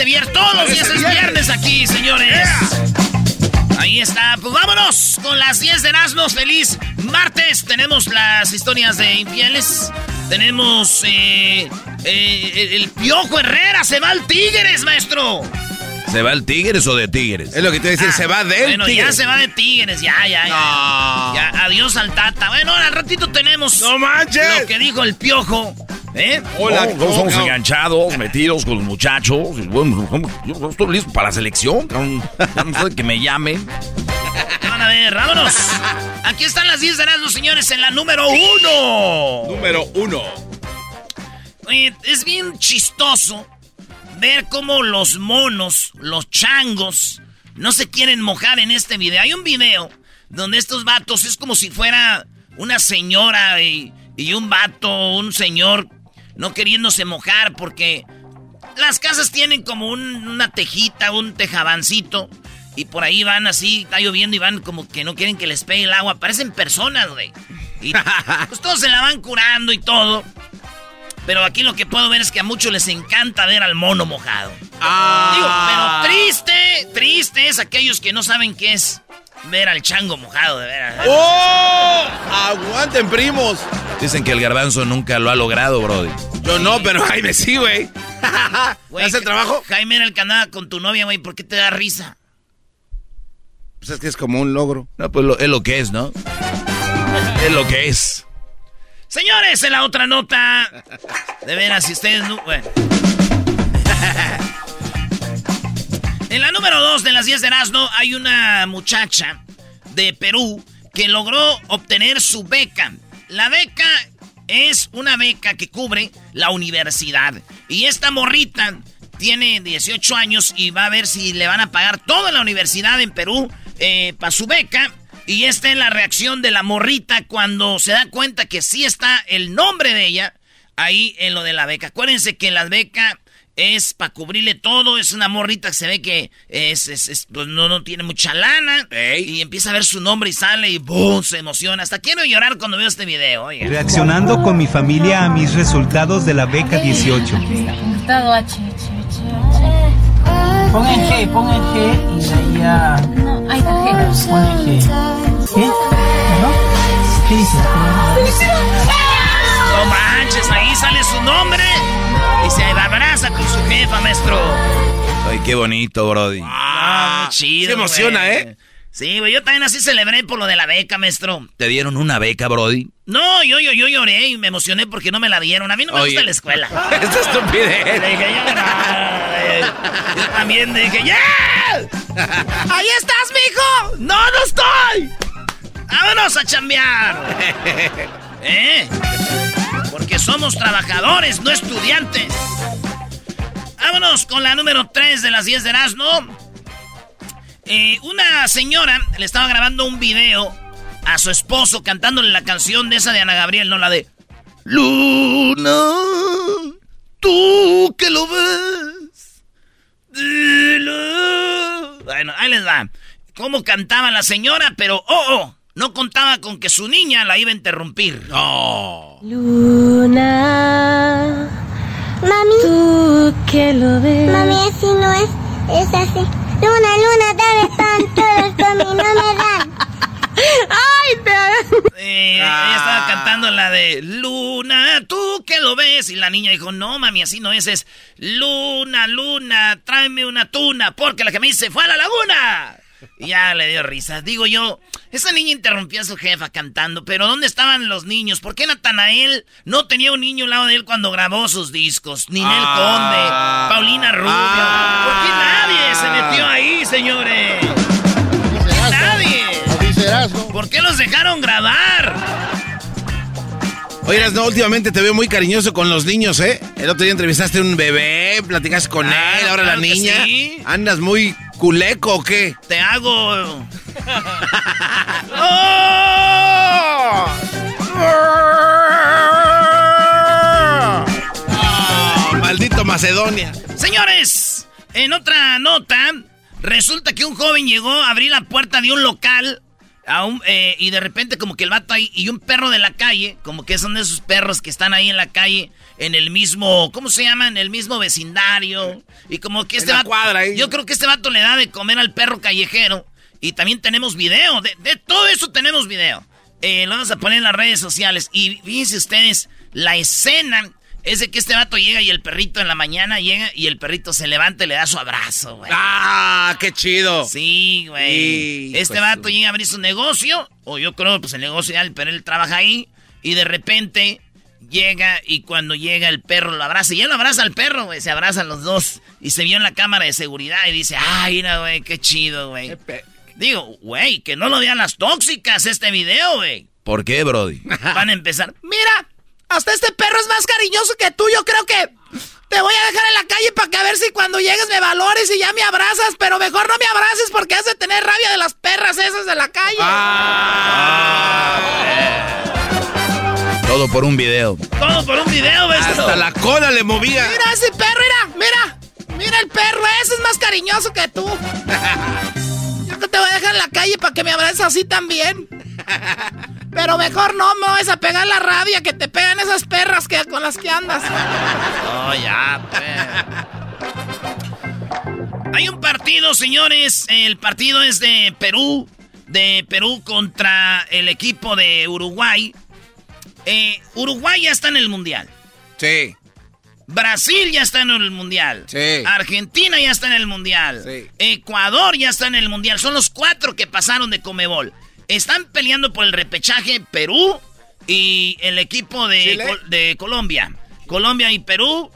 Parece viernes, todos los días es viernes aquí, señores. Ahí está, pues vámonos con las 10 de Erasmus. Feliz martes. Tenemos las historias de infieles. Tenemos eh, eh, el, Piojo Herrera. Se va al Tigres, maestro. ¿Se va el Tigres o de Tigres? Es lo que te voy a decir, Ah, se va de Bueno, ya se va de Tigres, ya, ya, ya. No. Ya, adiós al Tata. Bueno, al ratito tenemos ¡No manches! lo que dijo el Piojo. ¿Eh? Hola, No, no, somos enganchados, metidos con los muchachos. Bueno, yo estoy listo para la selección. no sé que me llamen. Van a ver, vámonos. Aquí están las 10 de Erasmus, señores, en la número uno. Número uno. Oye, es bien chistoso ver cómo los monos, los changos, no se quieren mojar en este video. Hay un video donde estos vatos es como si fuera una señora y, y un vato, un señor, no queriéndose mojar porque las casas tienen como un- una tejita, un tejabancito. Y por ahí van así, está lloviendo y van como que no quieren que les pegue el agua. Parecen personas, güey. Y pues todos se la van curando y todo. Pero aquí lo que puedo ver es que a muchos les encanta ver al mono mojado. Ah. Digo, pero triste, triste es aquellos que no saben qué es ver al chango mojado, de veras. ¡Oh! ¡Aguanten, primos! Dicen que el garbanzo nunca lo ha logrado, Brody. Yo no, pero Jaime sí, güey. Güey, ¿Hace el trabajo? Jaime era el que andaba con tu novia, güey. ¿Por qué te da risa? Pues es que es como un logro. No, pues lo- es lo que es, ¿no? Es lo que es. Señores, en la otra nota. De veras, si ustedes no. Bueno. En la número 2 de las 10 de Erasmo hay una muchacha de Perú que logró obtener su beca. La beca es una beca que cubre la universidad. Y esta morrita tiene 18 años y va a ver si le van a pagar toda la universidad en Perú para su beca. Y esta es la reacción de la morrita cuando se da cuenta que sí está el nombre de ella ahí en lo de la beca. Acuérdense que la beca es para cubrirle todo. Es una morrita que se ve que es, es- es, pues no, no tiene mucha lana. Y empieza a ver su nombre y sale y ¡boom! Se emociona. Hasta quiero llorar cuando veo este video. oiga. Reaccionando con mi familia a mis resultados de la beca 18. Estado H, H, H. Pon el G, pon el G y de ahí a... No, ahí está G. Pon el G. ¿Qué? ¿No? ¿Qué dices? No manches, ahí sale su nombre y se abraza con su jefa, maestro. Ay, qué bonito, Brody. Ah, muy chido. se emociona. ¿eh? Sí, güey, yo también así celebré por lo de la beca, maestro. ¿Te dieron una beca, Brody? No, yo, yo, yo lloré y me emocioné porque no me la dieron. A mí no me Oye. gusta la escuela. Esta estupidez. Dije, yo, no, yo también dije, ¡ya! ¡Ahí estás, mijo! ¡No, no estoy! ¡Vámonos a chambear! ¿Eh? Porque somos trabajadores, no estudiantes. Vámonos con la número 3 de las 10 de Erasmo. Eh, una señora le estaba grabando un video a su esposo cantándole la canción de esa de Ana Gabriel, no la de Luna, tú que lo ves. dilo". Bueno, ahí les va. Cómo cantaba la señora, pero oh, oh, no contaba con que su niña la iba a interrumpir. Luna, Mami, tú que lo ves. mami, así no es, es así. Luna, luna, dame pan, todos mí no me dan. ¡Ay, te... Eh, Ella estaba cantando la de Luna, tú que lo ves. Y la niña dijo, no, mami, así no es. Es Luna, Luna, tráeme una tuna, porque la que me dice fue a la laguna. Y ya le dio risa. Digo yo, esa niña interrumpió a su jefa cantando, pero ¿dónde estaban los niños? ¿Por qué Natanael no tenía un niño al lado de él cuando grabó sus discos? Ninel Ah. Conde, Paulina Rubio. Ah. ¿Por qué nadie se metió ahí, señores? Nadie. ¿Por qué los dejaron grabar? Oye, no, últimamente te veo muy cariñoso con los niños, ¿eh? El otro día entrevistaste a un bebé, platicaste con Claro, él, ahora claro la niña. sí. ¿Andas muy culeco o qué? Te hago. Oh, maldito Macedonia. Señores, en otra nota, resulta que un joven llegó a abrir la puerta de un local a un- eh, y de repente como que el vato ahí y un perro de la calle, como que son de esos perros que están ahí en la calle en el mismo, ¿cómo se llama? En el mismo vecindario y como que este la vato, cuadra ahí. yo creo que este vato le da de comer al perro callejero y también tenemos video, de, de todo eso tenemos video. Eh, lo vamos a poner en las redes sociales y fíjense ustedes la escena es de que este vato llega y el perrito en la mañana llega y el perrito se levanta y le da su abrazo, güey. ¡Ah, qué chido! Sí, güey. Este de vato llega a abrir su negocio, o yo creo, pues el negocio ya, pero él trabaja ahí, y de repente llega y cuando llega el perro lo abraza, y él lo abraza al perro, güey, se abrazan los dos, y se vio en la cámara de seguridad y dice, ay, mira, güey, qué chido, güey. Digo, güey, que no lo vean las tóxicas este video, güey. ¿Por qué, Brody? Van a empezar, mira, hasta este perro es más cariñoso que tú, yo creo que te voy a dejar en la calle para que a ver si cuando llegues me valores y ya me abrazas, pero mejor no me abraces porque has de tener rabia de las perras esas de la calle. Todo por un video. Todo por un video, maestro. Hasta la cola le movía. Mira ese perro, mira, mira. Mira el perro, ese es más cariñoso que tú. Yo que te voy a dejar en la calle para que me abraces así también. Pero mejor no me vayas a pegar la rabia que te pegan esas perras que, con las que andas. Oh, ya, Hay un partido, señores. El partido es de Perú. De Perú contra el equipo de Uruguay. Eh, Uruguay ya está en el Mundial. Sí. Brasil ya está en el mundial. Sí. Argentina ya está en el mundial. Sí. Ecuador ya está en el mundial. Son los cuatro que pasaron de Comebol. Están peleando por el repechaje Perú y el equipo de. Col- de Colombia. Colombia y Perú.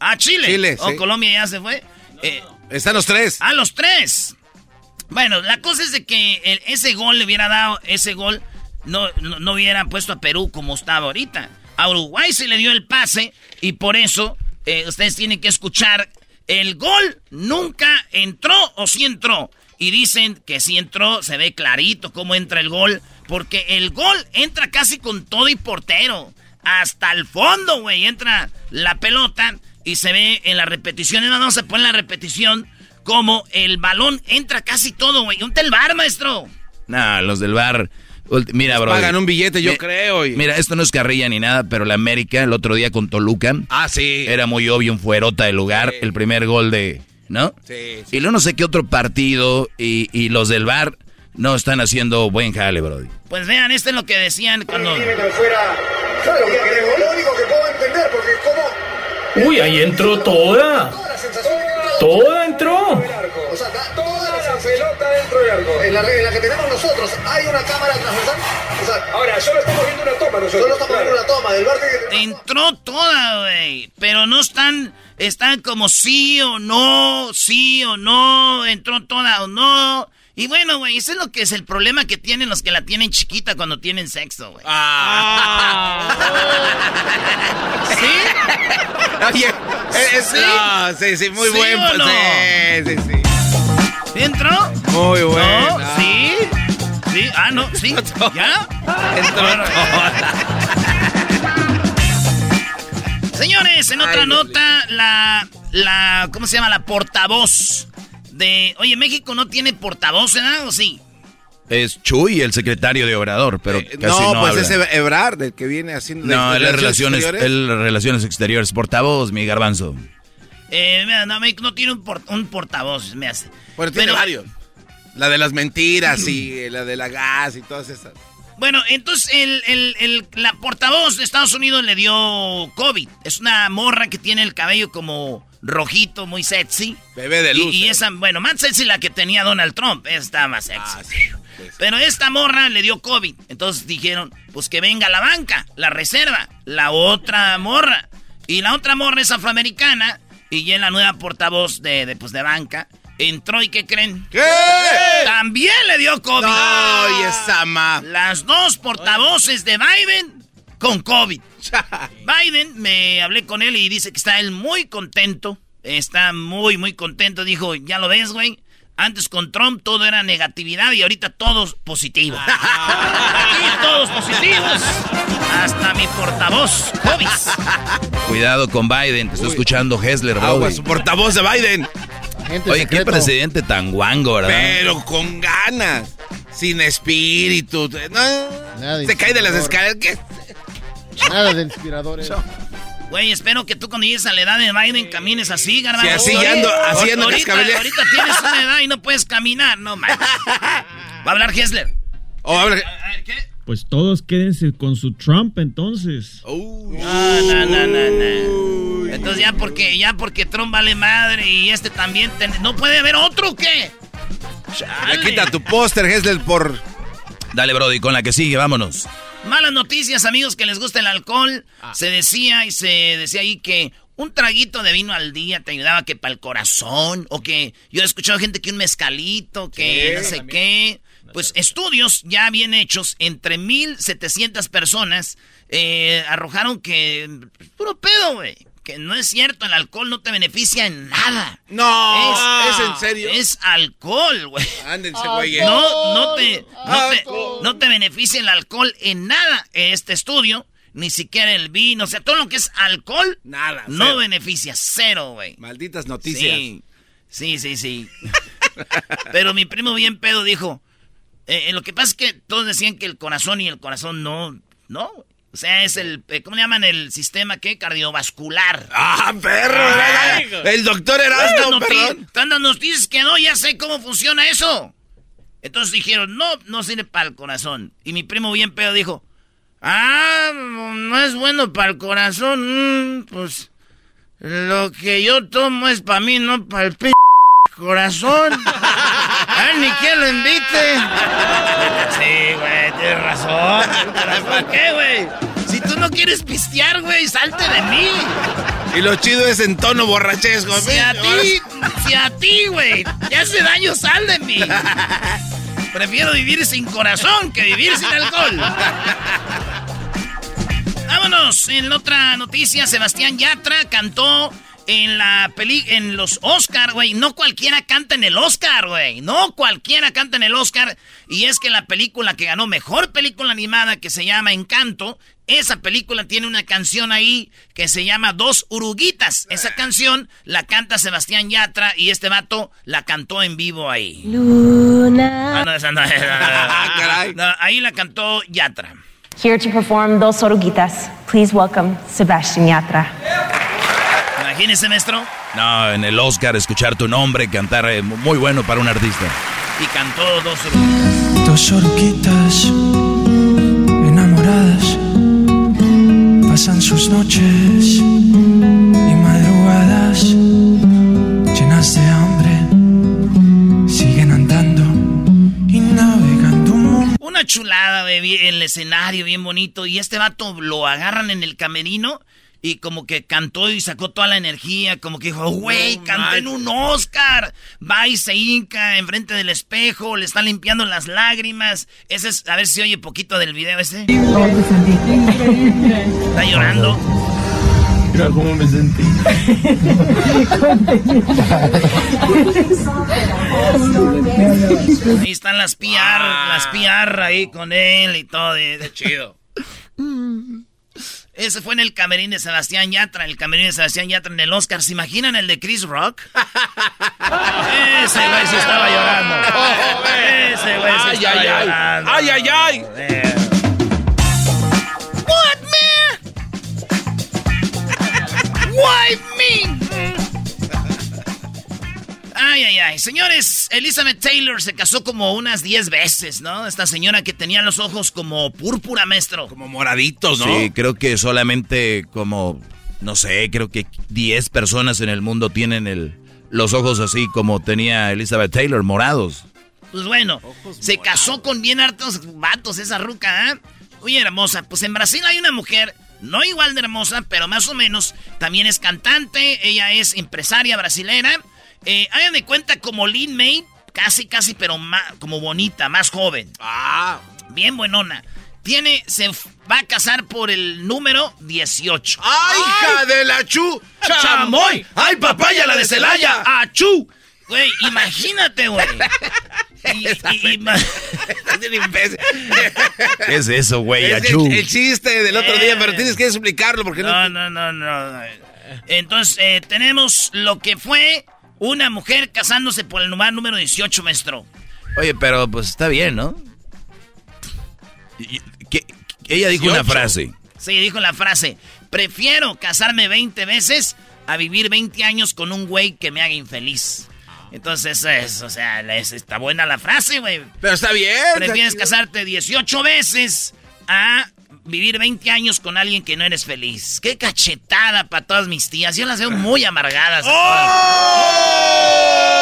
Ah, Chile. Chile, Oh, sí. Colombia ya se fue. Eh, Están los tres. a los tres. Bueno, la cosa es de que el- ese gol le hubiera dado, ese gol no, no, no hubiera puesto a Perú como estaba ahorita. A Uruguay se le dio el pase y por eso eh, ustedes tienen que escuchar el gol nunca entró o sí entró. Y dicen que sí entró, se ve clarito cómo entra el gol, porque el gol entra casi con todo y portero. Hasta el fondo, güey, entra la pelota y se ve en la repetición. No, no se pone la repetición como el balón entra casi todo, güey. ¿Dónde está el bar, maestro? Nah, los del bar. Mira, bro. Pagan un billete, yo creo. y- Mira, esto no es carrilla ni nada, pero la América el otro día con Toluca Ah, sí. era muy obvio un fuerota del lugar, Sí. el primer gol de, ¿no? Sí, sí. Y luego no sé qué otro partido y, y los del bar no están haciendo buen jale, Brody. Pues vean, esto es lo que decían cuando... fuera. ¿Sabes lo que creo? Lo único que puedo entender, porque como Uy, ahí entró toda. toda entró. o sea, En la, en la que tenemos nosotros, hay una cámara transversal. O sea, ahora, solo estamos viendo una toma nosotros. Solo estamos viendo una toma del bar que Entró toda, güey. Pero no están... Están como sí o no, sí o no, entró toda o no. Y bueno, güey, eso es lo que es el problema que tienen los que la tienen chiquita cuando tienen sexo, güey. Ah. ¿Sí? Oye, es- es- ¿Sí? no, sí, sí, muy ¿Sí buen. o no? Sí, sí, sí. ¿Sí entró? Muy bueno. ¿No? ¿Sí? ¿Sí? Ah, no, sí. ¿Ya? Entró Señores, en otra Ay, nota, la, la, ¿cómo se llama? La portavoz de, oye, México no tiene portavoz, ¿verdad? ¿O sí? Es Chuy, el secretario de Obrador, pero Eh, casi no, no, pues habla. ese Ebrard, el que viene haciendo. No, él es relaciones, relaciones exteriores, portavoz, mi garbanzo. Eh, mira, no, México no tiene un, por- un portavoz, me hace. Bueno, tiene Pero- varios. La de las mentiras y la de la gas y todas esas. Bueno, entonces el, el- el- la portavoz de Estados Unidos le dio COVID. Es una morra que tiene el cabello como rojito, muy sexy. Bebé de luz. Y, esa, bueno, más sexy la que tenía Donald Trump. Esa está más sexy. Pero esta morra le dio COVID. Entonces dijeron, pues que venga la banca, la reserva, la otra morra. Y la otra morra es afroamericana. Y ya la nueva portavoz de, de, pues, de banca entró y ¿qué creen? ¿Qué? También le dio COVID. Ay, esa ma. Las dos portavoces de Biden con COVID. Biden, me hablé con él y dice que está él muy contento. Está muy, muy contento. Dijo, ya lo ves, güey. Antes con Trump todo era negatividad y ahorita todos positivos. Aquí todos positivos. Hasta mi portavoz, COVID. Cuidado con Biden, te estoy escuchando Hessler, bro. Agua, su portavoz de Biden. Oye, qué presidente tan guango, ¿verdad? Pero con ganas. Sin espíritu. No, Nada de se cae de las escaleras. ¿qué? Nada de inspiradores. Güey, espero que tú cuando llegues a la edad de Biden camines así, garbanzo. Sí, así ando- así ando ahorita, ahorita tienes una edad y no puedes caminar, no manches. Va a hablar Hessler. Oh, habla- Pues todos quédense con su Trump entonces. Uy. No, no, no, no, no. Entonces ya porque, ya porque Trump vale madre y este también, ten- ¿no puede haber otro o qué? Le quita tu póster, Hessler, por... Dale, Brody, con la que sigue, vámonos. Malas noticias, amigos, que les gusta el alcohol. Se decía y se decía ahí que un traguito de vino al día te ayudaba que para el corazón. O que yo he escuchado gente que un mezcalito, que Sí, no sé qué. Pues estudios ya bien hechos, entre 1700 personas eh, arrojaron que. Puro pedo, güey. Que no es cierto, el alcohol no te beneficia en nada. No, ¿es en serio? Es alcohol, güey. Ándense, güey. No, no te, no te, no te beneficia el alcohol en nada este estudio, ni siquiera el vino, o sea, todo lo que es alcohol, Nada. no cero. beneficia, cero, güey. Malditas noticias. Sí, sí, sí, sí. Pero mi primo bien pedo dijo, eh, eh, lo que pasa es que todos decían que el corazón y el corazón no, no, o sea, es el, eh, ¿cómo le llaman el sistema qué? Cardiovascular. ¡Ah, perro! El doctor Erasmo, perdón. Tantas noticias que no, ya sé cómo funciona eso. Entonces dijeron, no, no sirve para el corazón. Y mi primo bien pedo dijo, ah, no es bueno para el corazón. mm, pues lo que yo tomo es para mí, no para el p corazón. Ay, ni quien lo invite. Sí, güey, tienes razón. ¿Por qué, güey? Si tú no quieres pistear, güey, salte de mí. Y lo chido es en tono borrachesco. Si a ti, si a ti, güey, te hace daño, sal de mí. Prefiero vivir sin corazón que vivir sin alcohol. Vámonos. En otra noticia, Sebastián Yatra cantó en la peli en los Oscar, güey. No cualquiera canta en el Oscar, güey. No cualquiera canta en el Oscar. Y es que la película que ganó mejor película animada, que se llama Encanto, esa película tiene una canción ahí que se llama Dos Uruguitas. Esa canción la canta Sebastián Yatra y este vato la cantó en vivo ahí. Luna. Ah, no, esa no, esa no. No, ahí la cantó Yatra. Here to perform Dos Oruguitas, please welcome Sebastian Yatra. Imagínese, maestro. No, en el Oscar escuchar tu nombre, cantar, eh, muy bueno para un artista. Y cantó Dos Uruguitas. Dos oruguitas enamoradas pasan sus noches y madrugadas llenas de hambre siguen andando y navegando un mundo. Una chulada, baby, el escenario bien bonito. Y este vato lo agarran en el camerino y como que cantó y sacó toda la energía. Como que dijo, güey, canté en un Oscar. Va y se hinca enfrente del espejo, le está limpiando las lágrimas. Ese es, a ver si oye poquito del video ese. Está llorando. Mira cómo me sentí. Ahí están las PR, las PR ahí con él y todo. de- de chido. Ese fue en el camerín de Sebastián Yatra, el camerín de Sebastián Yatra en el Oscar. ¿Se imaginan el de Chris Rock? Ese güey sí estaba llorando. Ese güey sí Ay, estaba ay, ay. llorando. Ay, ay, ay. What, man? Why me? Ay, ay, ay. Señores, Elizabeth Taylor se casó como unas 10 veces, ¿no? Esta señora que tenía los ojos como púrpura, maestro. Como moraditos, ¿no? Sí, creo que solamente como, no sé, creo que 10 personas en el mundo tienen el, los ojos así como tenía Elizabeth Taylor, morados. Pues bueno, se casó con bien hartos vatos esa ruca, ¿eh? Oye, hermosa, pues en Brasil hay una mujer, no igual de hermosa, pero más o menos, también es cantante, ella es empresaria brasilera. Eh, hagan de cuenta como Lin May, casi, casi, pero más, como bonita, más joven. Ah. Bien buenona. Tiene, se va a casar por el número 18. ¡Ay, hija de la chu! ¡Chamoy! ¡Ay, papaya, la de Celaya! ¡Achú! Güey, imagínate, güey. Y- y- y ma- ¿Qué es eso, güey? Es Achú. el, el chiste del otro día, pero tienes que explicarlo porque No, no... no, no, no. Entonces, eh, tenemos lo que fue una mujer casándose por el lugar número 18, maestro. Oye, pero pues está bien, ¿no? Que ella dijo una 18. frase. Sí, dijo la frase, prefiero casarme 20 veces a vivir 20 años con un güey que me haga infeliz. Entonces, es, o sea, es- está buena la frase, güey. Pero está bien. Prefieres casarte 18 veces a vivir 20 años con alguien que no eres feliz. Qué cachetada para todas mis tías. Yo las veo muy amargadas. a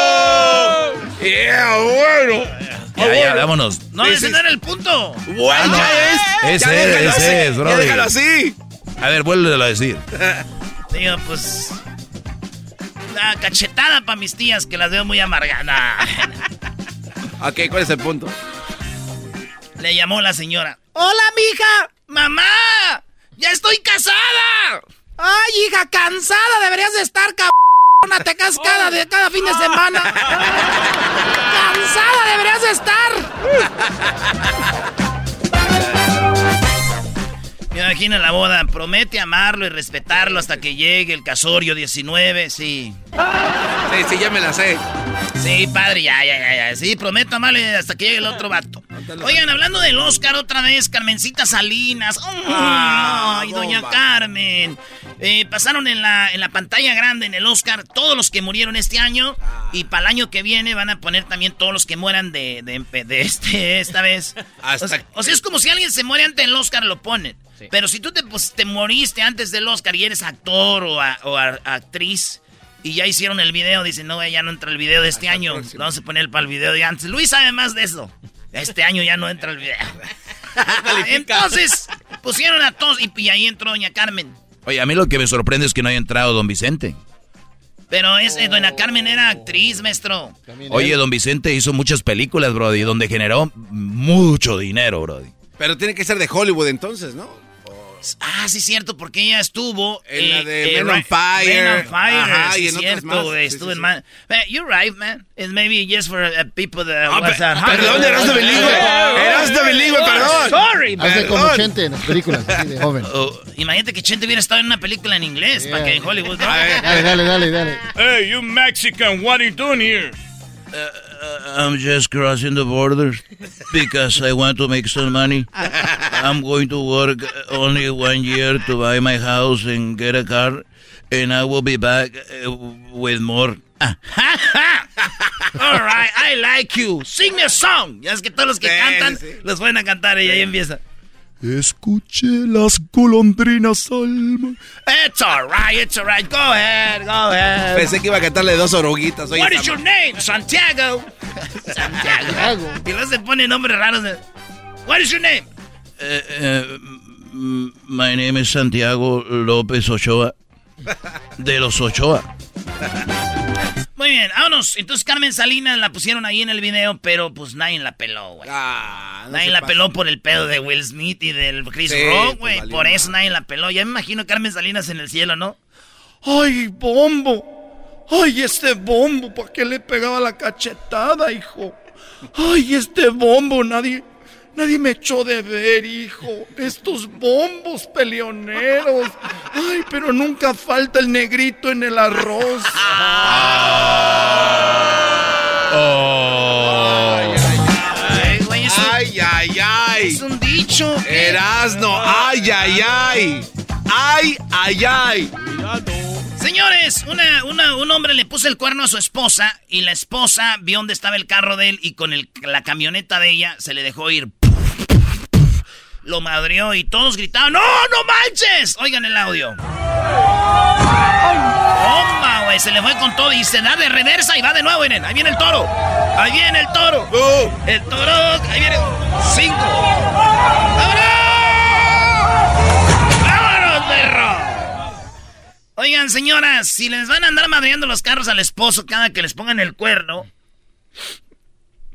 ¡Oh! ¡Yeah, bueno! Ya, ya, vámonos. todas. No, ese no era el punto. Bueno, Ah, no. es. Ese ya es, ese es, brody. déjalo así. A ver, vuélvelo a decir. Digo, pues... Una cachetada para mis tías que las veo muy amargadas. Ok, ¿cuál es el punto? Le llamó la señora. ¡Hola, mija! ¡Mamá! ¡Ya estoy casada! ¡Ay, hija, cansada! Deberías de estar, cabrona. Te casas cada, de, cada fin de semana. ¡Cansada deberías de estar! Me imagino la boda. Promete amarlo y respetarlo hasta que llegue el casorio 19. Sí. Sí, sí, ya me la sé. Sí, padre, ya, ya, ya, ya. Sí, prometo amarle hasta que llegue el otro vato. Oigan, hablando del Oscar otra vez, Carmencita Salinas. Ah, ¡Ay, doña bomba. Carmen! Eh, pasaron en la, en la pantalla grande en el Oscar todos los que murieron este año. Y para el año que viene van a poner también todos los que mueran de, de, de este, esta vez. Hasta- O sea, o sea, es como si alguien se muere antes del Oscar, lo ponen. Pero si tú te, pues, te moriste antes del Oscar y eres actor o, a- o a- actriz y ya hicieron el video, dicen, no, ya no entra el video de este año. Vamos a poner para el video de antes. Luis sabe más de eso. Este año ya no entra el video. Entonces, pusieron a todos y, y ahí entró Doña Carmen. Oye, a mí lo que me sorprende es que no haya entrado don Vicente. Pero es, eh, Doña Carmen era actriz, maestro. Oye, don Vicente hizo muchas películas, Brody, donde generó mucho dinero, Brody. Pero tiene que ser de Hollywood entonces, ¿no? Ah, sí, cierto, porque ella estuvo En la de eh, Men on Fire. Men on Fire, Ajá, sí, y en otras cierto, más. güey, Sí, estuvo sí, en sí. man. You're right, man. It's maybe just for uh, people that Ah, was at home. perdón, eras de bilingüe. Eras de bilingüe, perdón. Sorry, man. Hace como Chente en las películas, así de joven. Oh, imagínate que Chente hubiera estado en una película en inglés para que en Hollywood, ¿no? Dale, dale, dale, dale. Hey, you Mexican, what are you doing here? I'm just crossing the border because I want to make some money. I'm going to work only one year to buy my house and get a car, and I will be back uh, with more. All right, I like you. Sing me a song. Ya es que todos los que Sí, cantan sí. los pueden a cantar y ahí empieza. Escuché las golondrinas al It's all right, it's all right. Go ahead, go ahead. Pensé que iba a cantarle dos oruguitas. Oye, What is your name? Santiago. Santiago. Y luego se pone nombres raros. de- What is your name? Eh, eh, my name is Santiago López Ochoa. De los Ochoa. Muy bien, vámonos. Entonces Carmen Salinas la pusieron ahí en el video, pero pues nadie la peló, güey. Ah, no nadie la pasa. peló por el pedo de Will Smith y del Chris Sí, Rock, pues, güey. por eso nadie la peló. Ya me imagino Carmen Salinas en el cielo, ¿no? ¡Ay, bombo! ¡Ay, este bombo! ¿Para qué le pegaba la cachetada, hijo? ¡Ay, este bombo! Nadie... Nadie me echó de ver, hijo. Estos bombos peleoneros. Ay, pero nunca falta el negrito en el arroz. Ay, güey, es un- Ay, ay, ay. es un dicho. Erasno, ay, ay, ay. Ay, ay, ay. Señores, una, una, un hombre le puso el cuerno a su esposa y la esposa vio dónde estaba el carro de él y con el, la camioneta de ella se le dejó ir. Lo madrió y todos gritaban, ¡No, no manches! Oigan el audio. ¡Toma, güey! Se le fue con todo y se da de reversa y va de nuevo, miren. Ahí viene el toro. Ahí viene el toro. El toro. Ahí viene. Cinco. ¡Vámonos! ¡Vámonos, perro! Oigan, señoras, si les van a andar madreando los carros al esposo cada que les pongan el cuerno,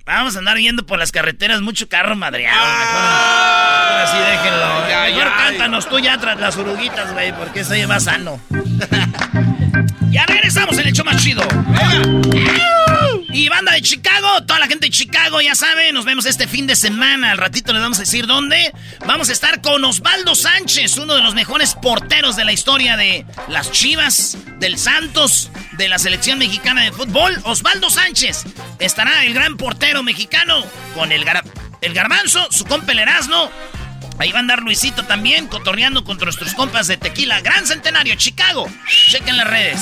vamos a andar yendo por las carreteras mucho carro madreado. Mejor, así déjenlo. Ya, Mejor ya, cántanos tú ya tras las oruguitas, güey, porque eso es más sano. ya regresamos en el show más chido. Y banda de Chicago, toda la gente de Chicago, ya saben, nos vemos este fin de semana. Al ratito les vamos a decir dónde. Vamos a estar con Osvaldo Sánchez, uno de los mejores porteros de la historia de las Chivas, del Santos, de la selección mexicana de fútbol. Osvaldo Sánchez estará el gran portero mexicano con el, gar- el garbanzo, su compa el Erasmo. Ahí va a andar Luisito también, cotorreando contra nuestros compas de Tequila. Gran Centenario, Chicago. Chequen las redes.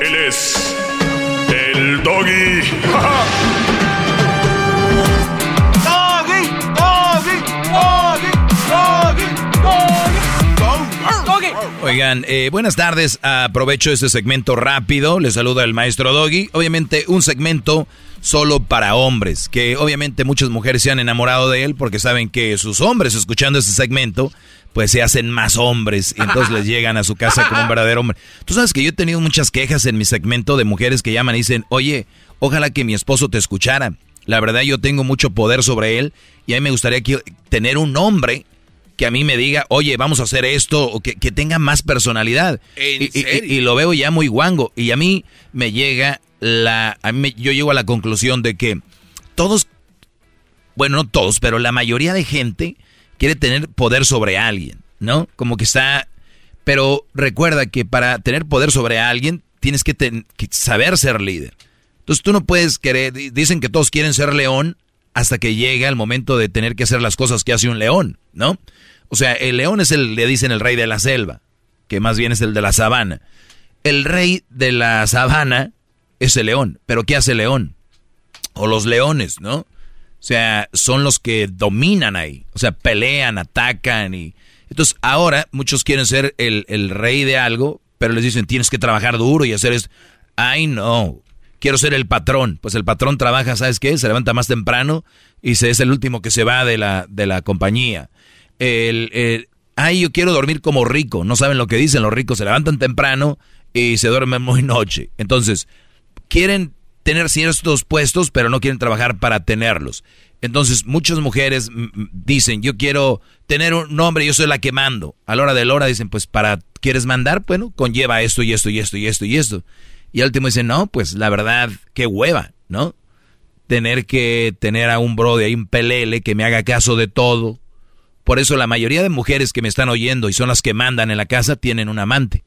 Él es. El doggy. Doggy, doggy, doggy, doggy, doggy, doggy. Oigan, eh, buenas tardes. Aprovecho este segmento rápido. Les saluda el maestro Doggy. Obviamente, un segmento solo para hombres. Que obviamente muchas mujeres se han enamorado de él porque saben que sus hombres, escuchando este segmento, pues se hacen más hombres y entonces les llegan a su casa como un verdadero hombre. Tú sabes que yo he tenido muchas quejas en mi segmento de mujeres que llaman y dicen, oye, ojalá que mi esposo te escuchara. La verdad yo tengo mucho poder sobre él y a mí me gustaría que- tener un hombre que a mí me diga, oye, vamos a hacer esto, o que, que tenga más personalidad. ¿En y, y- serio? y lo veo ya muy guango. Y a mí me llega la. A mí me- yo llego a la conclusión de que todos, bueno, no todos, pero la mayoría de gente quiere tener poder sobre alguien, ¿no? Como que está. Pero recuerda que para tener poder sobre alguien tienes que, saber ser líder. Entonces tú no puedes querer. di- Dicen que todos quieren ser león hasta que llega el momento de tener que hacer las cosas que hace un león, ¿no? O sea, el león es el, le dicen el rey de la selva, que más bien es el de la sabana. El rey de la sabana es el león, pero ¿qué hace el león? O los leones, ¿no? O sea, son los que dominan ahí. O sea, pelean, atacan y... Entonces, ahora muchos quieren ser el, el rey de algo, pero les dicen, tienes que trabajar duro y hacer esto. Ay, no. Quiero ser el patrón. Pues el patrón trabaja, ¿sabes qué? Se levanta más temprano y se es el último que se va de la, de la compañía. El, ay, yo quiero dormir como rico. No saben lo que dicen. Los ricos se levantan temprano y se duermen muy noche. Entonces, quieren tener ciertos puestos, pero no quieren trabajar para tenerlos. Entonces, muchas mujeres dicen, yo quiero tener un nombre, yo soy la que mando. A la hora de la hora dicen, pues para, ¿quieres mandar? Bueno, conlleva esto y esto y esto y esto y esto. Y al último dicen, no, pues la verdad, qué hueva, ¿no? Tener que tener a un bro de ahí, un pelele, que me haga caso de todo. Por eso la mayoría de mujeres que me están oyendo y son las que mandan en la casa tienen un amante.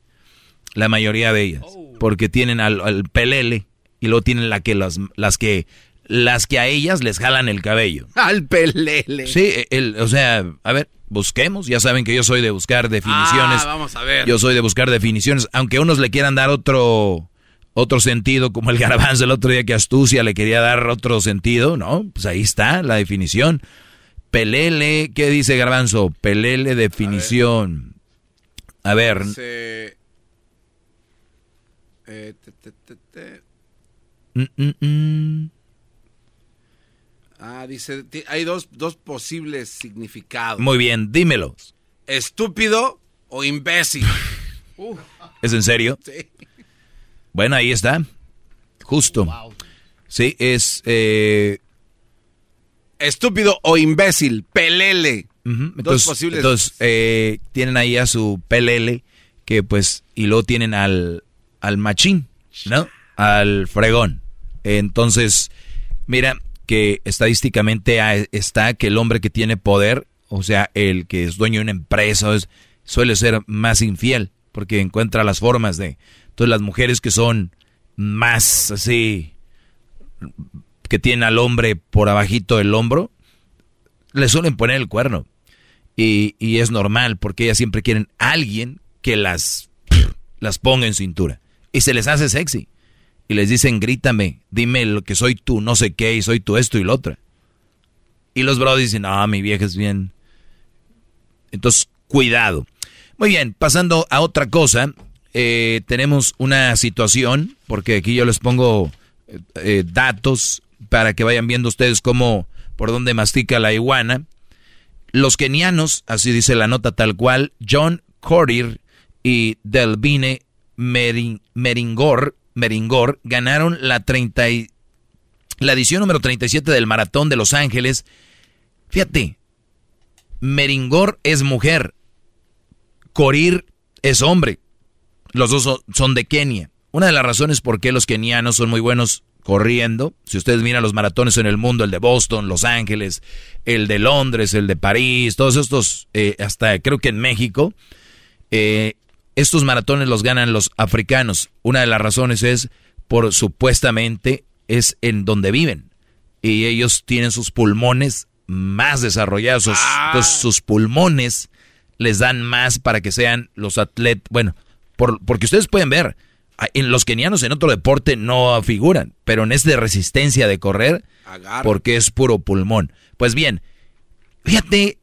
La mayoría de ellas. Porque tienen al, al pelele y luego tienen la que las, las que las que a ellas les jalan el cabello. Al pelele. Sí, el, o sea, a ver, busquemos. Ya saben que yo soy de buscar definiciones. Ah, vamos a ver. Yo soy de buscar definiciones, aunque unos le quieran dar otro otro sentido, como el garbanzo el otro día que astucia le quería dar otro sentido, ¿no? Pues ahí está la definición. Pelele, ¿qué dice garbanzo? Pelele definición. A ver, Se- eh, te, te, te. Mm, mm, mm. Ah, dice, hay dos, dos posibles significados. muy bien, dímelo. Estúpido o imbécil. ¿Es en serio? sí. Bueno, ahí está. Justo. Sí, es... eh, Estúpido o imbécil. Pelele. Dos Entonces, posibles. entonces, eh, tienen ahí a su pelele, que pues, y luego tienen al, al machín, ¿no? Al fregón. Entonces, mira que estadísticamente está que el hombre que tiene poder, o sea, el que es dueño de una empresa, es, suele ser más infiel, porque encuentra las formas de... Entonces las mujeres que son más así, que tienen al hombre por abajito del hombro, le suelen poner el cuerno. Y, y es normal, porque ellas siempre quieren alguien que las, las ponga en cintura. Y se les hace sexy. Y les dicen, grítame, dime lo que soy tú, no sé qué, y soy tú esto y lo otro. Y los bros dicen, no, mi vieja es bien. Entonces, cuidado. Muy bien, pasando a otra cosa, eh, tenemos una situación, porque aquí yo les pongo eh, eh, datos para que vayan viendo ustedes cómo, por dónde mastica la iguana. Los kenianos, así dice la nota tal cual, John Corir y Delvine Meringor, Meringor ganaron la, 30 la edición número 37 del Maratón de Los Ángeles. Fíjate, Meringor es mujer, Corir es hombre. Los dos son de Kenia. Una de las razones por qué los kenianos son muy buenos corriendo, si ustedes miran los maratones en el mundo, el de Boston, Los Ángeles, el de Londres, el de París, todos estos, eh, hasta creo que en México, eh, estos maratones los ganan los africanos. Una de las razones es por supuestamente es en donde viven. Y ellos tienen sus pulmones más desarrollados. Ah. sus pulmones les dan más para que sean los atletas. Bueno, porque ustedes pueden ver, en los kenianos en otro deporte no figuran, pero en este de resistencia de correr, porque es puro pulmón. Pues bien, fíjate,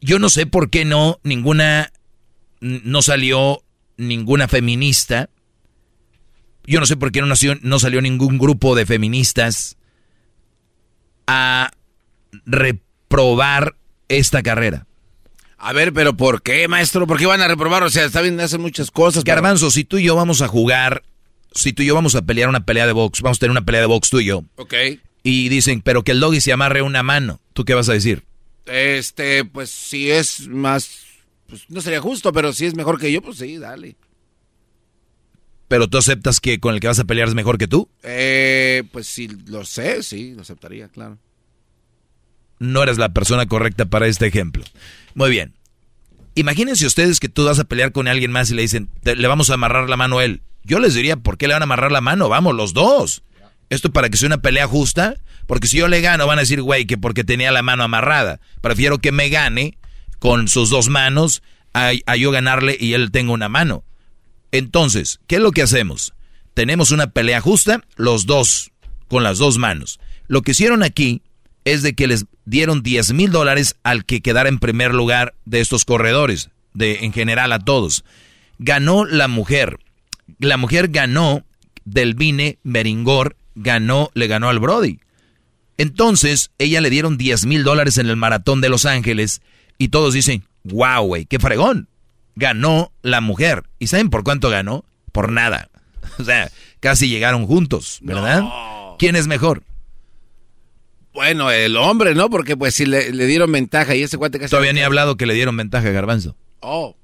yo no sé por qué no ninguna, no salió ninguna feminista. Yo no sé por qué no, nació, no salió ningún grupo de feministas a reprobar esta carrera. A ver, pero ¿por qué, maestro? ¿Por qué van a reprobar? O sea, está bien, hacen muchas cosas. Garbanzo, si tú y yo vamos a jugar, si tú y yo vamos a pelear una pelea de box, vamos a tener una pelea de box tú y yo. Ok. Y dicen, pero que el doggy se amarre una mano. ¿Tú qué vas a decir? Este, pues si es más, pues no sería justo, pero si es mejor que yo, pues sí, dale. ¿Pero tú aceptas que con el que vas a pelear es mejor que tú? Eh, pues si lo sé, sí, lo aceptaría, claro. No eres la persona correcta para este ejemplo. Muy bien. Imagínense ustedes que tú vas a pelear con alguien más y le dicen, le vamos a amarrar la mano a él. Yo les diría, ¿por qué le van a amarrar la mano? Vamos, los dos. Esto para que sea una pelea justa, porque si yo le gano van a decir, güey, que porque tenía la mano amarrada. Prefiero que me gane con sus dos manos a, yo ganarle y él tenga una mano. Entonces, ¿qué es lo que hacemos? Tenemos una pelea justa, los dos, con las dos manos. Lo que hicieron aquí es de que les dieron 10 mil dólares al que quedara en primer lugar de estos corredores, de en general a todos. Ganó la mujer. La mujer ganó, Delvine Meringor ganó, le ganó al Brody. Entonces, ella le dieron 10 mil dólares en el maratón de Los Ángeles y todos dicen, wow, güey, qué fregón. Ganó la mujer. ¿Y saben por cuánto ganó? Por nada. O sea, casi llegaron juntos, ¿verdad? ¿Quién es mejor? Bueno, el hombre, ¿no? Porque pues si le, dieron ventaja y ese cuate casi... Todavía ni ha hablado que le dieron ventaja a Garbanzo. Oh.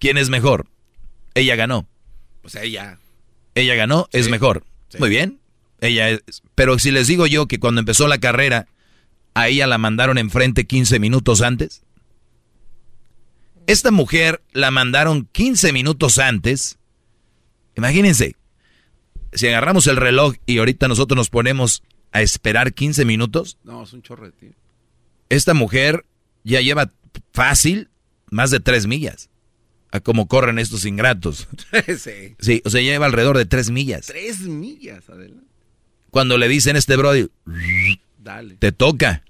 ¿Quién es mejor? Ella ganó. Pues ella. Ella ganó, es mejor. Muy bien. Ella es... Pero si les digo yo que cuando empezó la carrera, a ella la mandaron enfrente 15 minutos antes. Esta mujer la mandaron 15 minutos antes. Imagínense, si agarramos el reloj y ahorita nosotros nos ponemos a esperar 15 minutos. No, es un chorro tío. Esta mujer ya lleva fácil más de 3 millas. A cómo corren estos ingratos. sí. Sí, o sea, lleva alrededor de 3 millas. 3 millas, adelante. Cuando le dicen este brody, Dale. te toca.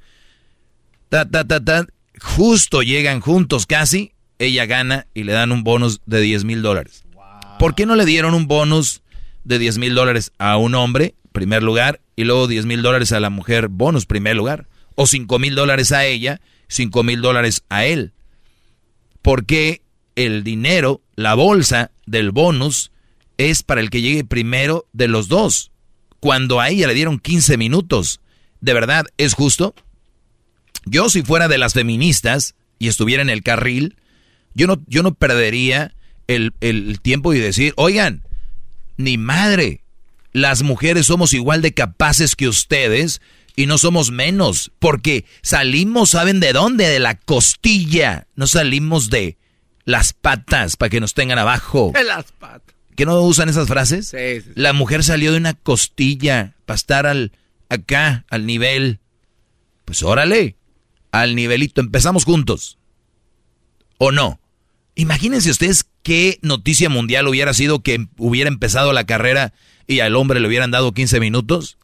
Ta, ta, ta, ta. Justo llegan juntos casi. Ella gana y le dan un bonus de 10 mil dólares. ¿Por qué no le dieron un bonus de 10 mil dólares a un hombre, primer lugar, y luego 10 mil dólares a la mujer, bonus, primer lugar. O 5 mil dólares a ella, 5 mil dólares a él. Porque el dinero, la bolsa del bonus, es para el que llegue primero de los dos. Cuando a ella le dieron 15 minutos, ¿de verdad es justo? Yo si fuera de las feministas y estuviera en el carril, yo no, yo no perdería el, el tiempo y decir, oigan, ni madre, las mujeres somos igual de capaces que ustedes y no somos menos, porque salimos, ¿saben de dónde? De la costilla, no salimos de las patas para que nos tengan abajo. De las patas. ¿Que no usan esas frases? Sí, sí, sí. La mujer salió de una costilla para estar al, acá, al nivel. Pues órale, al nivelito, empezamos juntos. ¿O no? Imagínense ustedes qué noticia mundial hubiera sido que hubiera empezado la carrera y al hombre le hubieran dado 15 minutos.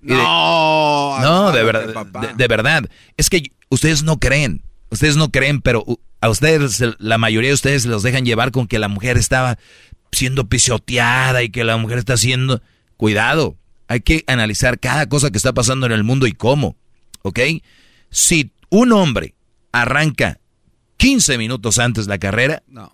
De- No, no, de verdad, de, de verdad. Es que ustedes no creen, ustedes no creen, pero a ustedes, la mayoría de ustedes los dejan llevar con que la mujer estaba siendo pisoteada y que la mujer está haciendo... Cuidado, hay que analizar cada cosa que está pasando en el mundo y cómo, ¿ok? Si un hombre arranca 15 minutos antes la carrera No.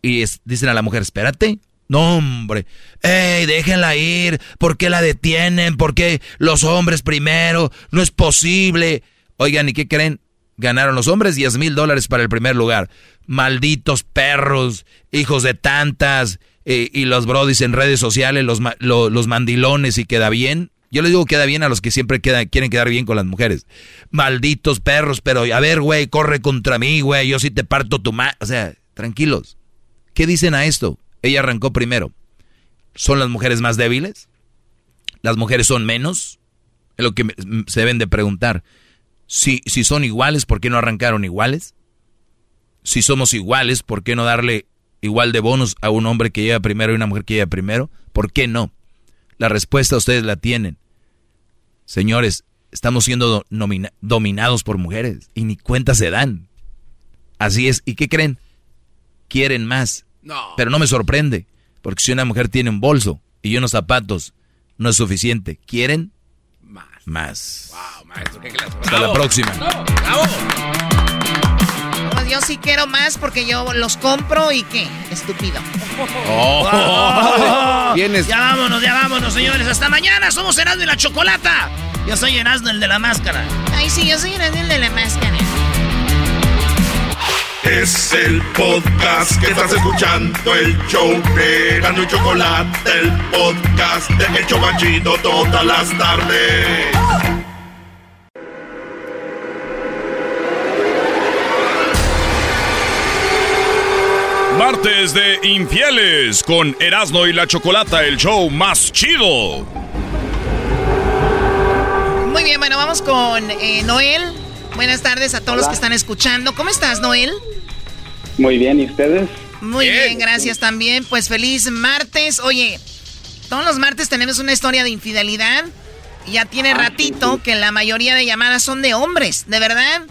y es- dicen a la mujer, espérate. No, hombre. ¡Ey, déjenla ir! ¿Por qué la detienen? ¿Por qué los hombres primero? No es posible. Oigan, ¿y qué creen? Ganaron los hombres 10 mil dólares para el primer lugar. Malditos perros, hijos de tantas, eh, y los brodis en redes sociales, los, ma- lo- los mandilones y queda bien. Yo les digo queda bien a los que siempre quieren quedar bien con las mujeres. Malditos perros, pero a ver, güey, corre contra mí, güey, yo sí te parto tu ma... O sea, tranquilos. ¿Qué dicen a esto? Ella arrancó primero. ¿Son las mujeres más débiles? ¿Las mujeres son menos? Es lo que se deben de preguntar. Si, si son iguales, ¿por qué no arrancaron iguales? Si somos iguales, ¿por qué no darle igual de bonos a un hombre que llega primero y una mujer que llega primero? ¿Por qué no? La respuesta ustedes la tienen. Señores, estamos siendo dominados por mujeres y ni cuenta se dan. Así es. ¿Y qué creen? Quieren más. No. Pero no me sorprende, porque si una mujer tiene un bolso y unos zapatos, no es suficiente. ¿Quieren? Más. Más. Wow, maestro, qué clase. Hasta la próxima. Pues yo sí quiero más porque yo los compro y qué, estúpido. Oh. Tienes. Ya vámonos, ya vámonos, señores. Hasta mañana. Somos Erasmo y la Chocolata. Yo soy Erasmo, el de la máscara. Ay, sí, yo soy el de la máscara. Es el podcast que estás escuchando, el show de Erasmo y Chocolate, el podcast de El Chobachito todas las tardes. Martes de infieles con Erasmo y la Chocolata, el show más chido. Muy bien, bueno, vamos con eh, Noel. Buenas tardes a todos los que están escuchando. ¿Cómo estás, Noel? Muy bien, ¿y ustedes? Muy bien, gracias también. Pues feliz martes. Oye, todos los martes tenemos una historia de infidelidad. Ya tiene ratito que la mayoría de llamadas son de hombres, ¿de verdad?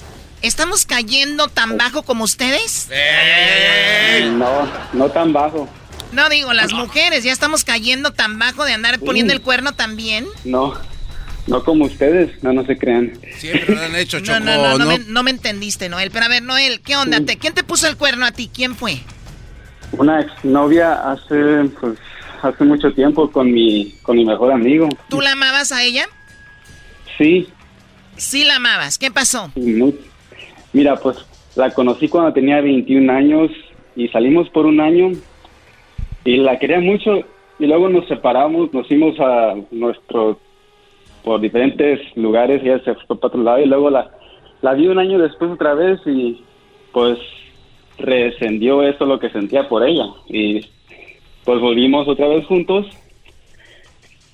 ¿Estamos cayendo tan bajo como ustedes? No, no tan bajo. No digo, las mujeres ya estamos cayendo tan bajo de andar poniendo el cuerno también. No, no como ustedes, no, no se crean. Siempre lo han hecho, No, Choco. no, no, no, no- Me, no me entendiste, Noel. Pero a ver, Noel, ¿qué onda? ¿Te- ¿Quién te puso el cuerno a ti? ¿Quién fue? Una exnovia hace, pues, hace mucho tiempo con mi, con mi mejor amigo. ¿Tú la amabas a ella? Sí, Sí la amabas. ¿Qué pasó? muy- mira, pues, la conocí cuando tenía 21 años y salimos por un año y la quería mucho y luego nos separamos, nos fuimos a nuestro, por diferentes lugares ella se fue para otro lado y luego la, la vi un año después otra vez y pues rescendió eso lo que sentía por ella y pues volvimos otra vez juntos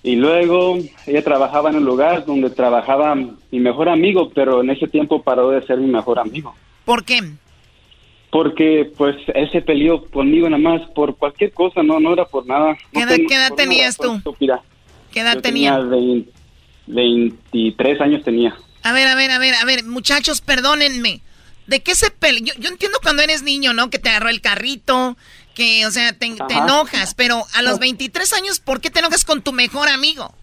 y luego ella trabajaba en un lugar donde trabajaba mi mejor amigo, pero en ese tiempo paró de ser mi mejor amigo. ¿Por qué? Porque pues él se peleó conmigo nada más por cualquier cosa, no no era por nada. ¿Qué No edad, ten- qué edad tenías tú? estúpida. ¿Qué edad Yo tenía? tenía 20 23 años tenía. A ver, a ver, a ver, a ver, muchachos, perdónenme. ¿De qué se peleó? Yo, yo entiendo cuando eres niño, ¿no? Que te agarró el carrito, que, o sea, te, enojas, pero a los 23 años, ¿por qué te enojas con tu mejor amigo?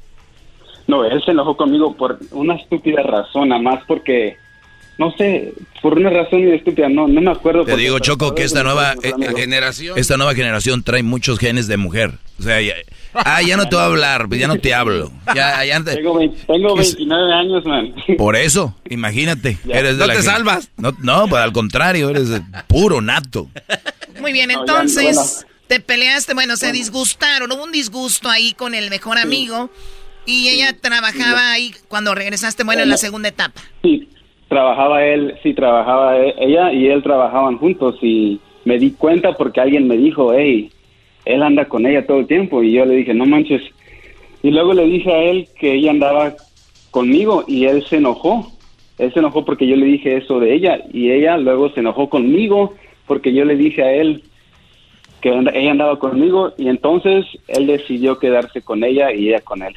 No, él se enojó conmigo por una estúpida razón, nada más porque no sé, por una razón muy estúpida, no no me acuerdo. Te digo, Choco, que esta nueva eh, generación. Esta nueva generación trae muchos genes de mujer. O sea, ya, ah, ya no te voy a hablar, pues ya no te hablo. Ya, ya te- Tengo, vein- tengo 29 años, man. por eso, imagínate. Eres de No la te salvas. No, no, pues al contrario, eres puro nato. Muy bien, entonces te peleaste, bueno, se disgustaron, hubo un disgusto ahí con el mejor amigo y ella trabajaba ahí cuando regresaste, bueno, en la segunda etapa. Sí, trabajaba él, sí, trabajaba e- ella y él trabajaban juntos y me di cuenta porque alguien me dijo, hey, él anda con ella todo el tiempo y yo le dije, no manches. Y luego le dije a él que ella andaba conmigo y él se enojó. Él se enojó porque yo le dije eso de ella y ella luego se enojó conmigo porque yo le dije a él que ella andaba conmigo y entonces él decidió quedarse con ella y ella con él.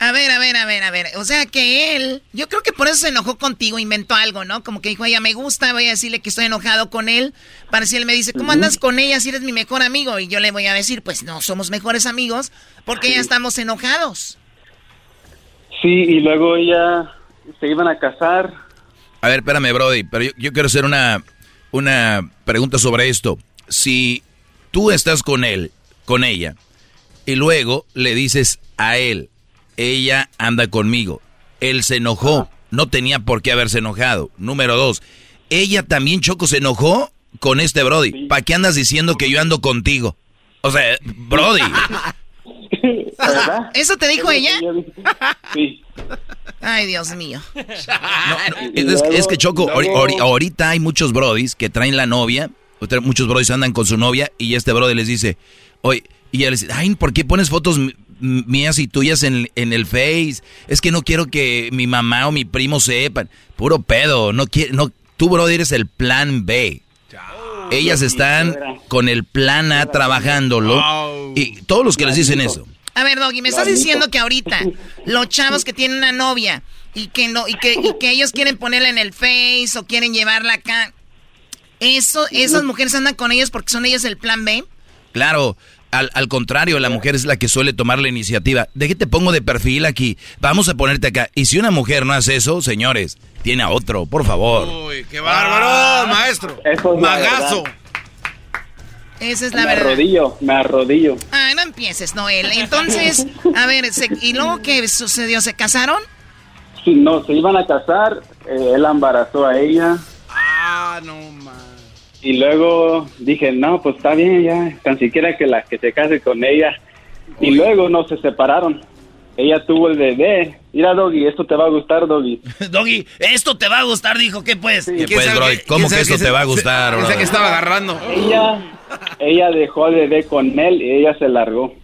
A ver, a ver, a ver, a ver. O sea que él, yo creo que por eso se enojó contigo, inventó algo, ¿no? Como que dijo, ella me gusta, voy a decirle que estoy enojado con él. Para si él me dice, ¿cómo andas con ella si eres mi mejor amigo? Y yo le voy a decir, pues no, somos mejores amigos porque ya estamos enojados. Sí, y luego ella se iban a casar. A ver, espérame, Brody, pero yo, yo quiero hacer una, una pregunta sobre esto. Si tú estás con él, con ella, y luego le dices a él, ella anda conmigo, él se enojó, no tenía por qué haberse enojado. Número dos, ella también, Choco, se enojó con este Brody. ¿Para qué andas diciendo que yo ando contigo? O sea, Brody. ¿Eso te dijo ella? Sí. Ay, Dios mío. Es, es que Choco, ahori- ahori- ahorita hay muchos brodis que traen la novia, muchos brodis andan con su novia y este brody les dice, oye, y ella les dice, ay, ¿por qué pones fotos mías y tuyas en, en el Face? Es que no quiero que mi mamá o mi primo sepan. Puro pedo, no quiere, no, tú brody eres el plan B. Ellas están con el plan A trabajándolo y todos los que les dicen eso. A ver, Doggy, me estás diciendo que ahorita los chavos que tienen una novia y que no y que, y que ellos quieren ponerla en el Face o quieren llevarla acá, eso, esas mujeres andan con ellos porque son ellos el plan B. Claro, al, al contrario, la mujer es la que suele tomar la iniciativa. ¿De qué te pongo de perfil aquí? Vamos a ponerte acá. Y si una mujer no hace eso, señores, tiene a otro, por favor. Uy, qué bárbaro, maestro. Eso es Magazo. Esa es la me verdad. arrodillo, me arrodillo. Ay, no empieces, Noel. Entonces, a ver, se- ¿y luego qué sucedió? ¿Se casaron? Sí, no, se iban a casar, eh, él embarazó a ella. Ah, no, man. Y luego dije, no, pues está bien, ya, tan siquiera que la que se case con ella. Y luego no se separaron. Ella tuvo el bebé. Mira, Doggy, esto te va a gustar, Doggy. Doggy, esto te va a gustar, dijo, ¿qué pues? ¿Qué pues, Brody? ¿Cómo que eso te va a gustar, Pensé que estaba agarrando. Ella, ella dejó al bebé con él y ella se largó.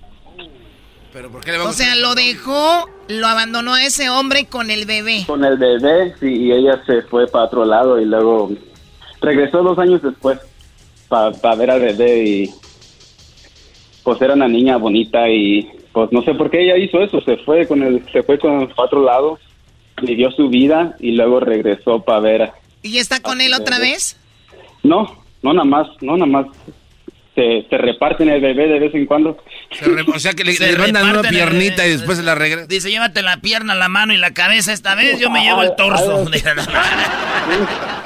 Pero ¿por qué le va a O sea, lo dejó, lo abandonó a ese hombre con el bebé. Con el bebé, sí, y ella se fue para otro lado y luego regresó dos años después para ver al bebé y pues era una niña bonita y pues no sé por qué ella hizo eso, se fue con el, se fue con para otro lado, vivió su vida y luego regresó para ver. ¿Y está con él otra vez? No, no nada más, no nada más. Se, se reparten el bebé de vez en cuando. Se re- o sea que le, Se le mandan una el- piernita y después se la regresa. Dice, llévate la pierna, la mano y la cabeza esta vez, yo me llevo el torso.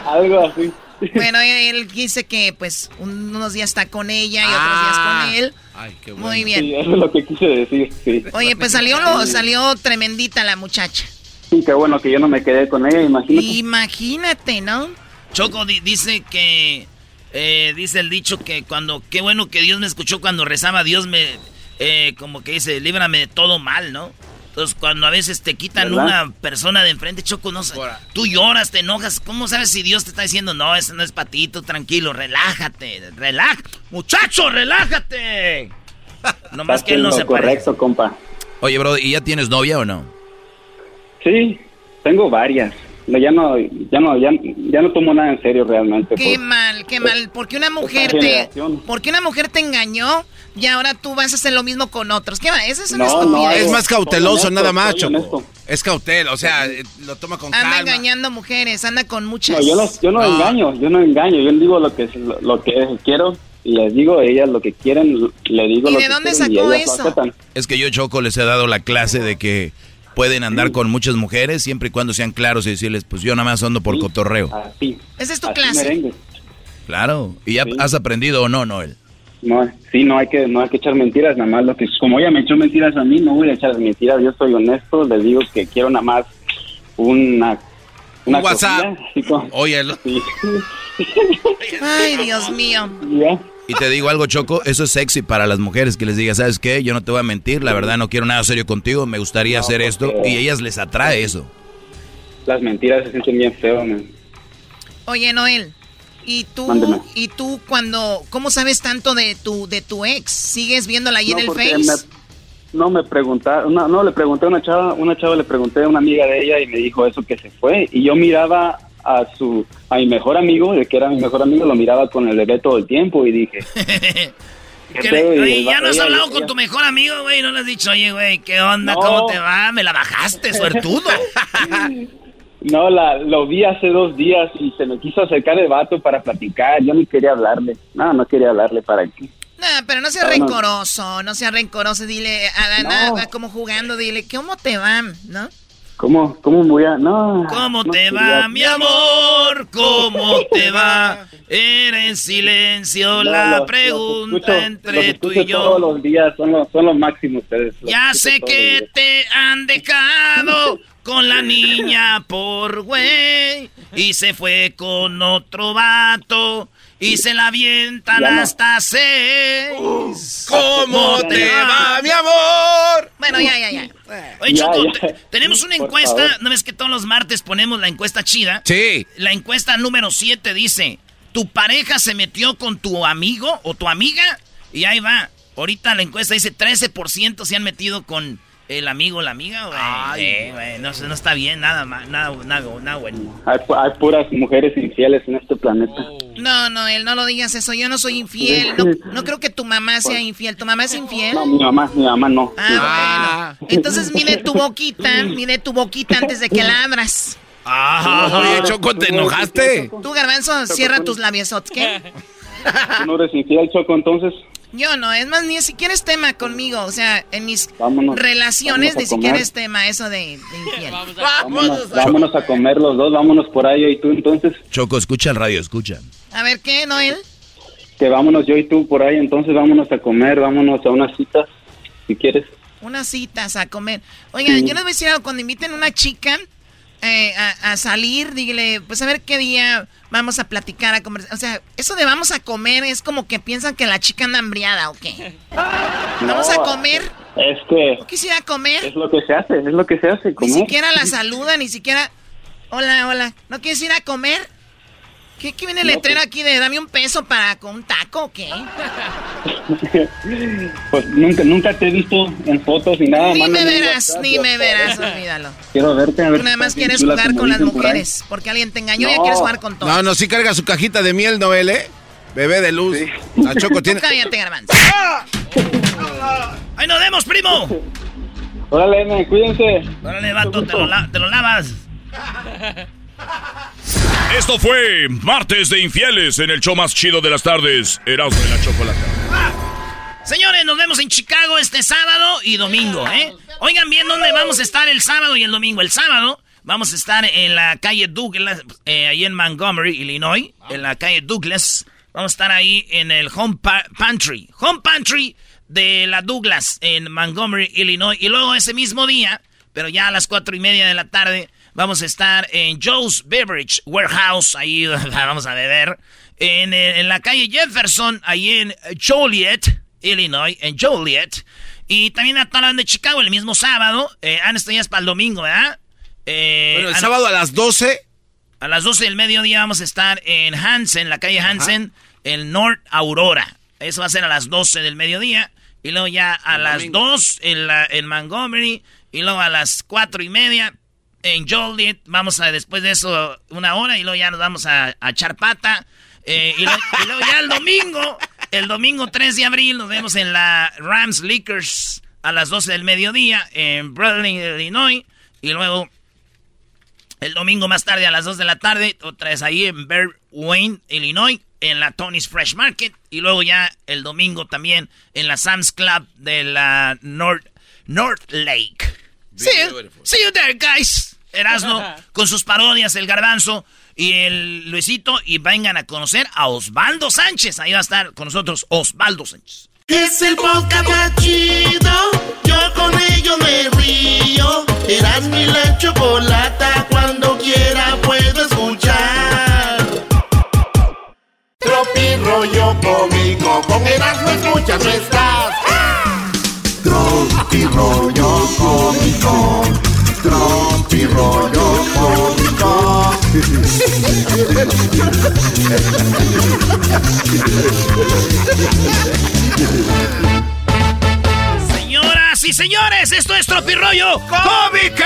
Algo así. Bueno, él dice que pues un- unos días está con ella y otros días con él. Ay, qué Muy bien. Sí, eso es lo que quise decir, sí. Oye, pues salió lo, salió tremendita la muchacha. Sí, qué bueno que yo no me quedé con ella, imagínate. Imagínate, ¿no? Choco di- dice que, eh, dice el dicho que cuando, qué bueno que Dios me escuchó cuando rezaba, Dios me, eh, como que dice, líbrame de todo mal, ¿no? Entonces, cuando a veces te quitan ¿Verdad? una persona de enfrente, Choco, no sé, tú lloras, te enojas, ¿cómo sabes si Dios te está diciendo, no, eso no es para ti, tú tranquilo, relájate, relájate, muchacho, relájate? Nomás que él no se lo parece. Correcto, compa. Oye, bro, ¿y ya tienes novia o no? Sí, tengo varias. No, ya no, ya no, ya, ya no tomo nada en serio realmente. Qué pues. mal, qué mal. Porque una mujer te, porque una mujer te engañó y ahora tú vas a hacer lo mismo con otros. ¿Qué va? Esa es una No, no, estupidez. Es más cauteloso, nada más, Choco. Es cautela, o sea, eh, lo toma con Anda calma. engañando mujeres, anda con muchas. No, yo no, yo no, engaño, yo no engaño, yo digo lo que lo, lo que quiero y les digo a ellas lo que quieren, le digo ¿Y lo de que dónde quieren sacó y ellas eso? Es que yo, Choco, les he dado la clase de que pueden andar con muchas mujeres siempre y cuando sean claros y decirles, pues yo nada más ando por cotorreo. Así. Esa es tu así clase. merengue. Claro. ¿Y ya has aprendido o no, Noel? No, sí, no hay que no hay que echar mentiras, nada más lo que como ella me echó mentiras a mí, no voy a echar mentiras, yo soy honesto, les digo que quiero nada más una una Un WhatsApp. Oye, sí. Ay, Dios mío. Ya. Y te digo algo, Choco, eso es sexy para las mujeres, que les diga, ¿sabes qué? Yo no te voy a mentir, la verdad no quiero nada serio contigo, me gustaría hacer esto. Y ellas les atrae eso. Las mentiras se sienten bien feo, man. Oye, Noel, ¿y tú, Mándeme. y tú cuando, cómo sabes tanto de tu, de tu ex? ¿Sigues viéndola ahí No, en el Face? me- no me preguntaron, no, no, le pregunté a una chava, una chava le pregunté a una amiga de ella y me dijo eso que se fue y yo miraba a su, a mi mejor amigo, de que era mi mejor amigo, lo miraba con el bebé todo el tiempo y dije, el ya va- no has hablado con tu mejor amigo, güey. No le has dicho, oye, güey, ¿qué onda? No. ¿Cómo te va? Me la bajaste, suertudo. No, la, lo vi hace dos días y se me quiso acercar el vato para platicar, yo no quería hablarle, no, no quería hablarle para qué. No, pero no seas No, no. rencoroso, no seas rencoroso, dile, a, a- a- como jugando, dile, ¿cómo te van? ¿No? ¿Cómo, cómo voy a...? No. ¿Cómo no te va, mi amor? ¿Cómo te va? Era en silencio No, la los- los pregunta escucho- los entre tú escucho y yo. Todos los días son los, son los máximos ustedes. los Ya escucho sé los que te han dejado con la niña por güey y se fue con otro vato y se la avientan no. hasta seis. ¿Cómo te va, mi amor? Bueno, ya, ya, ya. Oye, Ya, Choco, te- tenemos una Por encuesta, favor. ¿no ves que todos los martes ponemos la encuesta chida? Sí. La encuesta número 7 dice, ¿tu pareja se metió con tu amigo o tu amiga? Y ahí va. Ahorita la encuesta dice 13% se han metido con el amigo o la amiga, güey. Eh, güey, no, no está bien, nada más, nada, nada, nada bueno. Hay, pu- hay puras mujeres infieles en este planeta. No, no, él no lo digas eso, yo no soy infiel, no, no creo que tu mamá sea infiel, ¿tu mamá es infiel? No, mi mamá, mi mamá no. Ah, bueno. Entonces mide tu boquita, mide tu boquita antes de que la abras. Ah, oye, Choco, ¿te enojaste? Tú, Garbanzo, cierra tus labios, ¿qué? ¿Tú no eres infiel, Choco, entonces? Yo no, es más, ni siquiera es tema conmigo. O sea, en mis Vámonos, relaciones vámonos ni siquiera es tema eso de, de infiel. Vámonos, vámonos a comer los dos, vámonos por ahí, yo y tú, entonces. Choco, escucha el radio, escucha. A ver, ¿qué, Noel? Que vámonos yo y tú por ahí, entonces vámonos a comer, vámonos a unas citas, si quieres. Unas citas a comer. Oigan, Sí. yo les voy a decir algo. Cuando inviten a una chica eh, a, a salir, dígale, pues a ver qué día vamos a platicar, a conversar. O sea, eso de vamos a comer es como que piensan que la chica anda hambriada o qué. Vamos a comer. Es que ¿No quisiera comer? es lo que se hace, es lo que se hace, Ni siquiera la saluda, ni siquiera. Hola, hola. ¿No quieres ir a comer? ¿Qué, qué viene el No, letrero pues- aquí de dame un peso para con un taco o qué? pues nunca, nunca te he visto en fotos ni nada. ni me verás, WhatsApp, ni me verás, olvídalo. Quiero verte, a ver Tú nada más quieres jugar con las por mujeres, porque alguien te engañó y ya quieres jugar con todo. No, no, sí carga su cajita de miel, Noel, ¿eh? Bebé de luz. La Choco tiene... cállate, garbanzo. ¡Ahí nos vemos, primo! Órale, cuídense. Órale, vato, te lo, la- te lo lavas. Esto fue Martes de Infieles en el show más chido de las tardes, Erasmo de la Chocolata. Señores, nos vemos en Chicago este sábado y domingo, ¿eh? Oigan bien dónde vamos a estar el sábado y el domingo. El sábado vamos a estar en la calle Douglas, eh, ahí en Montgomery, Illinois, en la calle Douglas. Vamos a estar ahí en el Home Pa- Pantry. Home Pantry de la Douglas en Montgomery, Illinois. Y luego ese mismo día, pero ya a las cuatro y media de la tarde, vamos a estar en Joe's Beverage Warehouse. Ahí vamos a beber. En, eh, en la calle Jefferson, ahí en Joliet, Illinois, en Joliet. Y también a de Chicago el mismo sábado. Eh, ah, esto ya es para el domingo, ¿verdad? Eh, Bueno, el sábado a las 12. A las 12 del mediodía vamos a estar en Hansen, la calle Hansen, en North Aurora. Eso va a ser a las 12 del mediodía. Y luego ya a las 2 en, la, en Montgomery. Y luego a las 4 y media en Joliet. Vamos a después de eso una hora. Y luego ya nos vamos a, a echar pata. Eh, y, lo- y luego ya el domingo, el domingo 3 de abril, nos vemos en la Rams Liquors a las 12 del mediodía en Bradley, Illinois. Y luego el domingo más tarde a las 2 de la tarde, otra vez ahí en Bear Wayne, Illinois, en la Tony's Fresh Market. Y luego ya el domingo también en la Sam's Club de la North, North Lake. See you, see you there, guys. Erasmo con sus parodias, el garbanzo y el Luisito. Y vengan a conocer a Osvaldo Sánchez. Ahí va a estar con nosotros Osvaldo Sánchez. Es el podcast más chido. Yo con ello me río. Eras mi la chocolata. Cuando quiera puedo escuchar. Tropi rollo cómico. Eras no escuchas, no estás. Tropi rollo cómico. Rollo cómico. Señoras y señores, esto es Tropirollo Cómico.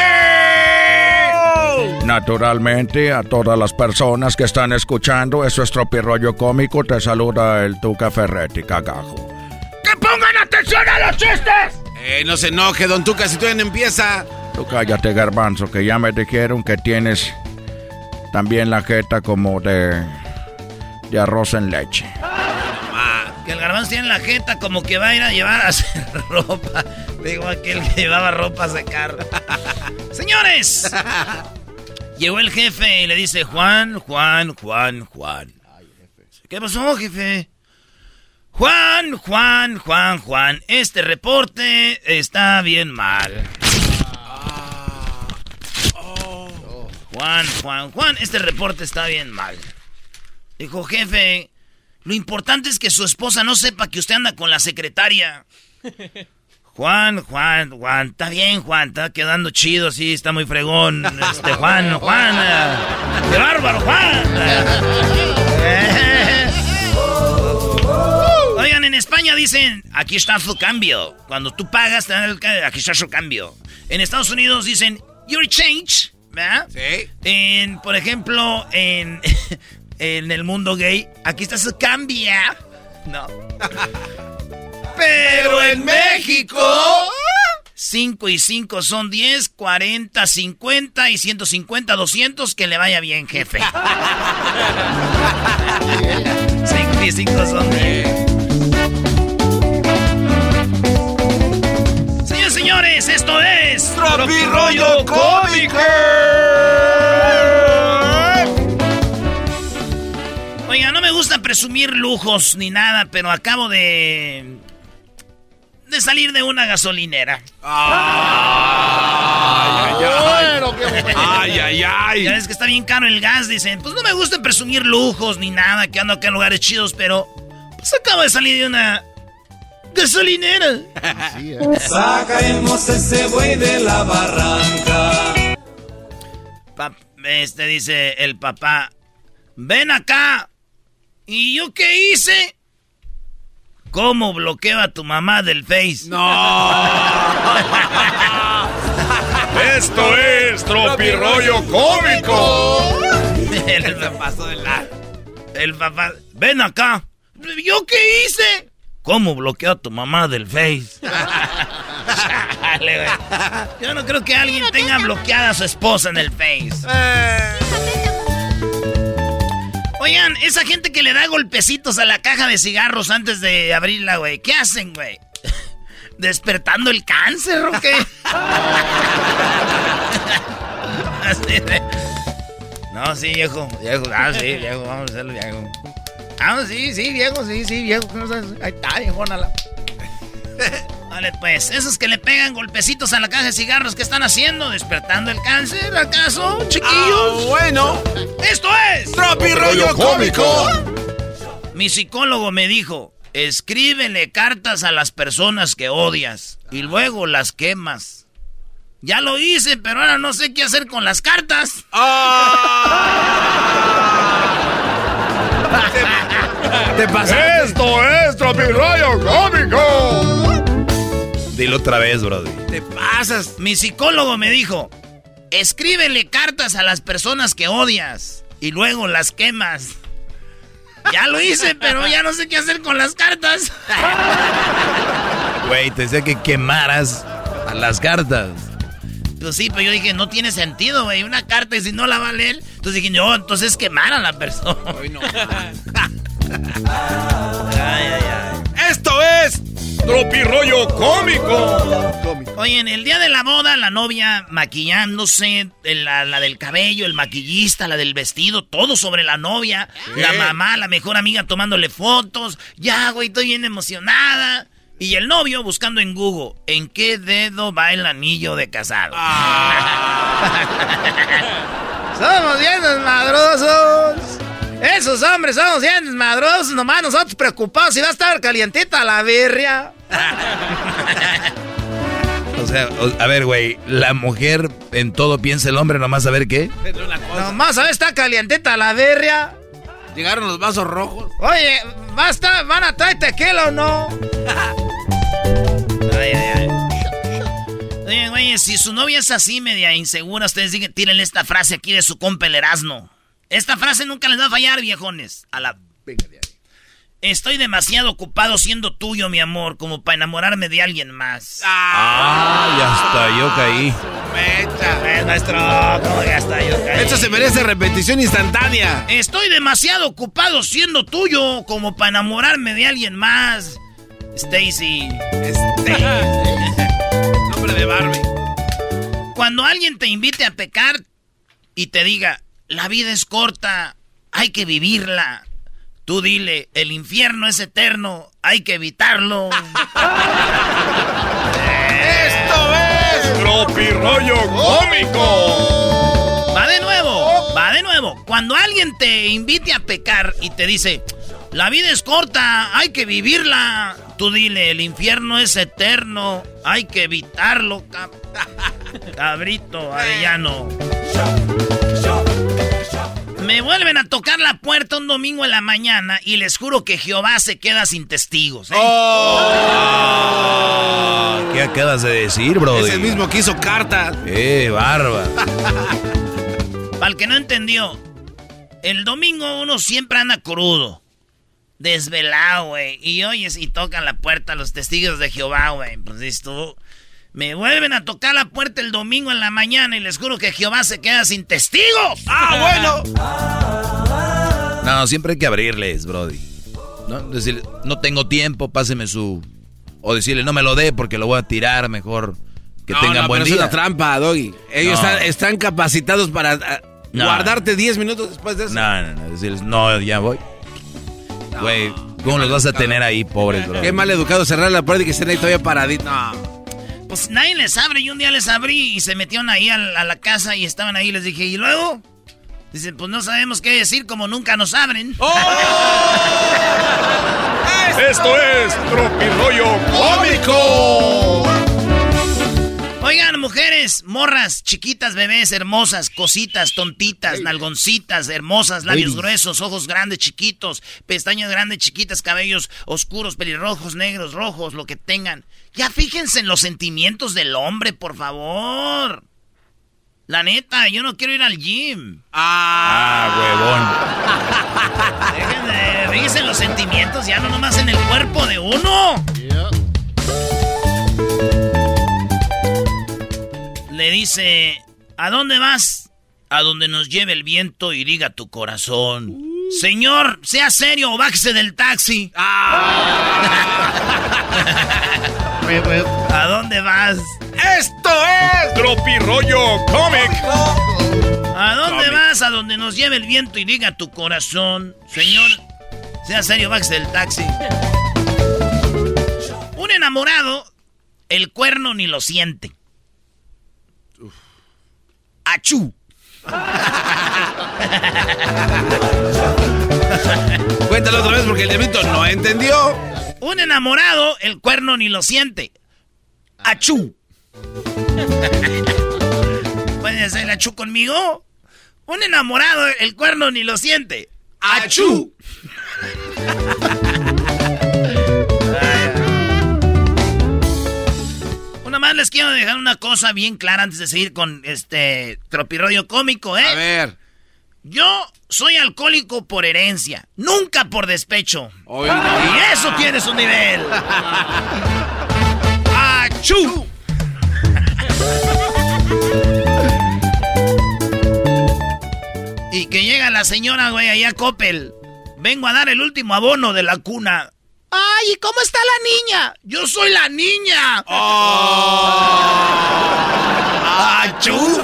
Naturalmente, a todas las personas que están escuchando, eso es Tropirollo Cómico, te saluda el Tuca Ferretti, cagajo. ¡Que pongan atención a los chistes! Eh, no se enoje, don Tuca, si todavía no empieza. Tú cállate, garbanzo, que ya me dijeron que tienes también la jeta como de, de arroz en leche. Que el garbanzo tiene la jeta como que va a ir a llevar a hacer ropa. Digo, aquel que llevaba ropa a secar. Señores, llegó el jefe y le dice, Juan, Juan, Juan, Juan. ¿Qué pasó, jefe? Juan, Juan, Juan, Juan, este reporte está bien mal. Juan, Juan, Juan, este reporte está bien mal. Dijo, jefe, lo importante es que su esposa no sepa que usted anda con la secretaria. Juan, Juan, Juan, está bien, Juan, está quedando chido, sí, está muy fregón. Este, Juan, Juan, eh, qué bárbaro, Juan. Oigan, en España dicen, aquí está su cambio. Cuando tú pagas, aquí está su cambio. En Estados Unidos dicen, your change, ¿verdad? Sí. En, por ejemplo, en, en el mundo gay, aquí está su cambio. No. Pero en México... 5 y 5 son 10, 40, 50 y 150, 200. Que le vaya bien, jefe. 5 y 5 son 10. Esto es Tropirollo Cómico. Oiga, no me gusta presumir lujos ni nada, pero acabo de. de salir de una gasolinera. Ay, Bueno, qué Ay, ay, ay. Ya ves que está bien caro el gas, dicen. Pues no me gusta presumir lujos ni nada, que ando acá en lugares chidos, pero. Pues acabo de salir de una. Gasolinera. Sacaremos ese buey de la barranca. Pap- este dice el papá. Ven acá. ¿Y yo qué hice? ¿Cómo bloqueo a tu mamá del Face? Esto es Tropirollo Cómico. el, la... el papá. Ven acá. ¿Yo qué hice? ¿Cómo bloqueo a tu mamá del Face? Chale, güey. Yo no creo que alguien tenga bloqueada a su esposa en el Face. Oigan, esa gente que le da golpecitos a la caja de cigarros antes de abrirla, güey. ¿Qué hacen, güey? ¿Despertando el cáncer o qué? Así de- No, sí, viejo. Viejo, ah, sí, viejo, vamos a hacerlo, viejo. Ah, sí, sí, viejo, sí, sí, viejo. Ahí está, viejónala. Vale, pues, esos que le pegan golpecitos a la caja de cigarros, ¿qué están haciendo? ¿Despertando el cáncer, acaso, chiquillos? bueno. Esto es... Tropirollo Cómico. Mi psicólogo me dijo, escríbele cartas a las personas que odias y luego las quemas. Ya lo hice, pero ahora no sé qué hacer con las cartas. ¿Te pasa? Esto es Tropirollo Cómico. Dilo otra vez, brody. Te pasas. Mi psicólogo me dijo, escríbele cartas a las personas que odias y luego las quemas. Ya lo hice, pero ya no sé qué hacer con las cartas. Güey, te decía que quemaras a las cartas. Pues sí, pero yo dije, no tiene sentido, güey. Una carta y si no la va a leer. Entonces dije, no, entonces quemar a la persona. ay, ay, ay. Esto es Tropirollo Cómico. Oye, en el día de la boda, la novia maquillándose, la, la del cabello, el maquillista, la del vestido, todo sobre la novia. La mamá, la mejor amiga tomándole fotos. Ya, güey, estoy bien emocionada. Y el novio buscando en Google, ¿en qué dedo va el anillo de casado? Somos bien desmadrosos. Esos hombres somos bien desmadrosos, nomás nosotros preocupados si va a estar calientita la birria. O sea, a ver, güey, la mujer en todo piensa el hombre, nomás a ver qué. Nomás a ver, está calientita la birria. Llegaron los vasos rojos. Oye, ¿va a estar- ¿van a traer tequila o no? Ay, ay, ay. Oye, güey, si su novia es así, media insegura, ustedes digan, tírenle esta frase aquí de su compa el Erasmo. Esta frase nunca les va a fallar, viejones. A la... Estoy demasiado ocupado siendo tuyo, mi amor, como para enamorarme de alguien más. Ah, ya está, yo caí. Eh, maestro, ¿cómo que hasta yo caí? Esto se merece repetición instantánea. Estoy demasiado ocupado siendo tuyo como para enamorarme de alguien más. Stacy. Nombre de Barbie. Cuando alguien te invite a pecar y te diga, la vida es corta, hay que vivirla. Tú dile, el infierno es eterno, hay que evitarlo. ¡Esto es Tropi Rollo Cómico! Va de nuevo, va de nuevo. Cuando alguien te invite a pecar y te dice, la vida es corta, hay que vivirla. Tú dile, el infierno es eterno, hay que evitarlo, cab- cabrito, arellano. Me vuelven a tocar la puerta un domingo en la mañana y les juro que Jehová se queda sin testigos. ¿eh? Ah, ¿Qué acabas de decir, bro? Es el mismo que hizo carta. Eh, barba. Para el que no entendió, el domingo uno siempre anda crudo, desvelado, güey. Y oyes y tocan la puerta los testigos de Jehová, güey. Pues dices tú, me vuelven a tocar la puerta el domingo en la mañana y les juro que Jehová se queda sin testigos. ¡Ah, bueno! No, siempre hay que abrirles, Brody. ¿No? Decirle, no tengo tiempo, páseme su. O decirle, no me lo dé porque lo voy a tirar mejor. Que No, tengan no, buen pero día. Es una trampa, Doggy. Ellos No. están, están capacitados para ah, No. guardarte 10 minutos después de eso. No, no, no. Decirles, no, ya voy. Güey, ¿cómo los vas a tener ahí, pobres, bro? Qué mal educado cerrar la puerta y que estén ahí todavía paraditos. No. Pues nadie les abre y un día les abrí y se metieron ahí a la, a la casa y estaban ahí. Les dije, ¿y luego? Dicen, pues no sabemos qué decir como nunca nos abren. Esto es Tropi Rollo Cómico. Oigan, mujeres, morras, chiquitas, bebés, hermosas, cositas, tontitas, nalgoncitas, hermosas, labios gruesos, ojos grandes, chiquitos, pestañas grandes, chiquitas, cabellos oscuros, pelirrojos, negros, rojos, lo que tengan. Ya fíjense en los sentimientos del hombre, por favor. La neta, yo no quiero ir al gym. Ah, Déjenme, fíjense en los sentimientos, ya no nomás en el cuerpo de uno. Le dice, ¿a dónde vas? A donde nos lleve el viento y diga tu corazón. Señor, sea serio o bájese del taxi. ¿A dónde vas? Esto es Tropi Rollo Cómico. ¿A dónde vas? A donde nos lleve el viento y diga tu corazón. Señor, sea serio, bájese del taxi. Un enamorado, el cuerno ni lo siente. ¡Achú! Cuéntalo otra vez porque el diablito no entendió. Un enamorado, el cuerno ni lo siente. ¡Achú! ¿Pueden hacer el achú conmigo? Un enamorado, el cuerno ni lo siente. ¡Achú! más les quiero dejar una cosa bien clara antes de seguir con este tropirroyo cómico, ¿eh? A ver. Yo soy alcohólico por herencia, nunca por despecho. Y eso tiene su nivel. ¡Achú! y que llega la señora, güey, allá a Coppel. Vengo a dar el último abono de la cuna. ¡Ay, ¿y cómo está la niña? ¡Yo soy la niña! ¡Achú!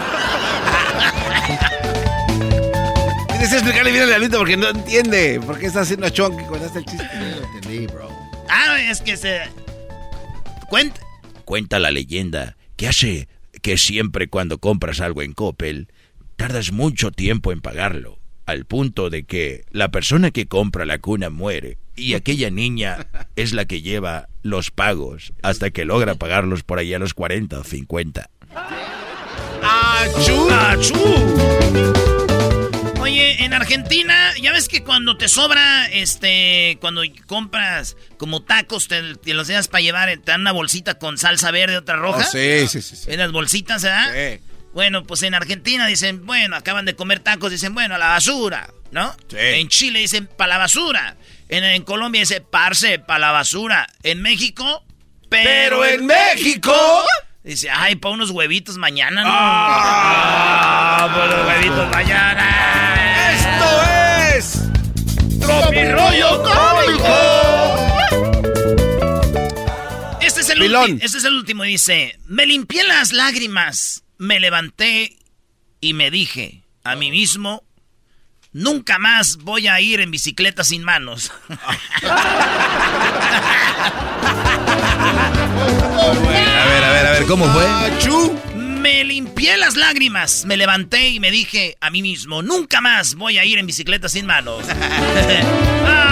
Tienes que explicarle bien al diablito porque no entiende. ¿Por qué está haciendo chonky cuando hace el chiste? entendí, bro. Ah, es que se... Cuenta... Cuenta la leyenda que hace que siempre cuando compras algo en Coppel, tardas mucho tiempo en pagarlo. al punto de que la persona que compra la cuna muere y aquella niña es la que lleva los pagos hasta que logra pagarlos por ahí a los 40 o 50. ¡Achú! Oye, en Argentina, ya ves que cuando te sobra, este, cuando compras como tacos, te, te los llevas para llevar, te dan una bolsita con salsa verde, otra roja. Oh, sí, sí, sí, sí. En las bolsitas, ¿verdad? Sí. Bueno, pues en Argentina dicen, bueno, acaban de comer tacos, dicen, bueno, a la basura, ¿no? Sí. En Chile dicen, para la basura. En, en Colombia dice, parce, para la basura. En México, Pero en México. Dice, ay, para unos huevitos mañana, ¿no? Ah, para los huevitos mañana. Esto es. Tropi rollo Este es el último. Este es el último. Dice: Me limpié las lágrimas, me levanté y me dije a mí mismo: Nunca más voy a ir en bicicleta sin manos. A ver, a ver, a ver, ¿cómo fue? Me limpié las lágrimas, me levanté y me dije a mí mismo: Nunca más voy a ir en bicicleta sin manos.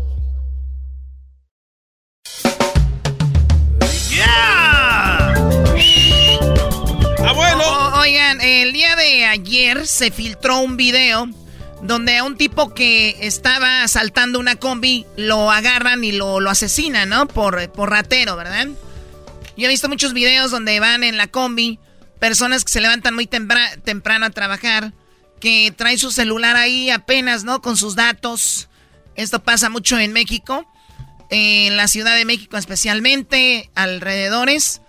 Abuelo. O- oigan, el día de ayer se filtró un video donde a un tipo que estaba asaltando una combi lo agarran y lo, lo asesinan, ¿no? Por, por ratero, ¿verdad? Yo he visto muchos videos donde van en la combi personas que se levantan muy temprano a trabajar, que traen su celular ahí apenas, ¿no? Con sus datos. Esto pasa mucho en México, en la Ciudad de México especialmente, alrededores.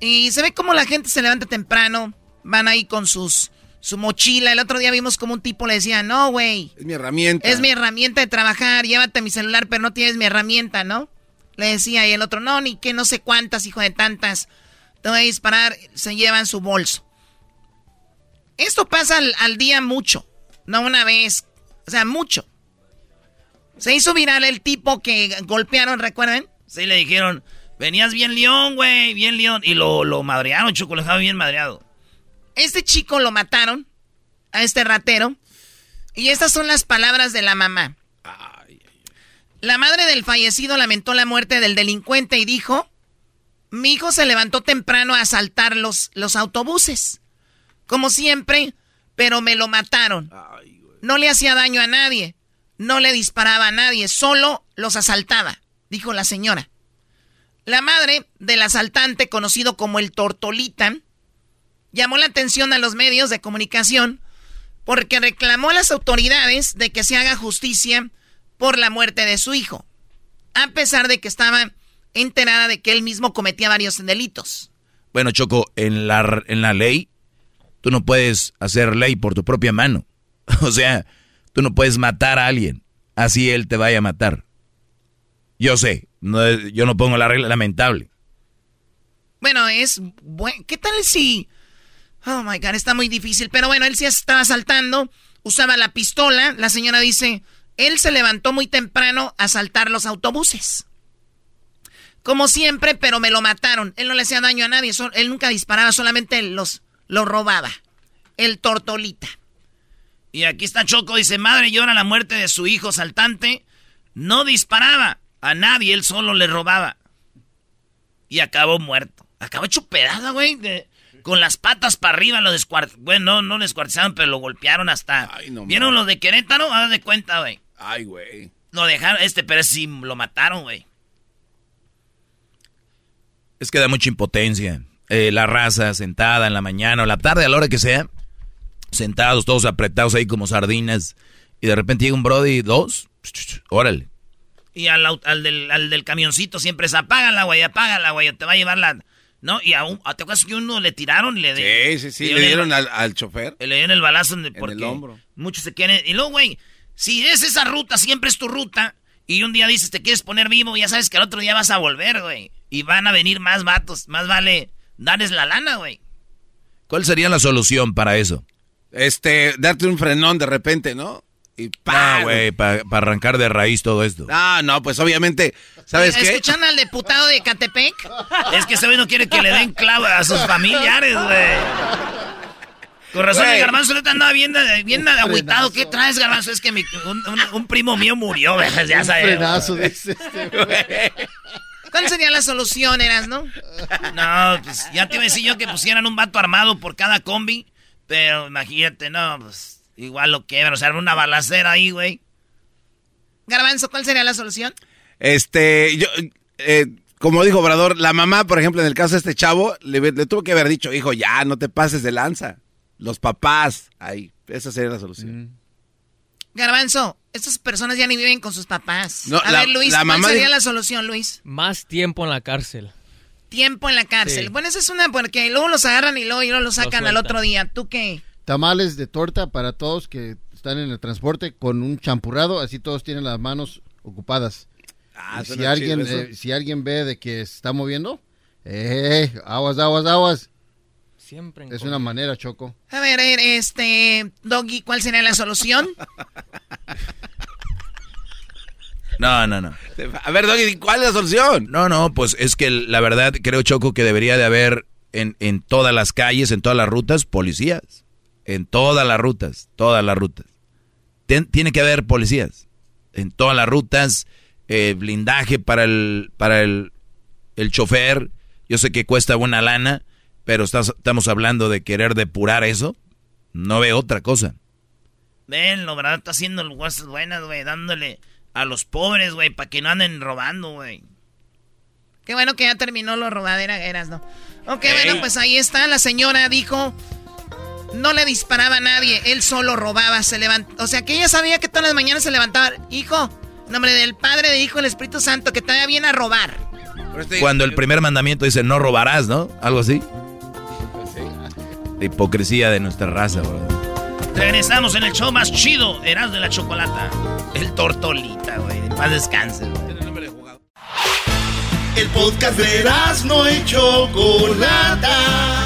Y se ve como la gente se levanta temprano, van ahí con sus su mochila. El otro día vimos como un tipo le decía, no, güey, Es mi herramienta. es mi herramienta de trabajar, llévate mi celular, pero no tienes mi herramienta, ¿no? Le decía, y el otro, no, ni que no sé cuántas, hijo de tantas, te voy a disparar, se llevan su bolso. Esto pasa al, al día mucho, no una vez, o sea, mucho. Se hizo viral el tipo que golpearon, ¿recuerdan? Sí, le dijeron, venías bien león, güey, bien león. Y lo, lo madrearon, Choco, lo bien madreado. Este chico lo mataron, a este ratero. Y estas son las palabras de la mamá. La madre del fallecido lamentó la muerte del delincuente y dijo, mi hijo se levantó temprano a asaltar los, los autobuses. Como siempre, pero me lo mataron. No le hacía daño a nadie. No le disparaba a nadie, solo los asaltaba, dijo la señora. La madre del asaltante, conocido como el Tortolita, llamó la atención a los medios de comunicación porque reclamó a las autoridades de que se haga justicia por la muerte de su hijo, a pesar de que estaba enterada de que él mismo cometía varios delitos. Bueno, Choco, en la, ley, tú no puedes hacer ley por tu propia mano. O sea, tú no puedes matar a alguien, así él te vaya a matar. Yo sé, yo no pongo la regla lamentable. Bueno, es buen... ¿Qué tal si... Oh, my God, está muy difícil. Pero bueno, él sí estaba asaltando, usaba la pistola. La señora dice, él se levantó muy temprano a asaltar los autobuses. Como siempre, pero me lo mataron. Él no le hacía daño a nadie. él nunca disparaba, solamente los, los robaba. El tortolita. Y aquí está Choco, dice, madre llora la muerte de su hijo saltante. No disparaba a nadie, él solo le robaba. Y acabó muerto. Acabó hecho pedada, güey. de- con las patas para arriba lo descuartizaron. Bueno, no, no descuartizaron, pero lo golpearon hasta. ¿Vieron lo de Querétaro? Haz de cuenta, güey. Ay, güey. Lo dejaron, este, pero sí lo mataron, güey. Es que da mucha impotencia. Eh, la raza sentada en la mañana o la tarde, a la hora que sea, sentados, todos apretados ahí como sardinas. Y de repente llega un Brody, dos, órale. Y al, al, del, al del camioncito siempre es apágala, güey, apágala, güey, te va a llevar la... ¿No? Y aún, ¿te acuerdas que uno le tiraron? Le de, sí, sí, sí, le dieron al, al, chofer. Le dieron el balazo en, el hombro. Muchos se quieren... Y luego, güey, si es esa ruta, siempre es tu ruta, y un día dices, te quieres poner vivo, ya sabes que al otro día vas a volver, güey. Y van a venir más vatos, más vale darles la lana, güey. ¿Cuál sería la solución para eso? Este, darte un frenón de repente, ¿no? Y pa, güey, para arrancar de raíz todo esto. Ah, no, pues obviamente, ¿sabes qué? ¿Escuchan al diputado de Catepec? es que ese güey no quiere que le den clavo a sus familiares, güey. Con razón, el garbanzo te andaba bien, bien agüitado. ¿Qué traes, garbanzo? Es que mi, un, primo mío murió, güey. Ya sabes. frenazo, dice este, güey. ¿Cuál sería la solución, Eras, no? No, pues ya te iba a decir yo que pusieran un vato armado por cada combi. Pero imagínate, no, pues Igual lo que, o sea, una balacera ahí, güey. Garbanzo, ¿cuál sería la solución? Este, yo, eh, como dijo Obrador, la mamá, por ejemplo, en el caso de este chavo, le, tuvo que haber dicho, hijo, ya, no te pases de lanza. Los papás, ahí, esa sería la solución. Mm. Garbanzo, estas personas ya ni viven con sus papás. a ver, Luis, ¿cuál sería la solución, Luis? Más tiempo en la cárcel. Tiempo en la cárcel. Bueno, esa es una, porque luego los agarran y luego, y luego los sacan al otro día. ¿Tú qué? tamales de torta para todos que están en el transporte con un champurrado, así todos tienen las manos ocupadas. Ah, si alguien eh, si alguien ve de que se está moviendo, eh, aguas, aguas, aguas. Siempre es una manera, Choco. A ver, este, Doggy, ¿cuál sería la solución? No, no, no. A ver, Doggy, ¿cuál es la solución? No, no, pues es que la verdad creo, Choco, que debería de haber en, en todas las calles, en todas las rutas, policías en todas las rutas, todas las rutas. tiene que haber policías en todas las rutas, eh, blindaje para el para el, el, chofer. Yo sé que cuesta buena lana, pero estamos hablando de querer depurar eso. No veo otra cosa. Ven, lo verdad está haciendo cosas buenas, güey, dándole a los pobres, güey, para que no anden robando, güey. Qué bueno que ya terminó lo robadera, eras, ¿no? Ok, bueno, pues ahí está. La señora dijo no le disparaba a nadie, él solo robaba, se levantó. O sea que ella sabía que todas las mañanas se levantaba. Hijo, nombre del Padre, de Hijo, el Espíritu Santo, que te vaya bien a robar. Cuando el primer mandamiento dice no robarás, ¿no? Algo así. La hipocresía de nuestra raza, bro. Regresamos en el show más chido, Eras de la Chocolata. El Tortolita, güey. Paz descanse, El podcast de no y Chocolata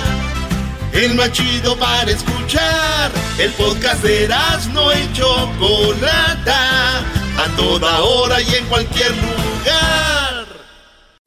el más chido para escuchar. El podcast de no y Chocolata, a toda hora y en cualquier lugar.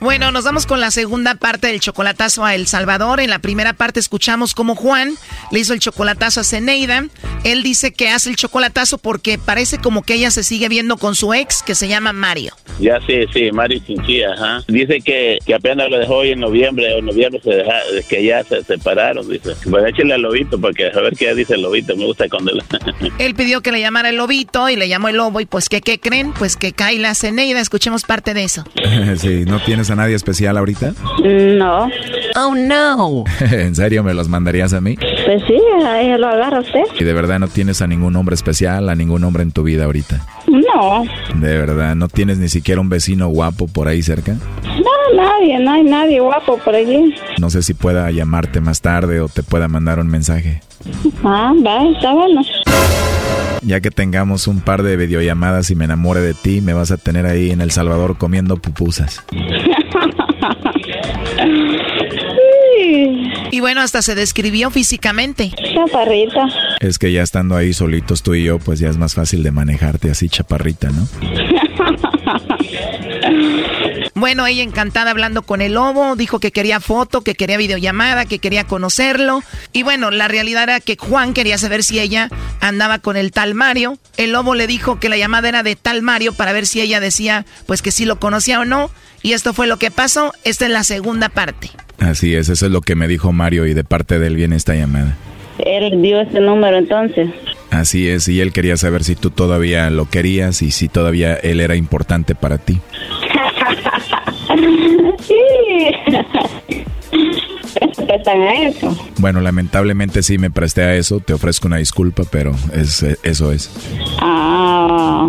Bueno, nos vamos con la segunda parte del chocolatazo a El Salvador. En la primera parte escuchamos cómo Juan le hizo el chocolatazo a Zeneida. Él dice que hace el chocolatazo porque parece como que ella se sigue viendo con su ex que se llama Mario. Ya sí, sí, Mario Chinchilla, ajá. Dice que, que apenas lo dejó hoy en noviembre, o en noviembre se deja, que ya se separaron, dice. Pues échale al lobito porque a ver qué dice el lobito, me gusta cuando... él pidió que le llamara el lobito y le llamó el lobo y pues ¿qué, qué creen? Pues que cae la Zeneida, escuchemos parte de eso. sí, ¿no tienes a nadie especial ahorita? No. Oh, no. ¿En serio me los mandarías a mí? Pues sí, ahí lo agarra usted. ¿Y de verdad no tienes a ningún hombre especial, a ningún hombre en tu vida ahorita? No. ¿De verdad no tienes ni siquiera un vecino guapo por ahí cerca? No, nadie, no hay nadie guapo por allí. No sé si pueda llamarte más tarde o te pueda mandar un mensaje. Ah, va, está bueno. Ya que tengamos un par de videollamadas y me enamore de ti, me vas a tener ahí en El Salvador comiendo pupusas. Y bueno, hasta se describió físicamente. Chaparrita. Es que ya estando ahí solitos tú y yo, pues ya es más fácil de manejarte así chaparrita, ¿no? Bueno, ella encantada hablando con el lobo, dijo que quería foto, que quería videollamada, que quería conocerlo. Y bueno, la realidad era que Juan quería saber si ella andaba con el tal Mario. El lobo le dijo que la llamada era de tal Mario para ver si ella decía pues que sí lo conocía o no. Y esto fue lo que pasó. Esta es la segunda parte. Así es, eso es lo que me dijo Mario y de parte de él viene esta llamada. Él dio ese número entonces. Así es, y él quería saber si tú todavía lo querías y si todavía él era importante para ti. sí. prestan a eso. Bueno, lamentablemente sí me presté a eso. Te ofrezco una disculpa, pero es, eso es. Ah.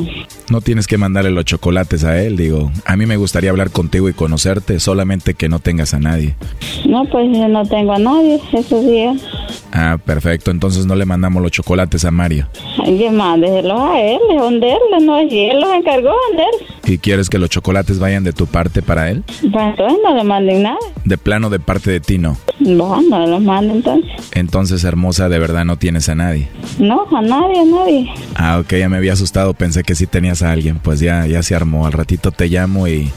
No tienes que mandarle los chocolates a él, digo. A mí me gustaría hablar contigo y conocerte, solamente que no tengas a nadie. No, pues no tengo a nadie esos días. Ah, perfecto. Entonces no le mandamos los chocolates a Mario. Ay, mándeselos a él, venderle, no es él los encargó de. ¿Y quieres que los chocolates vayan de tu parte para él? Pues entonces no le manden nada. De plano de parte de ti, ¿no? No, no los manden entonces. Entonces, hermosa, de verdad no tienes a nadie. No, a nadie, a nadie. Ah, ok, ya me había asustado, pensé que sí tenías a alguien. Pues ya, ya se armó. Al ratito te llamo y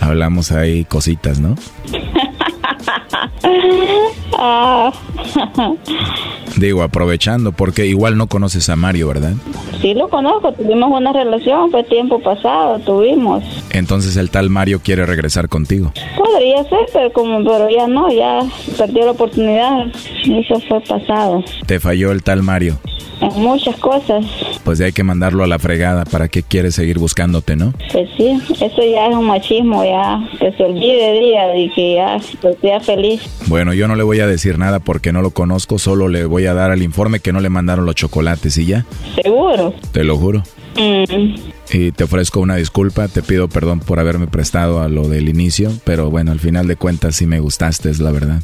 hablamos ahí cositas, ¿no? Digo, aprovechando, porque igual no conoces a Mario, ¿verdad? Sí, lo conozco, tuvimos una relación, fue tiempo pasado, tuvimos. Entonces el tal Mario quiere regresar contigo. Podría ser, pero como pero ya no, ya perdió la oportunidad, eso fue pasado. ¿Te falló el tal Mario? En muchas cosas. Pues ya hay que mandarlo a la fregada, ¿para qué quiere seguir buscándote, no? Pues sí, eso ya es un machismo, ya, que se olvide día y que ya sea feliz. Bueno, yo no le voy a decir nada porque no lo conozco, solo le voy a dar al informe que no le mandaron los chocolates y ya. ¿Seguro? Te lo juro. Mm. Y te ofrezco una disculpa, te pido perdón por haberme prestado a lo del inicio, pero bueno, al final de cuentas sí me gustaste, es la verdad.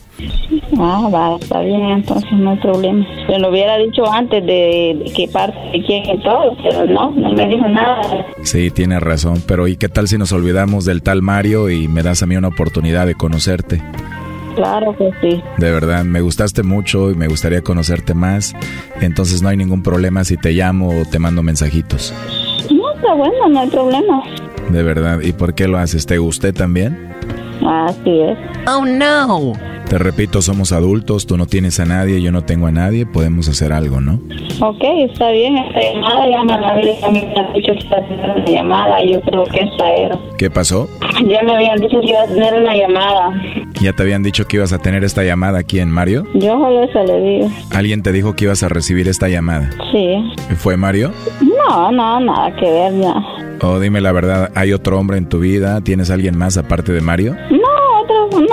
Ah, va, está bien, entonces no hay problema. Se lo hubiera dicho antes de, de qué parte, de quién y todo, pero no, no me dijo nada. Sí, tienes razón, pero ¿y qué tal si nos olvidamos del tal Mario y me das a mí una oportunidad de conocerte? Claro que sí. De verdad, me gustaste mucho y me gustaría conocerte más. Entonces no hay ningún problema si te llamo o te mando mensajitos. No, está bueno, no hay problema. De verdad, ¿y por qué lo haces? ¿Te gusté también? Así es. Oh, no. Te repito, somos adultos, tú no tienes a nadie, yo no tengo a nadie, podemos hacer algo, ¿no? Ok, está bien, esta llamada ya me la habían dicho que iba a tener una llamada, yo creo que esta era. ¿Qué pasó? Ya me habían dicho que iba a tener una llamada. ¿Ya te habían dicho que ibas a tener esta llamada aquí en Mario? Yo solo eso le digo. ¿Alguien te dijo que ibas a recibir esta llamada? Sí. ¿Fue Mario? No, no, nada que ver, ya. O dime la verdad, ¿hay otro hombre en tu vida? ¿Tienes alguien más aparte de Mario? No,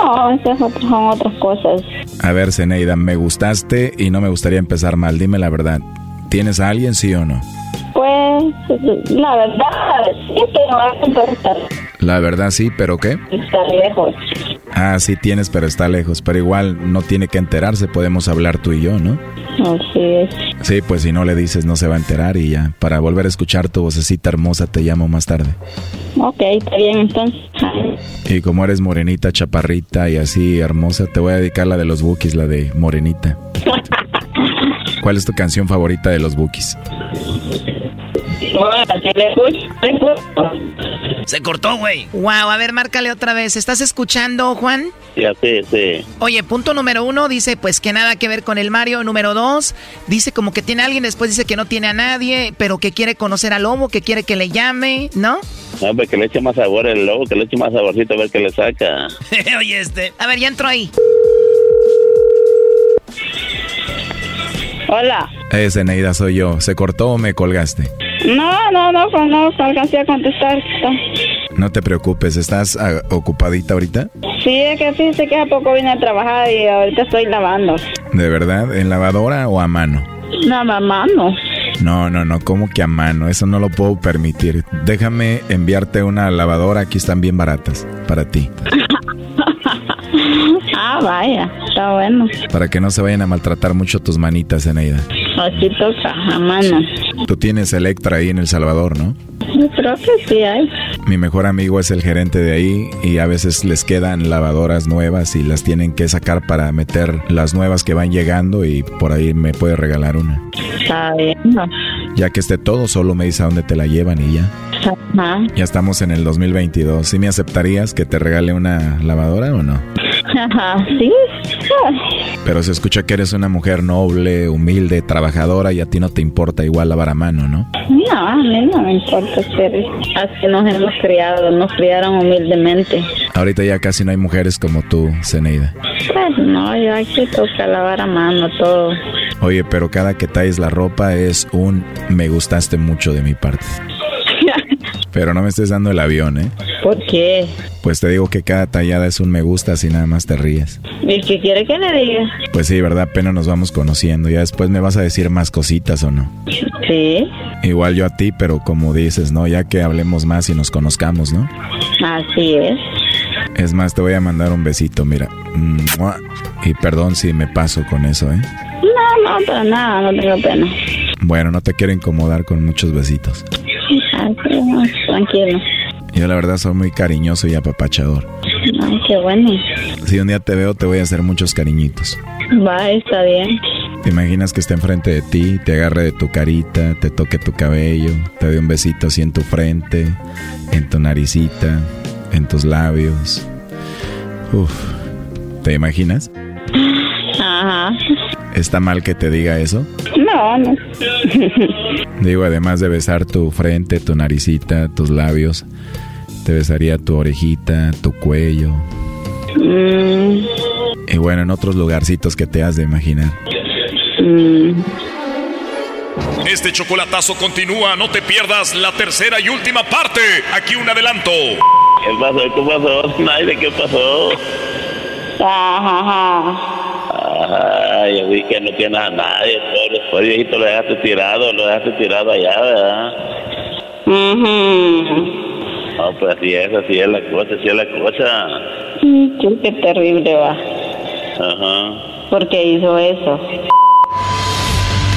no, esas otras son otras cosas. A ver, Zeneida, me gustaste y no me gustaría empezar mal. Dime la verdad, ¿tienes a alguien, sí o no? Pues, la verdad, sí, pero estar, La verdad sí, pero ¿qué? está lejos. Ah, sí tienes, pero está lejos. Pero igual no tiene que enterarse, podemos hablar tú y yo, ¿no? Así es. Sí, pues si no le dices no se va a enterar y ya. Para volver a escuchar tu vocecita hermosa te llamo más tarde. Ok, está bien, entonces. Y como eres morenita, chaparrita y así hermosa, te voy a dedicar la de los Bookies, la de Morenita. ¿Cuál es tu canción favorita de los Bookies? Se cortó, güey. Wow, a ver, márcale otra vez. ¿Estás escuchando, Juan? Sí, sí, sí. Oye, punto número uno dice pues que nada que ver con el Mario. Número dos, dice como que tiene a alguien, después dice que no tiene a nadie, pero que quiere conocer al lobo, que quiere que le llame, ¿no? No, pues que le eche más sabor el lobo, que le eche más saborcito a ver qué le saca. Oye, este. A ver, ya entró ahí. Hola. Eh, Zeneida, soy yo. ¿Se cortó o me colgaste? No, no, no, pues no, alcancé a contestar. No te preocupes, ¿estás ah, ocupadita ahorita? Sí, es que fíjese que hace poco vine a trabajar y ahorita estoy lavando. ¿De verdad? ¿En lavadora o a mano? No, mamá, no. No, no, no, ¿cómo que a mano? Eso no lo puedo permitir. Déjame enviarte una lavadora, aquí están bien baratas, para ti. ah, vaya, está bueno. Para que no se vayan a maltratar mucho tus manitas, Eneida. Tú tienes Electra ahí en El Salvador, ¿no? Yo creo que sí hay. Mi mejor amigo es el gerente de ahí y a veces les quedan lavadoras nuevas y las tienen que sacar para meter las nuevas que van llegando y por ahí me puede regalar una. Está bien. Ya que esté todo, solo me dice a dónde te la llevan y ya. Ajá. Ya estamos en el 2022. ¿Sí me aceptarías que te regale una lavadora o no? Ajá, sí. Pero se escucha que eres una mujer noble, humilde, trabajadora y a ti no te importa igual lavar a mano, ¿no? No, a mí no me importa ser. Así nos hemos criado, nos criaron humildemente. Ahorita ya casi no hay mujeres como tú, Zeneida. Pues no, ya aquí toca lavar a mano todo. Oye, pero cada que traes la ropa es un me gustaste mucho de mi parte. Pero no me estés dando el avión, ¿eh? ¿Por qué? Pues te digo que cada tallada es un me gusta si nada más te ríes. ¿Y qué quiere que le diga? Pues sí, ¿verdad? Apenas nos vamos conociendo. Ya después me vas a decir más cositas o no. Sí. Igual yo a ti, pero como dices, ¿no? Ya que hablemos más y nos conozcamos, ¿no? Así es. Es más, te voy a mandar un besito, mira. Y perdón si me paso con eso, ¿eh? No, no, para nada, no tengo pena. Bueno, no te quiero incomodar con muchos besitos. Tranquilo. Yo la verdad soy muy cariñoso y apapachador. Ay, qué bueno. Si un día te veo, te voy a hacer muchos cariñitos. Va, está bien. ¿Te imaginas que esté enfrente de ti, te agarre de tu carita, te toque tu cabello, te dé un besito así en tu frente, en tu naricita, en tus labios? Uf, ¿te imaginas? Ajá. ¿Está mal que te diga eso? No, no. Digo, además de besar tu frente, tu naricita, tus labios, te besaría tu orejita, tu cuello. Mm, Y bueno, en otros lugarcitos que te has de imaginar. mm. Este chocolatazo continúa, no te pierdas la tercera y última parte. Aquí un adelanto. ¿Qué pasó? ¿Qué pasó? Naide, ¿qué pasó? Ajá. Ay, yo vi que no tienes a nadie, pobre, viejito, lo dejaste tirado, lo dejaste tirado allá, ¿verdad? No, pues así es, así es la cosa, así es la cosa. Mm, Qué, terrible va. Ajá. ¿Por qué hizo eso?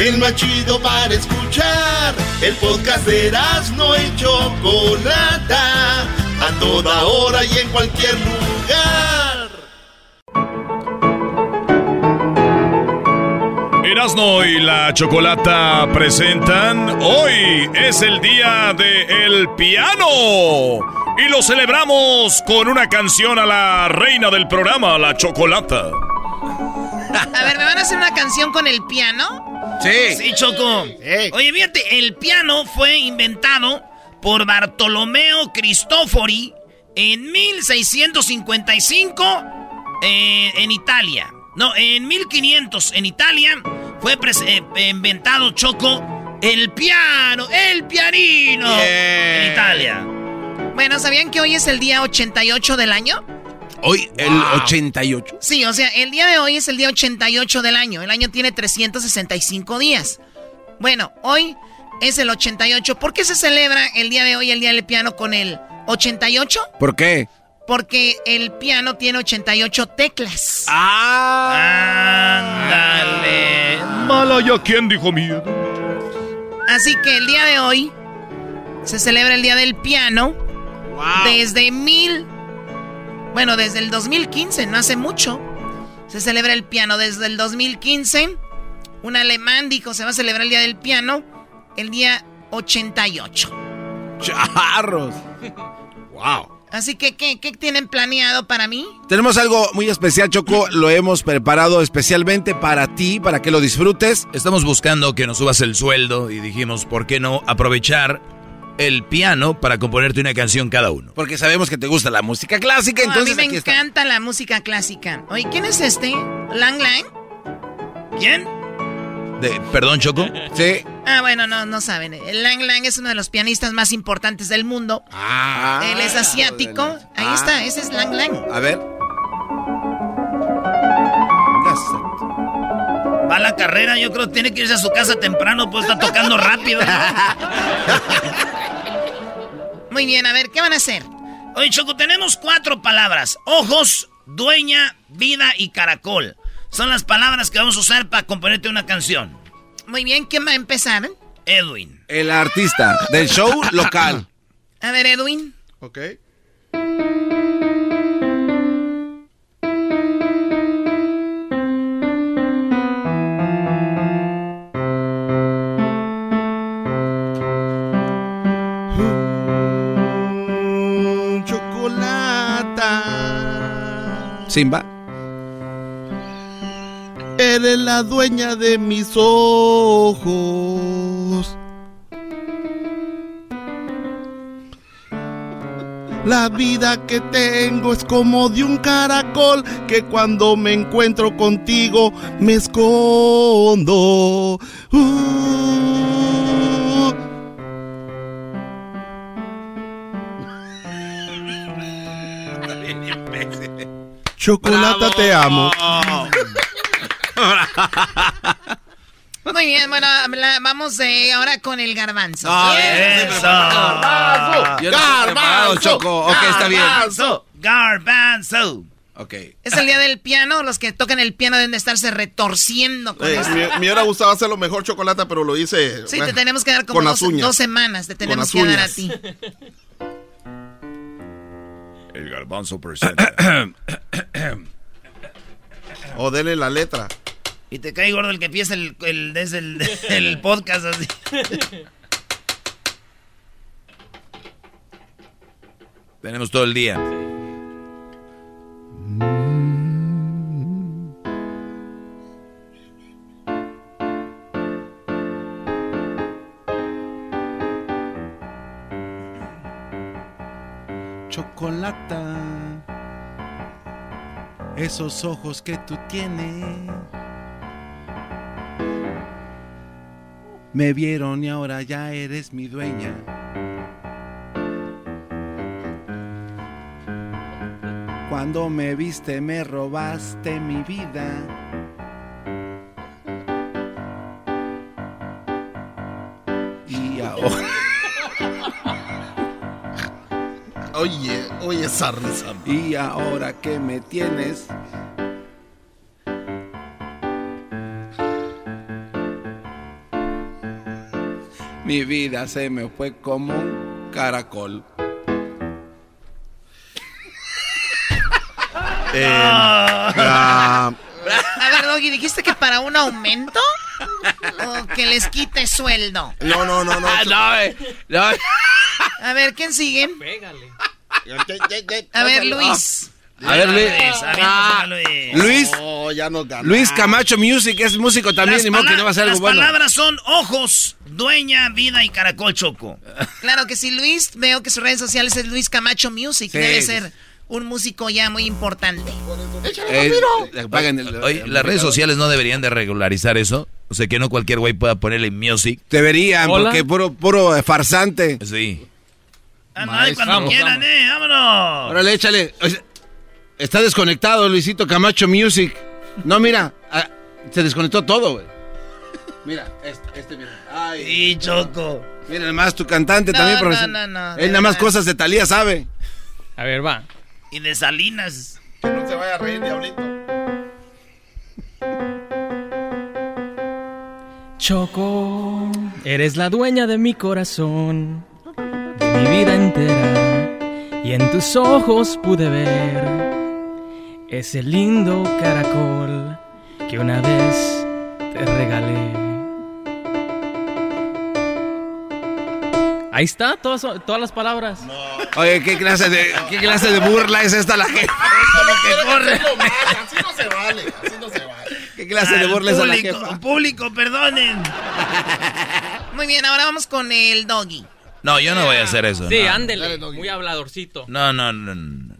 El más chido para escuchar. El podcast de Erasmo y Chocolata. A toda hora y en cualquier lugar. Erasno y la Chocolata presentan Hoy es el día del piano y lo celebramos con una canción a la reina del programa, la Chocolata. A ver, ¿me van a hacer una canción con el piano? Sí. Sí, Choco. Oye, fíjate, el piano fue inventado por Bartolomeo Cristofori en 1655 eh, en Italia. No, en 1500 en Italia fue eh, inventado, Choco, el piano, el pianino en Italia. Bueno, ¿sabían que hoy es el día 88 del año? Hoy el 88. Sí, o sea, el día de hoy es el día 88 del año. El año tiene 365 días. Bueno, hoy es el 88. ¿Por qué se celebra el día de hoy, el día del piano, con el 88? ¿Por qué? Porque el piano tiene 88 teclas. Ándale. Malaya, ¿quién dijo miedo? Así que el día de hoy se celebra el día del piano. Desde mil. Bueno, desde el 2015, no hace mucho. Se celebra el piano desde el 2015. Un alemán dijo, se va a celebrar el día del piano el día 88. Charros. Wow. Así que, ¿qué, qué tienen planeado para mí? Tenemos algo muy especial, Choco. Lo hemos preparado especialmente para ti, para que lo disfrutes. Estamos buscando que nos subas el sueldo y dijimos, ¿por qué no aprovechar el piano para componerte una canción cada uno? Porque sabemos que te gusta la música clásica, No, entonces a mí me aquí está. encanta la música clásica. Oye, ¿quién es este? ¿Lang Lang? ¿Quién? De, ¿Perdón, Choco? Sí. Ah, bueno, no, no saben. Lang Lang es uno de los pianistas más importantes del mundo. Ah. Él es asiático. Ahí Ah. está, ese es Lang Lang. A ver. Va a la carrera, yo creo que tiene que irse a su casa temprano, pues está tocando rápido. Muy bien, a ver, ¿qué van a hacer? Oye, Choco, tenemos cuatro palabras. Ojos, dueña, vida y caracol. Son las palabras que vamos a usar para componerte una canción. Muy bien, ¿quién va a empezar? Edwin. El artista del show local. A ver, Edwin. Ok. Simba. Eres la dueña de mis ojos. La vida que tengo es como de un caracol que cuando me encuentro contigo me escondo. Uh. Chocolata, te amo. Muy bien, bueno, la- vamos eh, ahora con el garbanzo. Ah, Bien. Eso. Garbanzo. Yo no estoy preparado, Choco. Ok, está bien. Garbanzo. Garbanzo. Ok. Es el día del piano, los que tocan el piano deben de estarse retorciendo con Eh, esto. me, me hubiera gustado hacerlo mejor chocolate, pero lo hice. Sí, bueno, te tenemos que dar como con dos, las uñas. dos semanas, te tenemos las que dar a uñas. ti. El garbanzo presenta. O dele la letra. Y te cae gordo el que empieza el, el, desde el, el podcast así. Tenemos todo el día. Chocolata. Esos ojos que tú tienes. Me vieron y ahora ya eres mi dueña. Cuando me viste me robaste mi vida. Y ahora... Oye, oye esa risa. Y ahora que me tienes. Mi vida se me fue como un caracol. Eh, Ah. A ver, Doggy, ¿dijiste que para un aumento? ¿O que les quite sueldo? No, no, no, no. no, A ver, ¿quién sigue? A ver, Luis. A ver, Luis. Ah, Luis. Luis. No, ya no. Luis Camacho Music es músico también, Las modo que no va a ser algo Las bueno. palabras son ojos, dueña, vida y caracol choco. Claro que sí, Luis. Veo que sus redes sociales es Luis Camacho Music. Sí. Debe ser un músico ya muy importante. Eh, Oye, las redes sociales no deberían de regularizar eso. O sea, que no cualquier güey pueda ponerle music. Deberían, porque puro, puro eh, farsante. Sí. Ah, no, ay, cuando quieran, eh, vámonos. Órale, échale. Está desconectado Luisito Camacho Music. No, mira, ah, se desconectó todo, güey. Mira, este, este mira. Ay. Y Choco. Mira, nada más tu cantante No, también, no, profesor. no, no, de Él nada más cosas de Talía sabe. A ver, va. Y de Salinas. Que no se vaya a reír, diablito. Choco, eres la dueña de mi corazón, de mi vida entera, y en tus ojos pude ver ese lindo caracol que una vez te regalé. Ahí está, todas, todas las palabras. Oye, ¿qué clase de, qué clase de burla es esta la jefa? que corre. Así no se vale, así no se vale. ¿Qué clase de Al burla es a la público, jefa? Público, perdonen. Muy bien, ahora vamos con el Doggy. No, yo no voy a hacer eso. Sí, no. ándele, muy habladorcito. No, no, no, no.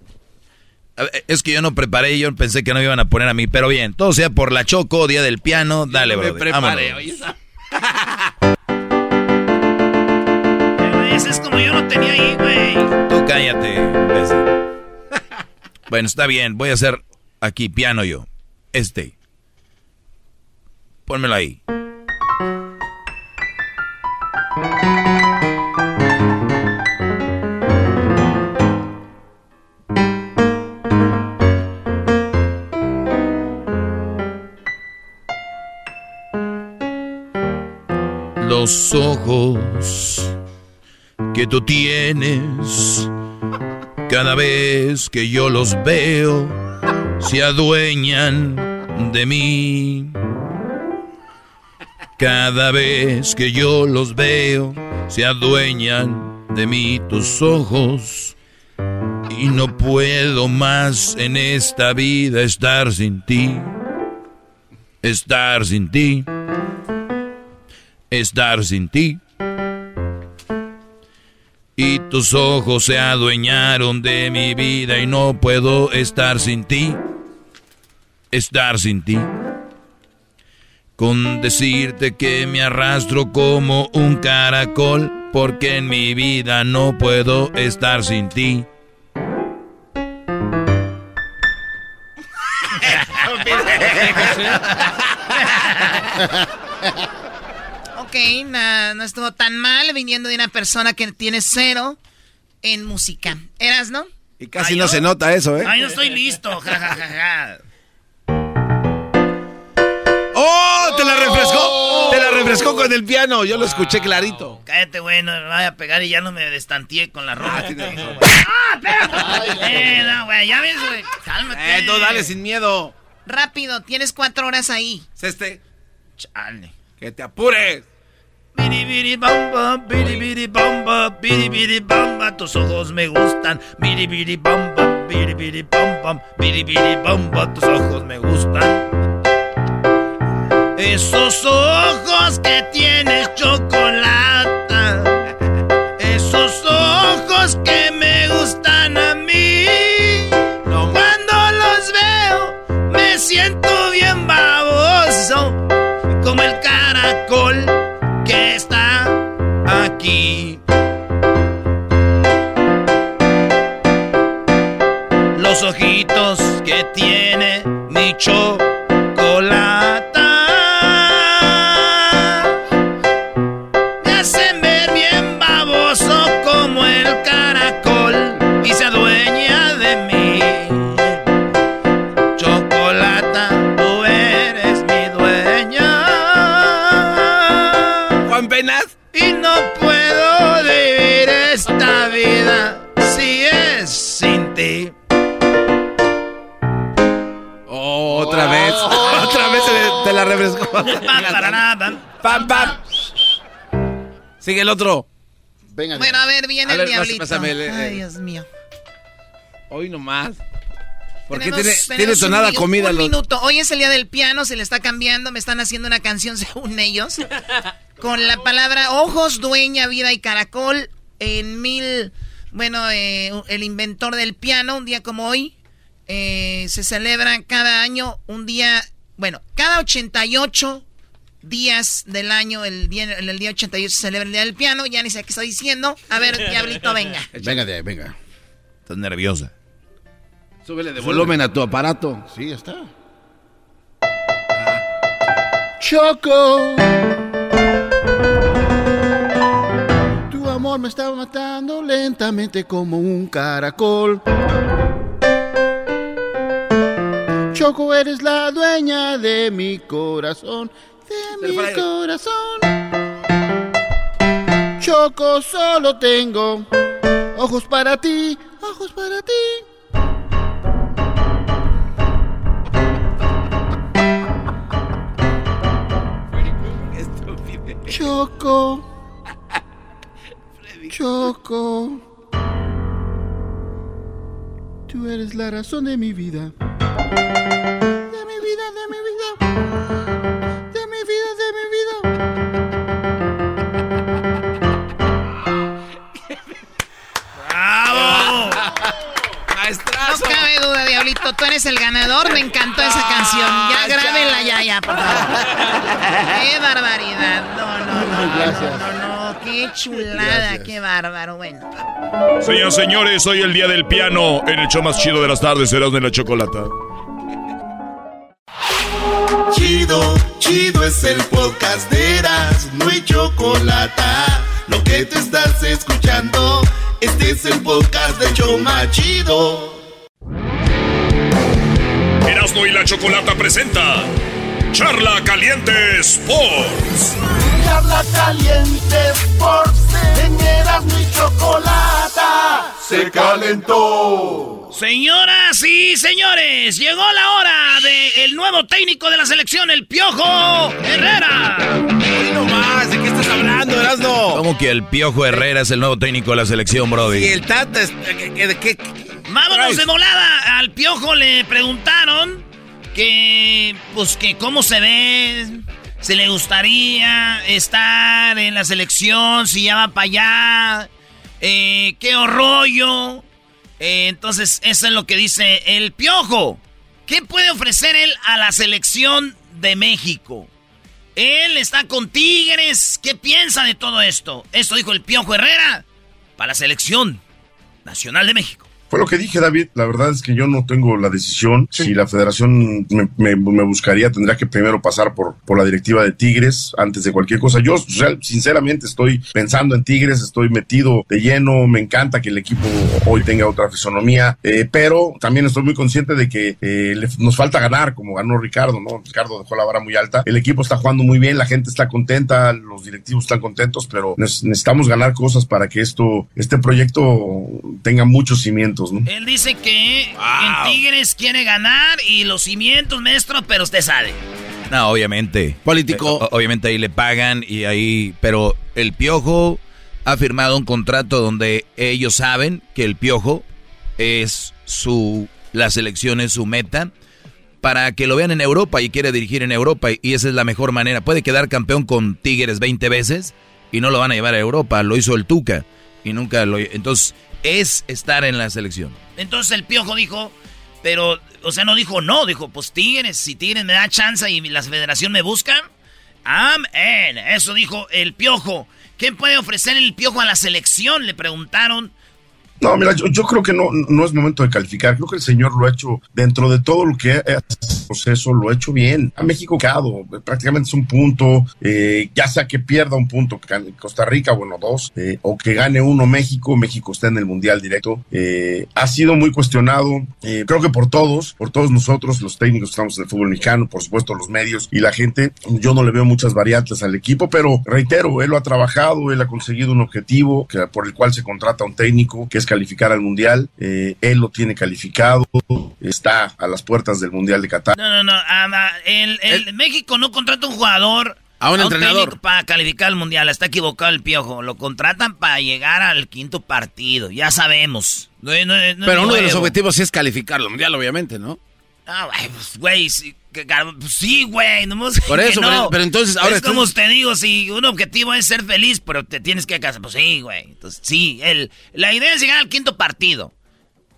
Ver, Es que yo no preparé, yo pensé que no me iban a poner a mí, pero bien, todo sea por la Choco, día del piano, dale, Me bro. preparé, oye, esa- Pues es como yo lo tenía ahí, güey. Tú cállate, Bueno, está bien, voy a hacer aquí piano yo. Este. Pónmelo ahí. Los ojos que tú tienes, cada vez que yo los veo, se adueñan de mí. Cada vez que yo los veo, se adueñan de mí tus ojos. Y no puedo más en esta vida estar sin ti. Estar sin ti. Estar sin ti. Y tus ojos se adueñaron de mi vida y no puedo estar sin ti. Estar sin ti con decirte que me arrastro como un caracol, porque en mi vida no puedo estar sin ti. ok, no estuvo tan mal viniendo de una persona que tiene cero en música. ¿Eras, no? Y casi no se nota eso, ¿eh? Ay, no estoy listo. Ja, ¡Oh! ¡Te la refrescó! ¡Te la refrescó con el piano! Yo lo escuché clarito. Cállate, güey, no me vaya a pegar y ya no me destanteé con la ropa. ¡Ah, espérate! Eh, no, güey, ya ves, güey. Cálmate. Eh, tú dale sin miedo. Rápido, tienes cuatro horas ahí. ¿Es este? Chale. ¡Que te apures! Biri biri bamba, biri biri bamba, biri biri bamba, tus ojos me gustan. Biri biri bamba, biri biri bamba, biri biri bamba, tus ojos me gustan. Esos ojos que tienes chocolate, esos ojos que me gustan a mí. Cuando los veo, me siento bien baboso, como el caracol que está aquí. Los ojitos que tiene mi chocolate. Te, la refrescó. Pam, pam. Pam, pam. Sigue el otro. Venga. Bueno, a ver, viene A el ver, diablito. pásame el- Ay, el- Dios mío. Hoy nomás. Porque Tenemos- tiene, tenemos tiene un tonada mi- comida. Un los- minuto. Hoy es el día del piano, se le está cambiando. Me están haciendo una canción según ellos. con la palabra ojos, dueña, vida y caracol. En mil. Bueno, eh, el inventor del piano, un día como hoy, eh, se celebra cada año un día. Bueno, cada 88 días del año, el día, el, el día 88 se celebra el día del piano. Ya ni sé qué estoy diciendo. A ver, diablito, venga. Venga de ahí, venga. Estás nerviosa. Súbele de volumen a tu aparato. Sí, ya está. Choco. Tu amor me está matando lentamente como un caracol. Choco, eres la dueña de mi corazón, de mi corazón. Choco, solo tengo ojos para ti, ojos para ti. Choco. Choco. Tú eres la razón de mi vida. De mi vida, de mi vida. De mi vida, de mi vida. ¡Bravo! No cabe duda, Diablito, tú eres el ganador. Me encantó esa canción. Ya grábenla ya, ya, por favor. ¡Qué barbaridad! No, no, no. Gracias. No, no, no. Qué chulada, qué bárbaro. Bueno. Señoras señores, hoy el día del piano en el show más chido de las tardes, serás de la chocolata. Chido, chido es el podcast de Eras, no hay chocolate. Lo que te estás escuchando, este es el podcast de Choma Chido. Erasmo y la chocolata presenta Charla Caliente Sports. Charla Caliente Sports, en Erasmo y chocolata se calentó. Señoras y señores, llegó la hora del nuevo técnico de la selección, el Piojo Herrera. Hoy no más, ¿de qué estás hablando, Erasmo? ¿Cómo que el Piojo Herrera es el nuevo técnico de la selección, Brody? Y el Tata, es, ¿qué, qué, Vámonos de volada. Al Piojo le preguntaron que, pues, que cómo se ve, si le gustaría estar en la selección, si ya va para allá, eh, qué rollo. Eh, entonces, eso es lo que dice el Piojo. ¿Qué puede ofrecer él a la selección de México? Él está con Tigres. ¿Qué piensa de todo esto? Esto dijo el Piojo Herrera para la selección nacional de México. Fue lo que dije, David. La verdad es que yo no tengo la decisión. Si la federación me, me, me, buscaría, tendría que primero pasar por, por la directiva de Tigres antes de cualquier cosa. Yo, sinceramente, estoy pensando en Tigres, estoy metido de lleno. Me encanta que el equipo hoy tenga otra fisonomía, eh, pero también estoy muy consciente de que eh, le, nos falta ganar, como ganó Ricardo, ¿no? Ricardo dejó la vara muy alta. El equipo está jugando muy bien, la gente está contenta, los directivos están contentos, pero necesitamos ganar cosas para que esto, este proyecto tenga muchos cimientos. ¿No? Él dice que en Tigres quiere ganar y los cimientos, maestro, pero usted sabe. No, obviamente. Político. Eh, obviamente ahí le pagan y ahí. Pero el Piojo ha firmado un contrato donde ellos saben que el Piojo es su. La selección es su meta para que lo vean en Europa y quiere dirigir en Europa y esa es la mejor manera. Puede quedar campeón con Tigres 20 veces y no lo van a llevar a Europa. Lo hizo el Tuca y nunca lo. Entonces es estar en la selección. Entonces el Piojo dijo, pero, o sea, no dijo no, dijo, pues Tigres, si Tigres me da chance y la federación me busca, amén. Eso dijo el Piojo. ¿Qué puede ofrecer el Piojo a la selección? Le preguntaron. No, mira, yo, yo, creo que no, no es momento de calificar. Creo que el señor lo ha hecho dentro de todo lo que es proceso, lo ha hecho bien. A México quedado, prácticamente es un punto, eh, ya sea que pierda un punto Costa Rica, bueno, dos, eh, o que gane uno México, México está en el Mundial directo. Eh, ha sido muy cuestionado, eh, creo que por todos, por todos nosotros, los técnicos que estamos en el fútbol mexicano, por supuesto los medios y la gente. Yo no le veo muchas variantes al equipo, pero reitero, él lo ha trabajado, él ha conseguido un objetivo que, por el cual se contrata un técnico, que es calificar al Mundial. Eh, él lo tiene calificado, está a las puertas del Mundial de Qatar. No, no, no. El, el, México no contrata un jugador. A un, entrenador. Para calificar al Mundial. Está equivocado el piojo. Lo contratan para llegar al quinto partido. Ya sabemos. No, no, Pero uno de los objetivos sí es calificar al Mundial, obviamente, ¿no? Ah, pues, güey, sí, sí, güey, Por eso, no. pero, entonces ahora es como te digo, si un objetivo es ser feliz, pero te tienes que casar, pues sí, güey. Entonces, sí, el, la idea es llegar al quinto partido.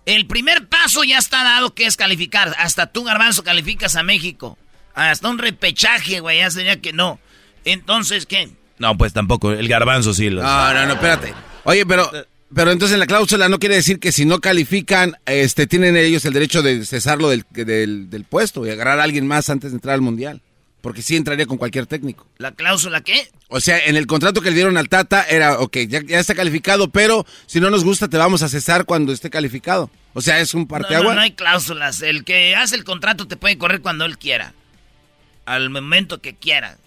El primer paso ya está dado que es calificar. Hasta tú, Garbanzo, calificas a México. Hasta un repechaje, güey, ya sería que no. Entonces, ¿qué? No, pues tampoco. El Garbanzo sí lo. No, no, no, espérate. Oye, pero, pero entonces en la cláusula no quiere decir que si no califican, este, tienen ellos el derecho de cesarlo del, del, del puesto y agarrar a alguien más antes de entrar al mundial. Porque sí entraría con cualquier técnico. ¿La cláusula qué? O sea, en el contrato que le dieron al Tata era, ok, ya, ya está calificado, pero si no nos gusta te vamos a cesar cuando esté calificado. O sea, es un parteagua. No, no, no hay cláusulas. El que hace el contrato te puede correr cuando él quiera. Al momento que quiera.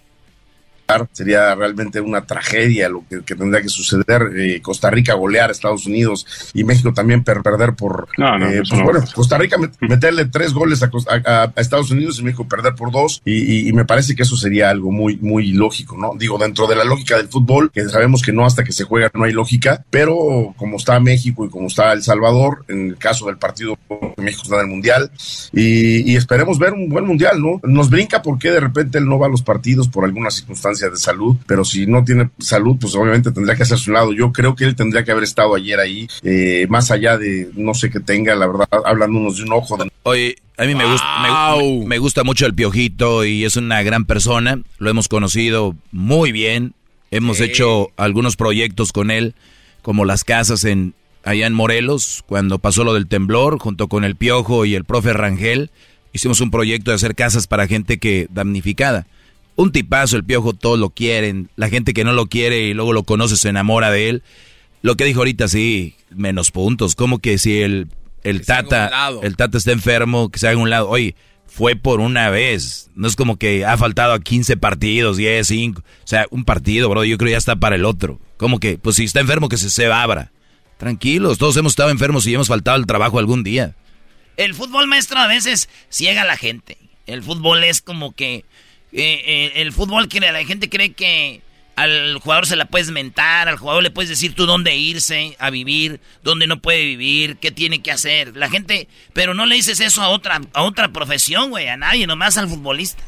Sería realmente una tragedia lo que, que tendría que suceder. Eh, Costa Rica golear a Estados Unidos y México también per perder por. No, no, eh, pues, bueno, Costa Rica meterle tres goles a, a, a, Estados Unidos y México perder por dos. Y, y, y, me parece que eso sería algo muy, muy lógico, ¿no? Digo, dentro de la lógica del fútbol, que sabemos que no hasta que se juega no hay lógica, pero como está México y como está El Salvador, en el caso del partido, México está en el Mundial. Y, y esperemos ver un buen Mundial, ¿no? Nos brinca porque de repente él no va a los partidos por alguna circunstancia de salud, pero si no tiene salud, pues obviamente tendría que hacer su lado. Yo creo que él tendría que haber estado ayer ahí, eh, más allá de no sé qué tenga, la verdad, hablándonos de un ojo. De... Oye, a mí me, wow. gusta, me, me, gusta mucho el Piojito y es una gran persona, lo hemos conocido muy bien, Hemos hecho algunos proyectos con él, como las casas en allá en Morelos, cuando pasó lo del temblor, junto con el Piojo y el profe Rangel, hicimos un proyecto de hacer casas para gente que damnificada. Un tipazo, el Piojo, todos lo quieren, la gente que no lo quiere y luego lo conoce se enamora de él. Lo que dijo ahorita, sí, menos puntos, como que si el, el Tata, el Tata está enfermo, que se haga un lado. Oye, fue por una vez. No es como que ha faltado a 15 partidos, 10, 5. O sea, un partido, bro, yo creo ya está para el otro. Como que, pues si está enfermo, que se, se abra. Tranquilos, todos hemos estado enfermos y hemos faltado al trabajo algún día. El fútbol maestro a veces ciega a la gente. El fútbol es como que... Eh, eh, el fútbol quiere, la gente cree que al jugador se la puedes mentar, al jugador le puedes decir tú dónde irse a vivir, dónde no puede vivir, qué tiene que hacer. La gente, pero no le dices eso a otra, a otra profesión, güey, a nadie, nomás al futbolista.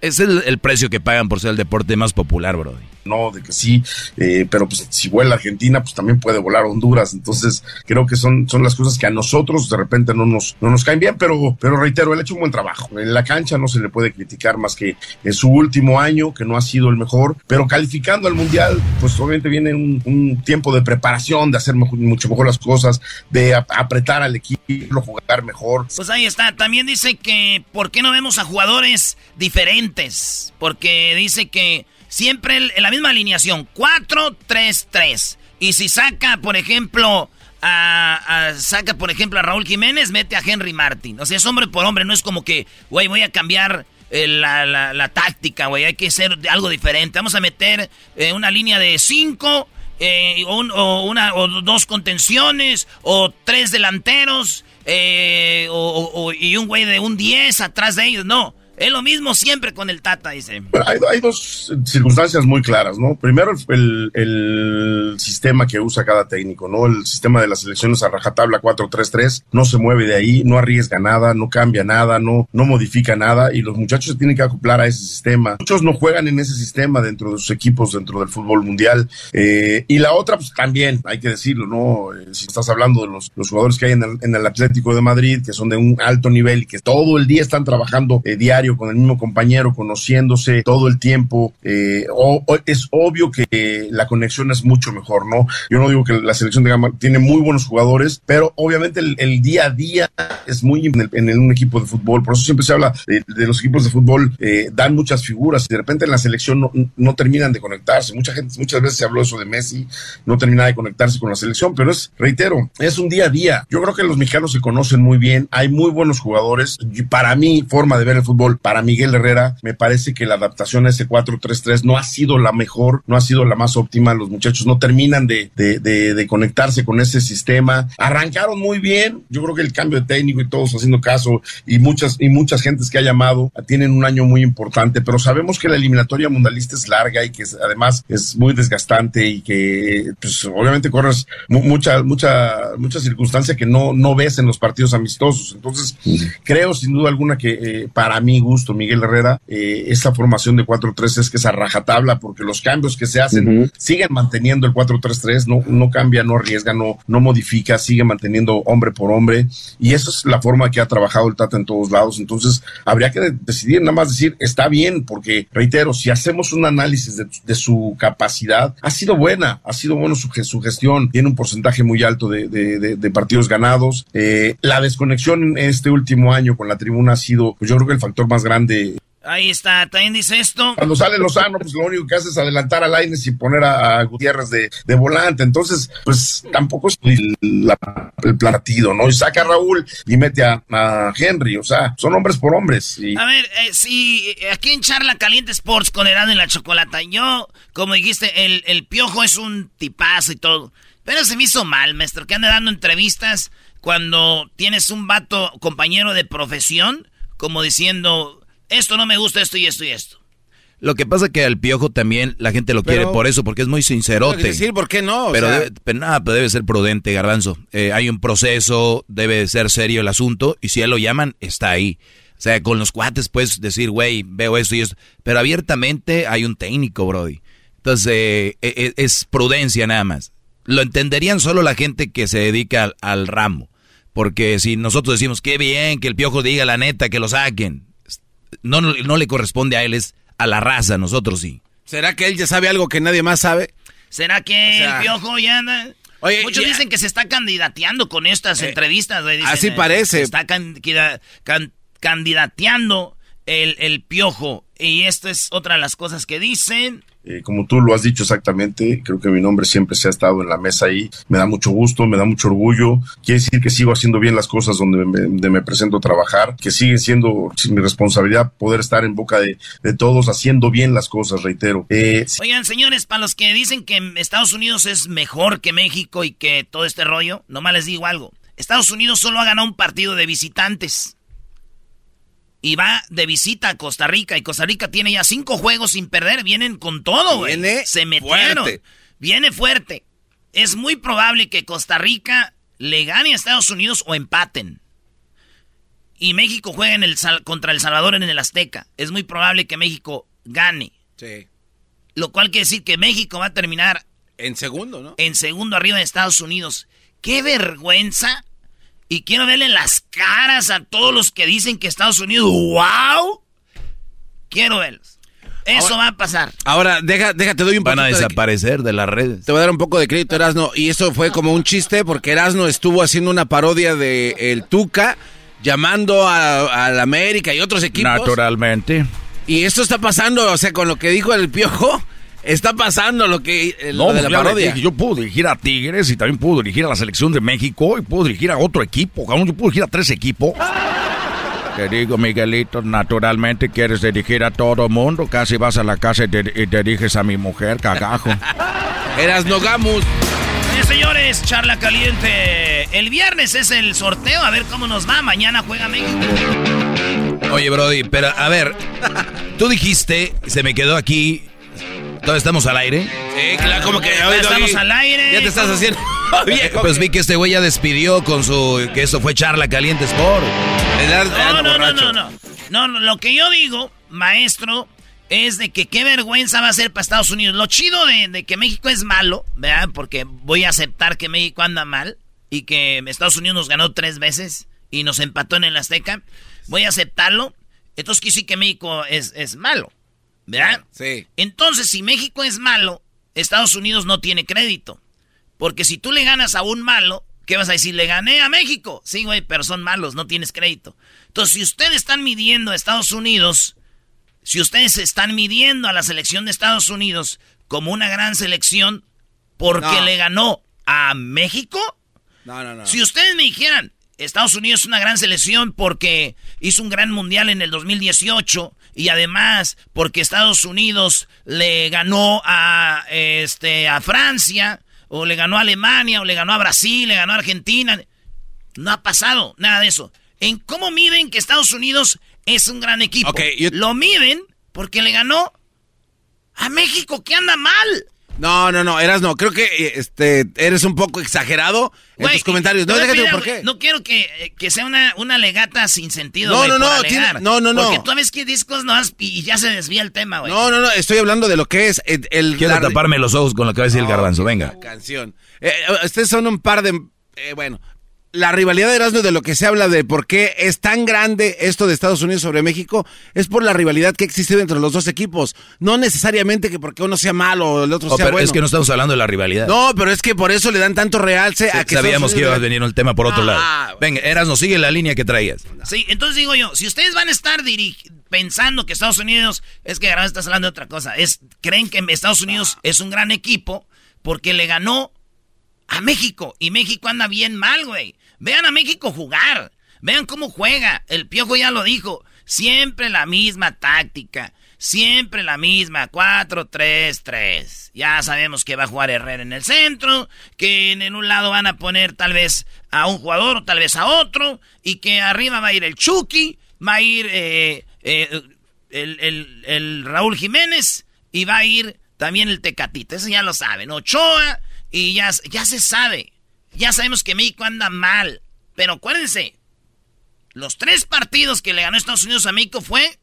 Es el precio que pagan por ser el deporte más popular, bro no, de que sí, eh, pero pues si vuela Argentina, pues también puede volar Honduras. Entonces, creo que son, son las cosas que a nosotros de repente no nos, no nos caen bien, pero, pero reitero, él ha hecho un buen trabajo. En la cancha no se le puede criticar más que en su último año, que no ha sido el mejor, pero calificando al Mundial, pues obviamente viene un, tiempo de preparación, de hacer mucho mejor las cosas, de apretar al equipo, jugar mejor. Pues ahí está. También dice que, ¿por qué no vemos a jugadores diferentes? Porque dice que Siempre en la misma alineación, 4-3-3. Y si saca, por ejemplo, a, saca, por ejemplo, a Raúl Jiménez, mete a Henry Martin. O sea, es hombre por hombre, no es como que, güey, voy a cambiar eh, la, táctica, güey, hay que hacer algo diferente. Vamos a meter eh, una línea de 5 eh, o, una, o dos contenciones o tres delanteros y un güey de un 10 atrás de ellos. No, es lo mismo siempre con el Tata, dice. hay, dos circunstancias muy claras, ¿no? Primero, el, el, sistema que usa cada técnico, ¿no? El sistema de las elecciones a rajatabla 4-3-3 no se mueve de ahí, no arriesga nada, no cambia nada, no, no modifica nada y los muchachos se tienen que acoplar a ese sistema. Muchos no juegan en ese sistema dentro de sus equipos, dentro del fútbol mundial. Eh, y la otra, pues también, hay que decirlo, ¿no? Eh, si estás hablando de los, los jugadores que hay en el, en el, Atlético de Madrid, que son de un alto nivel y que todo el día están trabajando eh, diario con el mismo compañero, conociéndose todo el tiempo, eh, es obvio que la conexión es mucho mejor, ¿no? Yo no digo que la selección de Gama tiene muy buenos jugadores, pero obviamente el, día a día es muy en, un equipo de fútbol, por eso siempre se habla de, los equipos de fútbol, eh, dan muchas figuras y de repente en la selección no, no, terminan de conectarse. Mucha gente, muchas veces se habló eso de Messi, no termina de conectarse con la selección, pero es, reitero, es un día a día. Yo creo que los mexicanos se conocen muy bien, hay muy buenos jugadores. Para mí, forma de ver el fútbol para Miguel Herrera, me parece que la adaptación a ese 4-3-3 no ha sido la mejor, no ha sido la más óptima. Los muchachos no terminan de, de, de, conectarse con ese sistema. Arrancaron muy bien. Yo creo que el cambio de técnico y todos haciendo caso y muchas, y muchas gentes que ha llamado tienen un año muy importante, pero sabemos que la eliminatoria mundialista es larga y que además es muy desgastante y que, pues, obviamente corres mucha, mucha, mucha circunstancia que no, no ves en los partidos amistosos. Entonces, creo sin duda alguna que eh, para mí gusto, Miguel Herrera, eh, esta formación de 4-3 es que es a rajatabla porque los cambios que se hacen siguen manteniendo el 4-3-3, no, no cambia, no arriesga, no, no modifica, sigue manteniendo hombre por hombre y esa es la forma que ha trabajado el Tata en todos lados. Entonces, habría que decidir, nada más decir, está bien, porque reitero, si hacemos un análisis de, su capacidad, ha sido buena, ha sido bueno su, su gestión, tiene un porcentaje muy alto de, de, partidos ganados. Eh, la desconexión en este último año con la tribuna ha sido, pues yo creo que el factor más grande. Ahí está, también dice esto. Cuando sale Lozano, pues lo único que hace es adelantar a Laines y poner a, Gutiérrez de, volante. Entonces, pues tampoco es el, partido, ¿no? Y saca a Raúl y mete a, Henry. O sea, son hombres por hombres. A ver, eh, si aquí en Charla Caliente Sports con Herano y la Chocolata, yo, como dijiste, el, el piojo es un tipazo y todo. Pero se me hizo mal, maestro, que anda dando entrevistas cuando tienes un vato compañero de profesión como diciendo, esto no me gusta, esto y esto y esto. Lo que pasa es que al piojo también la gente lo quiere por eso, porque es muy sincerote. decir, ¿por qué no? pero, debe, nada, pero debe ser prudente, garbanzo. Eh, hay un proceso, debe ser serio el asunto, y si él lo llaman, está ahí. O sea, con los cuates puedes decir, güey, veo esto y esto. Pero abiertamente hay un técnico, Brody. Entonces, eh, e, e, es prudencia nada más. Lo entenderían solo la gente que se dedica al ramo. Porque si nosotros decimos, qué bien, que el piojo diga la neta, que lo saquen, no, no, le corresponde a él, es a la raza, nosotros sí. ¿Será que él ya sabe algo que nadie más sabe? ¿Será que el piojo ya anda? Oye, Muchos ya- dicen que se está candidateando con estas Eh, entrevistas. Dicen, así eh, parece. Se está can- candidateando el, el piojo. Y esto es otra de las cosas que dicen. Eh, como tú lo has dicho exactamente, creo que mi nombre siempre se ha estado en la mesa ahí. Me da mucho gusto, me da mucho orgullo. Quiere decir que sigo haciendo bien las cosas donde me, donde me presento a trabajar, que sigue siendo mi responsabilidad poder estar en boca de, de todos haciendo bien las cosas, reitero. Eh, Oigan, señores, para los que dicen que Estados Unidos es mejor que México y que todo este rollo, nomás les digo algo. Estados Unidos solo ha ganado un partido de visitantes. Y va de visita a Costa Rica. Y Costa Rica tiene ya cinco juegos sin perder. Vienen con todo, güey. Viene Se metieron. fuerte. Viene fuerte. Es muy probable que Costa Rica le gane a Estados Unidos o empaten. Y México juegue en el Sal- contra El Salvador en el Azteca. Es muy probable que México gane. Sí. Lo cual quiere decir que México va a terminar En segundo, ¿no? en segundo arriba de Estados Unidos. ¡Qué vergüenza! Y quiero verle las caras a todos los que dicen que Estados Unidos, ¡wow! Quiero verlos. Eso va a pasar. Ahora, deja, déjate, doy un Van a de- desaparecer de las redes. Te voy a dar un poco de crédito, Erasno. Y eso fue como un chiste porque Erasno estuvo haciendo una parodia de el Tuca, llamando a, a la América y otros equipos. Naturalmente. Y esto está pasando, o sea, con lo que dijo el piojo, está pasando lo que eh, lo No, de pues la ya le parodia. dije, yo puedo dirigir a Tigres y también puedo dirigir a la selección de México y puedo dirigir a otro equipo, cabrón. Yo puedo dirigir a tres equipos. Te digo, Miguelito, naturalmente quieres dirigir a todo mundo. Casi vas a la casa y, dir- y diriges a mi mujer, cagajo. Erasno Gamus. Oye, señores, charla caliente. El viernes es el sorteo, a ver cómo nos va. Mañana juega México. Oye, Brody, pero a ver, tú dijiste, se me quedó aquí. ¿Todavía estamos al aire? Sí, claro, como que hoy, estamos al aire. Ya te estás haciendo. Eh, pues vi que este güey ya despidió con su. que eso fue charla caliente Sport. No, no, no, no, no. No, no, lo que yo digo, maestro, es de que qué vergüenza va a ser para Estados Unidos. Lo chido de, de que México es malo, ¿verdad? Porque voy a aceptar que México anda mal y que Estados Unidos nos ganó tres veces y nos empató en el Azteca. Voy a aceptarlo. Entonces quiere decir que México es, es malo, ¿verdad? Sí. Entonces, si México es malo, Estados Unidos no tiene crédito. Porque si tú le ganas a un malo, ¿qué vas a decir? Le gané a México. Sí, güey, pero son malos, no tienes crédito. Entonces, si ustedes están midiendo a Estados Unidos, si ustedes están midiendo a la selección de Estados Unidos como una gran selección porque No. le ganó a México, No, no, no. si ustedes me dijeran, Estados Unidos es una gran selección porque hizo un gran mundial en el 2018 y además porque Estados Unidos le ganó a, este, a Francia o le ganó a Alemania o le ganó a Brasil, le ganó a Argentina. No ha pasado nada de eso. ¿En cómo miden que Estados Unidos es un gran equipo? Lo miden porque le ganó a México, que anda mal. No, no, no, Erasno, creo que eh, este, eres un poco exagerado en tus comentarios. No, déjate por qué. No quiero que, eh, que sea una, una legata sin sentido. No, no, no, tiene- no, no, no. Porque tú ves que discos no has, y ya se desvía el tema, güey. No, no, no, estoy hablando de lo que es el... el- Quiero la- taparme los ojos con lo que va a decir el garbanzo, venga. la canción. Eh, eh, ustedes son un par de... eh, bueno, la rivalidad de Erasmo de lo que se habla de por qué es tan grande esto de Estados Unidos sobre México es por la rivalidad que ha existido entre los dos equipos. No necesariamente que porque uno sea malo o el otro Oh, sea pero bueno. es que no estamos hablando de la rivalidad. No, pero es que por eso le dan tanto realce a que Sabíamos que iba a venir el tema por otro Ah, lado. Venga, Eras, nos sigue la línea que traías. Sí, entonces digo yo, si ustedes van a estar pensando que Estados Unidos, es que ahora estás hablando de otra cosa, es creen que Estados Unidos es un gran equipo porque le ganó a México y México anda bien mal, güey. Vean a México jugar, vean cómo juega. El Piojo ya lo dijo, siempre la misma táctica, siempre la misma 4-3-3. Ya sabemos que va a jugar Herrera en el centro, que en un lado van a poner tal vez a un jugador o tal vez a otro, y que arriba va a ir el Chucky, va a ir eh, eh, el, Raúl Jiménez y va a ir también el Tecatito. Eso ya lo saben. Ochoa y ya, ya se sabe. Ya sabemos que México anda mal. Pero acuérdense, los tres partidos que le ganó Estados Unidos a México fue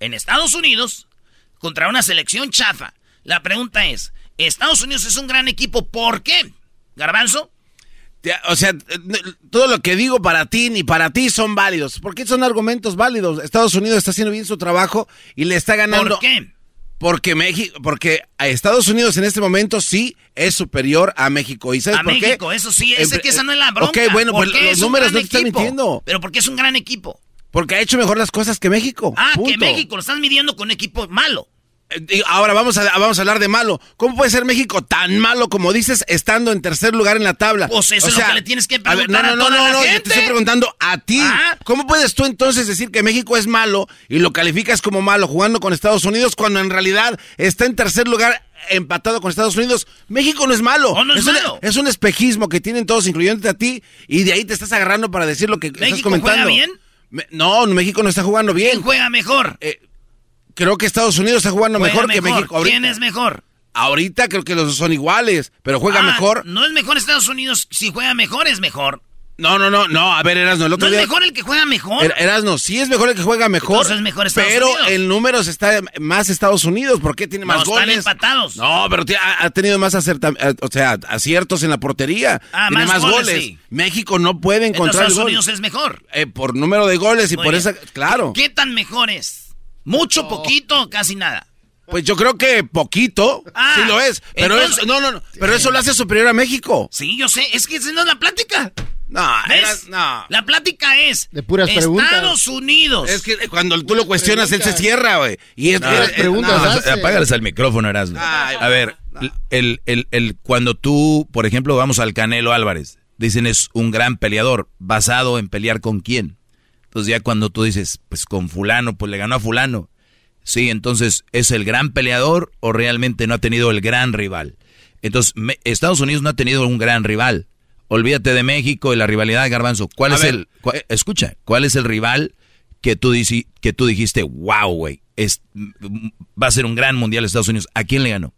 en Estados Unidos contra una selección chafa. La pregunta es, ¿Estados Unidos es un gran equipo? ¿Por qué? ¿Garbanzo? O sea, todo lo que digo para ti ni para ti son válidos. ¿Por qué son argumentos válidos? Estados Unidos está haciendo bien su trabajo y le está ganando. ¿Por qué? Porque México, porque a Estados Unidos en este momento sí es superior a México. ¿Y sabes a por qué? México, eso sí, es que esa no es la bronca. Ok, bueno, pues los números no te están mintiendo. Pero porque es un gran equipo. Porque ha hecho mejor las cosas que México. Ah, que. México lo estás midiendo con un equipo malo. Eh, Ahora vamos a, vamos a hablar de malo. ¿Cómo puede ser México tan malo como dices, estando en tercer lugar en la tabla? Pues eso O es sea, lo que le tienes que a ver, preguntar no, no, toda no, la no, yo te estoy preguntando a ti. Ah. ¿Cómo puedes tú entonces decir que México es malo y lo calificas como malo jugando con Estados Unidos cuando en realidad está en tercer lugar empatado con Estados Unidos? México no es malo. No, no es un- malo. es un espejismo que tienen todos, incluyéndote a ti, y de ahí te estás agarrando para decir lo que estás ¿México comentando. juega bien? Me- no, México no está jugando bien. ¿Quién juega mejor? Creo que Estados Unidos está jugando mejor, que México ahorita. ¿Quién es mejor? Ahorita creo que los son iguales, pero juega Ah, mejor. No es mejor Estados Unidos. Si juega mejor, es mejor. No, no, no, no. A ver, Erasno, el ¿No otro es día. mejor el que juega mejor? Er- Erasno, sí es mejor el que juega mejor. Entonces es mejor Estados pero Unidos. en números está más Estados Unidos. ¿Por qué tiene No, más están goles? empatados. No, pero ha, ha tenido más acerta, eh, o sea, aciertos en la portería. Ah, tiene más más, goles, goles. sí. México no puede Entonces encontrar el Estados gol. Unidos es mejor. Eh, por número de goles y Muy por bien. esa. Claro. ¿Qué tan mejor es? ¿Mucho, poquito, casi nada? Pues yo creo que poquito. Ah, sí lo es. Pero entonces- eso, no, no, no. Pero eso lo hace superior a México. Sí, yo sé. Es que esa no es la plática. No, era- no. La plática es De puras Estados preguntas. Unidos. Es que cuando tú lo cuestionas, él se cierra, güey. Y es, No, es- eh, no, no, apágales al micrófono, Erasmo. Ay, A ver, el, el, el, cuando tú, por ejemplo, vamos al Canelo Álvarez, dicen es un gran peleador, basado en pelear con quién. Entonces ya cuando tú dices, pues con fulano, pues le ganó a fulano. Sí, entonces, ¿es el gran peleador o realmente no ha tenido el gran rival? Entonces, me- Estados Unidos no ha tenido un gran rival. Olvídate de México y la rivalidad de Garbanzo. ¿Cuál A es ver, el, cua- escucha, cuál es el rival que tú, dici- que tú dijiste, wow, güey, va a ser un gran mundial Estados Unidos? ¿A quién le ganó?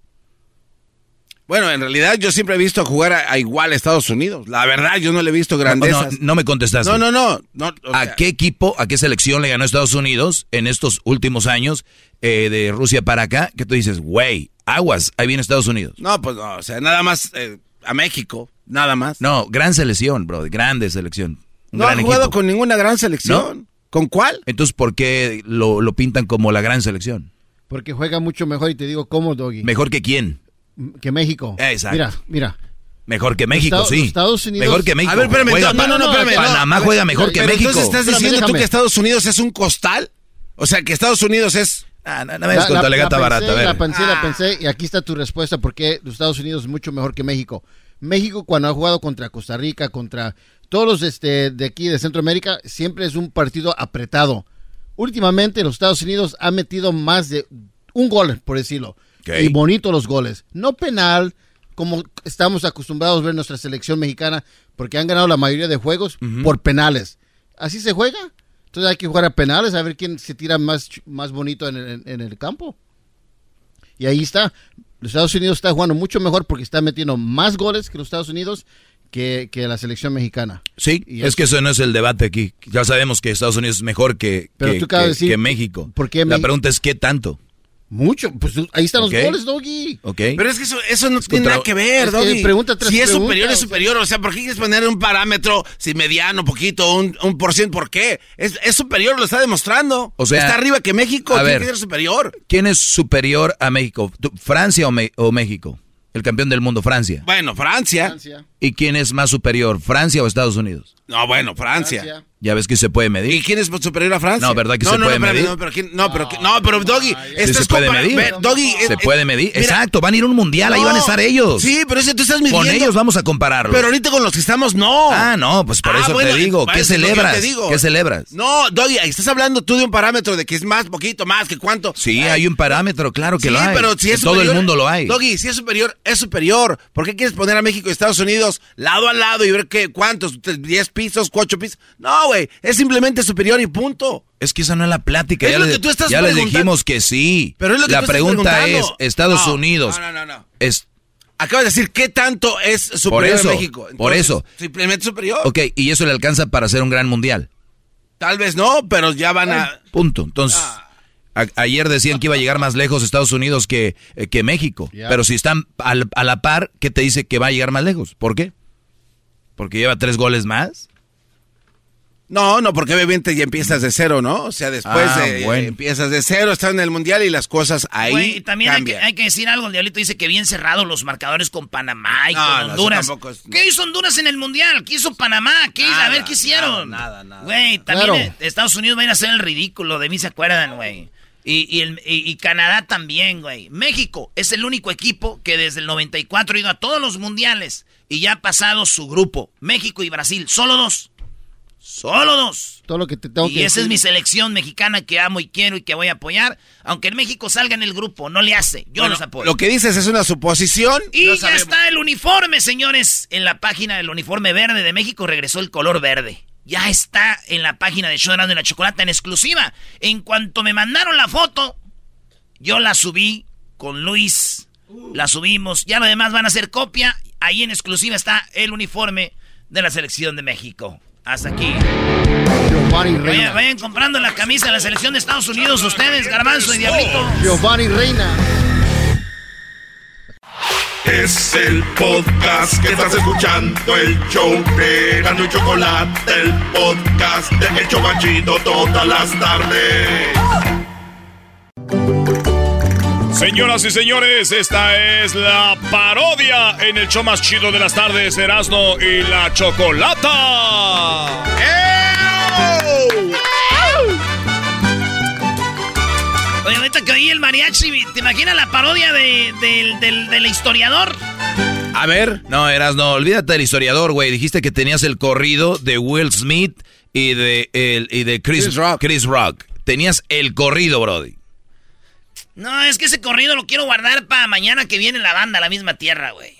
Bueno, en realidad yo siempre he visto jugar a, a igual a Estados Unidos. La verdad, yo no le he visto No, grandezas. no, no me contestaste. No, no, no. no, o ¿A qué equipo, a qué selección le ganó Estados Unidos en estos últimos años eh, de Rusia para acá? Que tú dices, güey, aguas, ahí viene Estados Unidos. No, pues no, o sea, nada más eh, a México, nada más. No, gran selección, bro, grande selección. Un No ha gran jugado equipo. con ninguna gran selección. ¿Con cuál? Entonces, ¿por qué lo, lo pintan como la gran selección? Porque juega mucho mejor y te digo cómo, Doggy. ¿Mejor que quién? Que México. Exacto. Mira, mira. Mejor que México, Estados- sí. Estados Unidos- Mejor que México. A ver, espérame, Juega no, no, no, pa- espérame. Panamá juega mejor que pero México. Entonces estás diciendo tú que Estados Unidos es un costal? O sea, que Estados Unidos es... Ah, no, no me tu alegata pensé, barata, a ver. La pensé, Ah. la pensé, y aquí está tu respuesta, porque Estados Unidos es mucho mejor que México. México cuando ha jugado contra Costa Rica, contra todos los este, de aquí de Centroamérica, siempre es un partido apretado. Últimamente los Estados Unidos han metido más de un gol, por decirlo. Y bonito los goles. No penal, como estamos acostumbrados a ver nuestra selección mexicana, porque han ganado la mayoría de juegos por penales. Así se juega. Entonces hay que jugar a penales, a ver quién se tira más, más bonito en el, en el campo. Y ahí está. Los Estados Unidos está jugando mucho mejor porque está metiendo más goles que los Estados Unidos que, que la selección mexicana. Sí, Y es que eso no es el debate aquí. Ya sabemos que Estados Unidos es mejor que, Pero que, tú que- de decir- que México. ¿por qué La pregunta es, ¿qué tanto? Mucho. Pues ahí están los goles, Doggy. ¿Ok? Pero es que eso, eso no Es tiene contra- nada que ver, es que Doggy. pregunta tras Si es superior, es o sea- superior. O sea, ¿por qué quieres poner un parámetro, si mediano, poquito, un, un por ciento? ¿Por qué? Es, es superior, lo está demostrando. O sea, está arriba que México, a tiene ver. que ser superior. ¿Quién es superior a México? ¿Tú- ¿Francia o, Me- o México? El campeón del mundo, Francia. Bueno, Francia. Francia. ¿Y quién es más superior, Francia o Estados Unidos? No, bueno, Francia. Francia. Ya ves que se puede ¿Y medir. quién es superior a Francia? No, ¿verdad que no, se no, puede no, medir? No, pero, ¿quién- no, pero, no, pero Doggy, se puede medir. ve, Doggy, Se eh, puede medir. mira, Exacto, van a ir a un mundial, ahí van a estar ellos. Sí, pero ese tú estás midiendo. Con ellos vamos a compararlo. Pero ahorita con los que estamos, no. Ah, no, pues por Ah, eso bueno, te digo. ¿Qué es celebras? digo. ¿Qué celebras? No, Doggy, estás hablando tú de un parámetro de que es más, poquito, más, que cuánto. Sí, Ay, hay un parámetro, claro que sí, lo hay. pero si es En todo el superior- mundo lo hay. Doggy, si es superior, es superior. ¿Por qué quieres poner a México y Estados Unidos lado a lado y ver qué, cuántos, ¿10 pisos, 8 pisos? No, güey, es simplemente superior y punto. Es que esa no es la plática. Es ya lo les, que tú estás ya les dijimos que sí. Pero es lo que la tú estás pregunta es. Estados No, Unidos. No, no, no, no. Es, Acabas de decir qué tanto es superior eso, a México. por eso. Simplemente superior. ok, y eso le alcanza para hacer un gran mundial. Tal vez no, pero ya van a. Punto. Entonces, Ah. a- ayer decían que iba a llegar más lejos Estados Unidos que, eh, que México. Pero si están al- a la par, ¿qué te dice que va a llegar más lejos? ¿Por qué? ¿Porque lleva tres goles más? No, no, porque obviamente ya empiezas de cero, ¿no? O sea, después Ah, de, bueno. empiezas de cero, estás en el mundial y las cosas ahí Güey, y también hay que, hay que decir algo. El Diablito dice que bien cerrados los marcadores con Panamá y No, con Honduras. es- ¿Qué hizo Honduras en el mundial? ¿Qué hizo Panamá? ¿Qué hizo? A ver, ¿qué hicieron? nada, nada. Güey, también Claro. eh, Estados Unidos va a ir a hacer el ridículo. De mí se acuerdan, güey. Y, y, el- y- y Canadá también, güey. México es el único equipo que desde el 94 ha ido a todos los mundiales y ya ha pasado su grupo. México y Brasil, solo dos. Solo dos. Todo lo que te tengo Y que esa es mi selección mexicana que amo y quiero y que voy a apoyar. Aunque en México salga en el grupo, no le hace. Yo Bueno, los apoyo. Lo que dices es una suposición. Y no ya sabemos. está el uniforme, señores. En la página del uniforme verde de México regresó el color verde. Ya está en la página de Show de la Chocolata en exclusiva. En cuanto me mandaron la foto, yo la subí con Luis. La subimos. Ya lo demás van a hacer copia. Ahí en exclusiva está el uniforme de la selección de México. Hasta aquí. Giovanni Vayan, Reina. vayan comprando la camisa de la selección de Estados Unidos ustedes, Garbanzo y Diablito. Giovanni Reina. Es el podcast que estás escuchando, el show de Gano y Chocolate, el podcast de El Chobachito todas las tardes. Señoras y señores, esta es la parodia en el show más chido de las tardes, Erasmo y la Chocolata. Oye, ahorita que oí el mariachi, ¿te imaginas la parodia de, del, del, del historiador? A ver. No, eras no, olvídate del historiador, güey. Dijiste que tenías el corrido de Will Smith y de, el, y de Chris, Chris Rock. Tenías el corrido, Brody. No, es que ese corrido lo quiero guardar para mañana que viene la banda a la misma tierra, güey.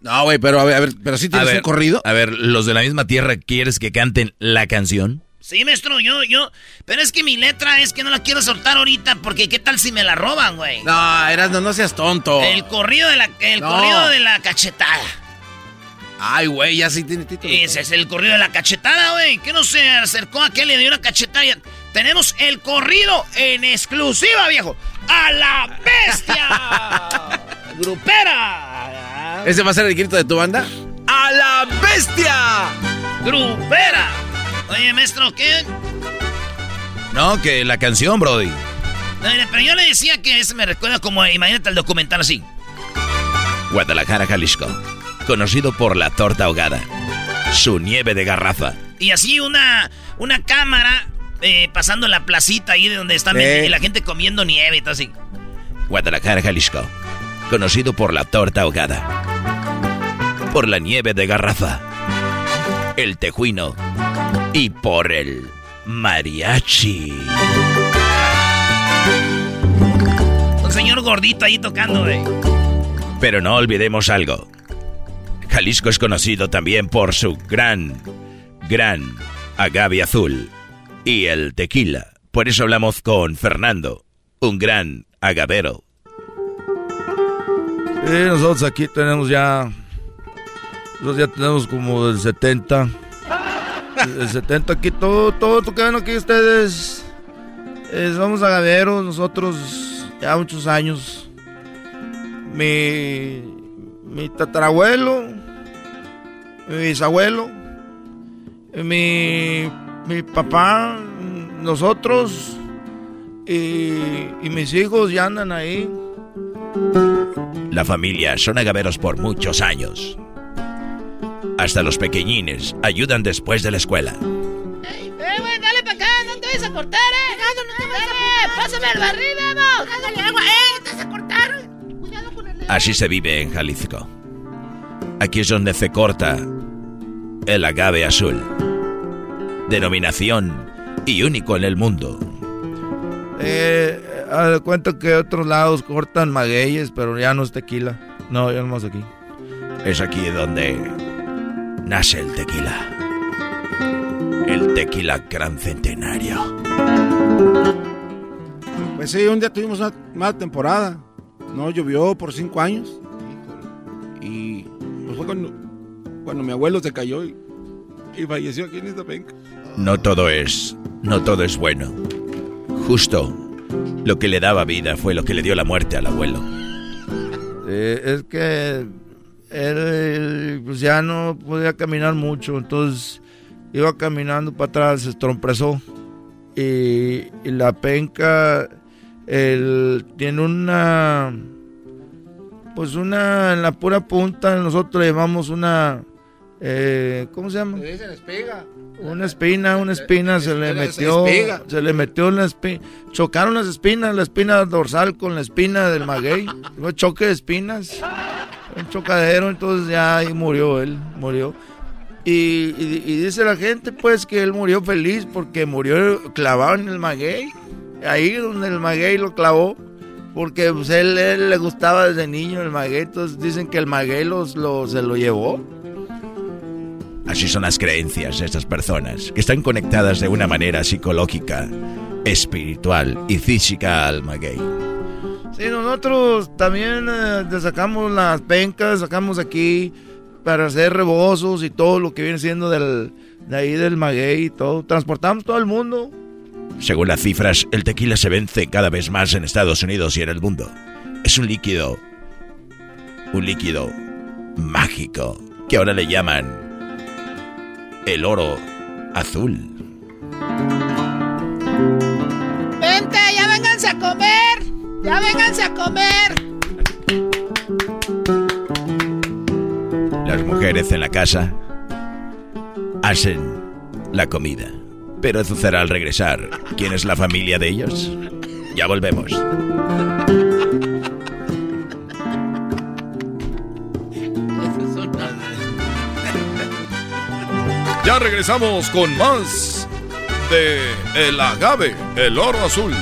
No, güey, pero a ver, a ver, pero sí tienes ver, un corrido. A ver, los de la misma tierra, ¿quieres que canten la canción? Sí, maestro, yo, yo. Pero es que mi letra es que no la quiero soltar ahorita porque qué tal si me la roban, güey. No, eras no, no seas tonto. El corrido de la, el No. corrido de la cachetada. Ay, güey, ya sí tiene título. Ese es el corrido de la cachetada, güey. Que no se acercó a aquel le dio una cachetada. y- Tenemos el corrido en exclusiva, viejo. ¡A la bestia! ¡Grupera! ¿Ese va a ser el grito de tu banda? ¡A la bestia! ¡Grupera! Oye, maestro, ¿qué? No, que la canción, Brody. Pero yo le decía que ese me recuerda como, imagínate el documental así. Guadalajara, Jalisco. Conocido por la torta ahogada. Su nieve de garrafa. Y así una, una cámara eh, pasando la placita ahí de donde está Sí. la gente comiendo nieve y todo así. Guadalajara, Jalisco. Conocido por la torta ahogada. Por la nieve de garrafa. El tejuino. Y por el mariachi. Un señor gordito ahí tocando, güey. Pero no olvidemos algo. Jalisco es conocido también por su gran, gran agave azul y el tequila. Por eso hablamos con Fernando, un gran agavero. Sí, nosotros aquí tenemos ya. Nosotros ya tenemos como del 70. El 70 aquí, todo, todo ven aquí ustedes. eh, somos agaveros, nosotros ya muchos años. Mi. Mi tatarabuelo. Mi bisabuelo. Mi. Mi papá. Nosotros. Y, y mis hijos ya andan ahí. La familia son agaveros por muchos años. Hasta los pequeñines ayudan después de la escuela. Eh, güey, dale para acá, no te vayas a cortar, eh. Cuidado, no te vayas a Pásame el barril, vamos. Dale agua, eh, te vas a cortar. Cuidado con el Así se vive en Jalisco. Aquí es donde se corta el agave azul. Denominación y único en el mundo. Eh, cuenta que otros lados cortan magueyes, pero ya no es tequila. No, ya no más aquí. Es aquí donde nace el tequila. El tequila gran centenario. Pues sí, un día tuvimos una mala temporada. No llovió por cinco años. Y pues fue cuando, cuando mi abuelo se cayó y, y falleció aquí en esta penca. No todo es, no todo es bueno. Justo lo que le daba vida fue lo que le dio la muerte al abuelo. Eh, es que él pues ya no podía caminar mucho, entonces iba caminando para atrás, se estrompezó. Y, y la penca el, tiene una, pues una, en la pura punta, nosotros llevamos una, eh, ¿cómo se llama? Le dicen espiga. Una espina, una espina se le metió, se le metió en la espina, chocaron las espinas, la espina dorsal con la espina del maguey, fue choque de espinas, un chocadero, entonces ya ahí murió él, murió. Y, y- y dice la gente pues que él murió feliz porque murió clavado en el maguey, ahí donde el maguey lo clavó, porque pues, él, él le gustaba desde niño el maguey, entonces dicen que el maguey los, lo- se lo llevó. Así son las creencias de estas personas, que están conectadas de una manera psicológica, espiritual y física al maguey. Sí, nosotros también eh, sacamos las pencas, sacamos aquí para hacer rebozos y todo lo que viene siendo del, de ahí del maguey y todo. Transportamos todo el mundo. Según las cifras, el tequila se vence cada vez más en Estados Unidos y en el mundo. Es un líquido, un líquido mágico, que ahora le llaman el oro azul. Vente, ya vénganse a comer. Ya vénganse a comer. Las mujeres en la casa hacen la comida. Pero eso será al regresar. ¿Quién es la familia de ellos? Ya volvemos. Ya regresamos con más de El Agave, el oro azul.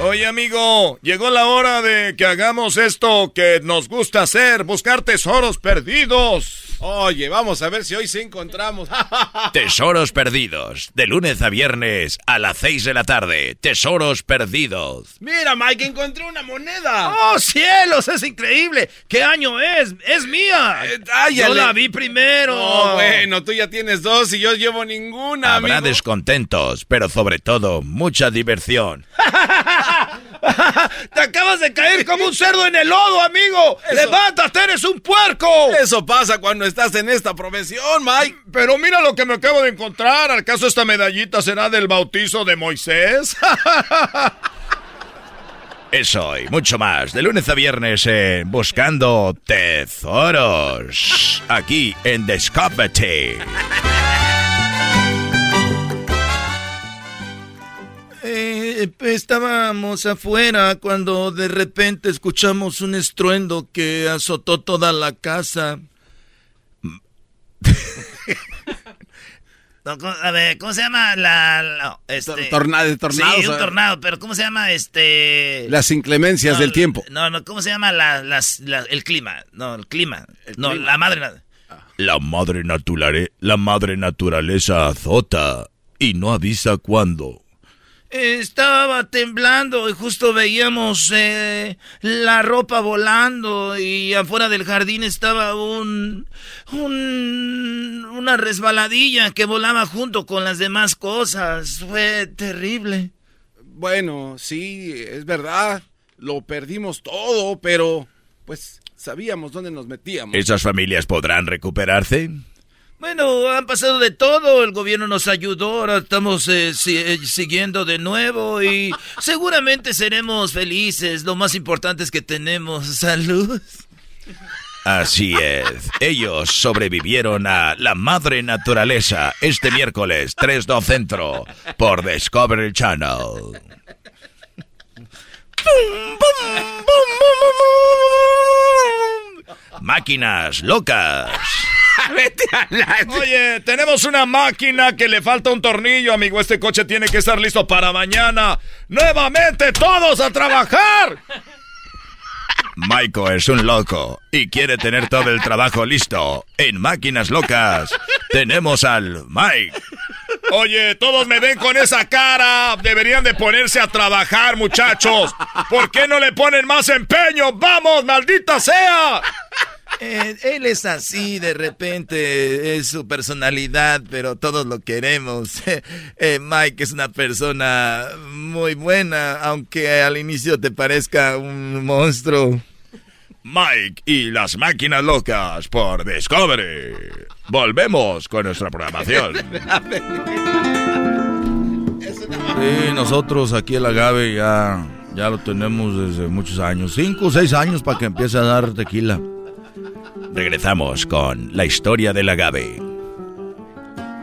Oye amigo, llegó la hora de que hagamos esto que nos gusta hacer, buscar tesoros perdidos. Oye, vamos a ver si hoy sí encontramos. Tesoros perdidos. De lunes a viernes a las 6 de la tarde. Tesoros perdidos. Mira, Mike, encontré una moneda. ¡Oh, cielos! ¡Es increíble! ¿Qué año es? ¡Es mía! ay, Yo la vi primero. No, bueno, tú ya tienes dos y yo llevo ninguna, Habrá amigo. descontentos, pero sobre todo mucha diversión. ¡Te acabas de caer como un cerdo en el lodo, amigo! ¡Levántate, eres un puerco! Eso pasa cuando estás en esta profesión, Mike. Pero mira lo que me acabo de encontrar. ¿Acaso esta medallita será del bautizo de Moisés? Eso y mucho más. De lunes a viernes en Buscando Tesoros. Aquí en Discovery. Eh, estábamos afuera cuando de repente escuchamos un estruendo que azotó toda la casa. No, ¿cómo- a ver, ¿cómo se llama la... la- este... Tornado, Sí, un tornado, pero ¿cómo se llama este...? Las inclemencias No, del tiempo. No, no, ¿cómo se llama la, las- la- el clima? No, el clima. no, la madre... na- La madre, naturale- la madre naturaleza azota y no avisa cuándo. Estaba temblando y justo veíamos eh, la ropa volando y afuera del jardín estaba un, un una resbaladilla que volaba junto con las demás cosas. Fue terrible. Bueno, sí, es verdad. Lo perdimos todo, pero pues sabíamos dónde nos metíamos. ¿Esas familias podrán recuperarse? Bueno, han pasado de todo, el gobierno nos ayudó, ahora estamos eh, si- eh, siguiendo de nuevo y seguramente seremos felices. Lo más importante es que tenemos salud. Así es. Ellos sobrevivieron a la madre naturaleza este miércoles 3 de centro por Discovery Channel. Máquinas locas. Oye, tenemos una máquina que le falta un tornillo, amigo. Este coche tiene que estar listo para mañana. ¡Nuevamente todos a trabajar! Maiko es un loco y quiere tener todo el trabajo listo. En Máquinas Locas tenemos al Mike. Oye, todos me ven con esa cara. Deberían de ponerse a trabajar, muchachos. ¿Por qué no le ponen más empeño? ¡Vamos, maldita sea! Eh, él es así, de repente es su personalidad, pero todos lo queremos. Eh, Mike es una persona muy buena, aunque al inicio te parezca un monstruo. Mike y las máquinas locas por Discovery. Volvemos con nuestra programación. Sí, nosotros aquí el agave ya, ya lo tenemos desde muchos años. Cinco o seis años para que empiece a dar tequila. Regresamos con la historia del agave.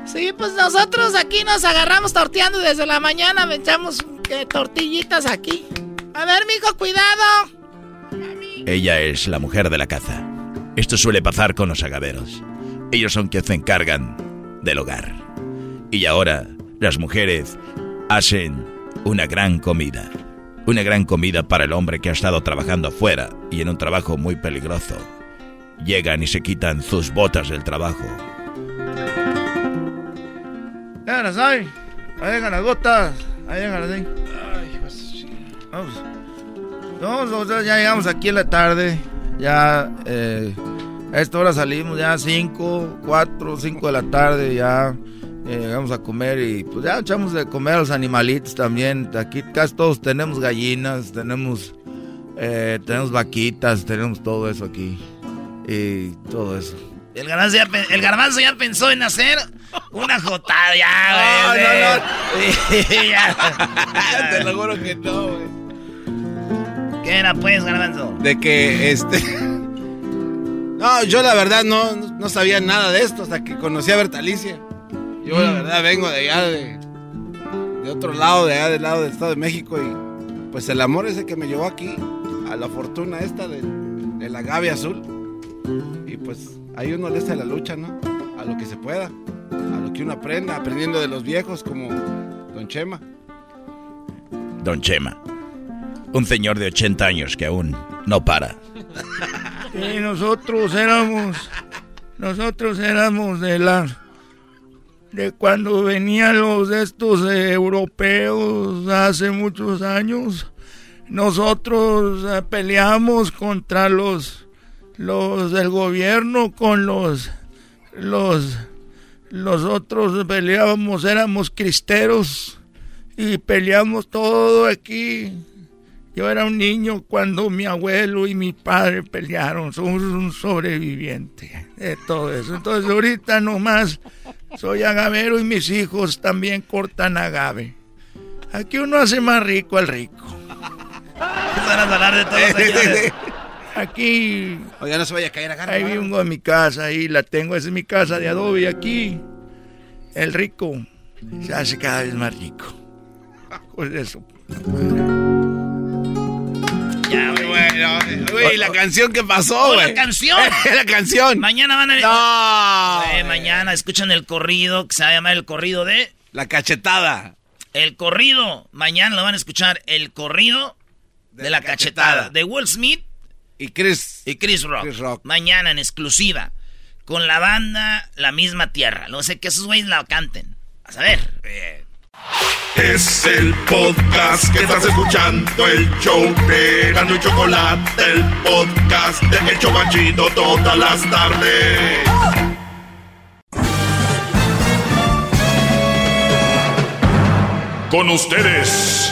Sí, pues nosotros aquí nos agarramos torteando desde la mañana, me echamos eh, tortillitas aquí. A ver, mijo, cuidado. Ella es la mujer de la caza. Esto suele pasar con los agaveros. Ellos son quienes se encargan del hogar. Y ahora las mujeres hacen una gran comida. Una gran comida para el hombre que ha estado trabajando afuera y en un trabajo muy peligroso. Llegan y se quitan sus botas del trabajo. Ya las hay. Ahí llegan las gotas. Ahí llegan las. Vamos, ya llegamos aquí en la tarde. Ya eh, a esta hora salimos ya 5, 4, 5 de la tarde. Ya eh, llegamos a comer y pues ya echamos de comer a los animalitos también. Aquí casi todos tenemos gallinas, tenemos, eh, tenemos vaquitas, tenemos todo eso aquí. Y todo eso. El garbanzo ya, el garbanzo ya pensó en hacer una jotada, ya, güey. No, Ya. Te lo juro que no, güey. ¿Qué era, pues, garbanzo? De que este. No, yo la verdad no, no sabía nada de esto hasta que conocí a Bertalicia. Yo la verdad vengo de allá, de, de otro lado, de allá del lado del Estado de México y pues el amor ese que me llevó aquí, a la fortuna esta de, de la Gaby Azul. Y pues ahí uno le hace la lucha, ¿no? A lo que se pueda, a lo que uno aprenda, aprendiendo de los viejos como Don Chema. Don Chema. Un señor de 80 años que aún no para. Y nosotros éramos, nosotros éramos de la, de cuando venían los estos eh, europeos hace muchos años. Nosotros eh, peleamos contra los, los del gobierno con los, los, los otros peleábamos, éramos cristeros y peleamos todo aquí. Yo era un niño cuando mi abuelo y mi padre pelearon. Somos un sobreviviente de todo eso. Entonces ahorita nomás soy agavero y mis hijos también cortan agave. Aquí uno hace más rico al rico. Van a hablar de todos. Aquí. Oiga, no se vaya a caer acá. Ahí vengo a mi casa, ahí la tengo. Esa es mi casa de adobe. Aquí el rico se hace cada vez más rico. Por eso. Ya, güey. Bueno, güey, la canción que pasó, güey. la canción. la canción. Mañana van a... No. Eh, mañana escuchan el corrido, que se va a llamar el corrido de... La cachetada. El corrido. Mañana lo van a escuchar, el corrido de, la, cachetada. De Will Smith. Y Chris. Y Chris Rock. Mañana en exclusiva. Con la banda La Misma Tierra. No sé que esos güeyes la canten. A saber. Es el podcast que estás escuchando, el show de Gano y Chocolate, el podcast de El Chobachito todas las tardes. Con ustedes.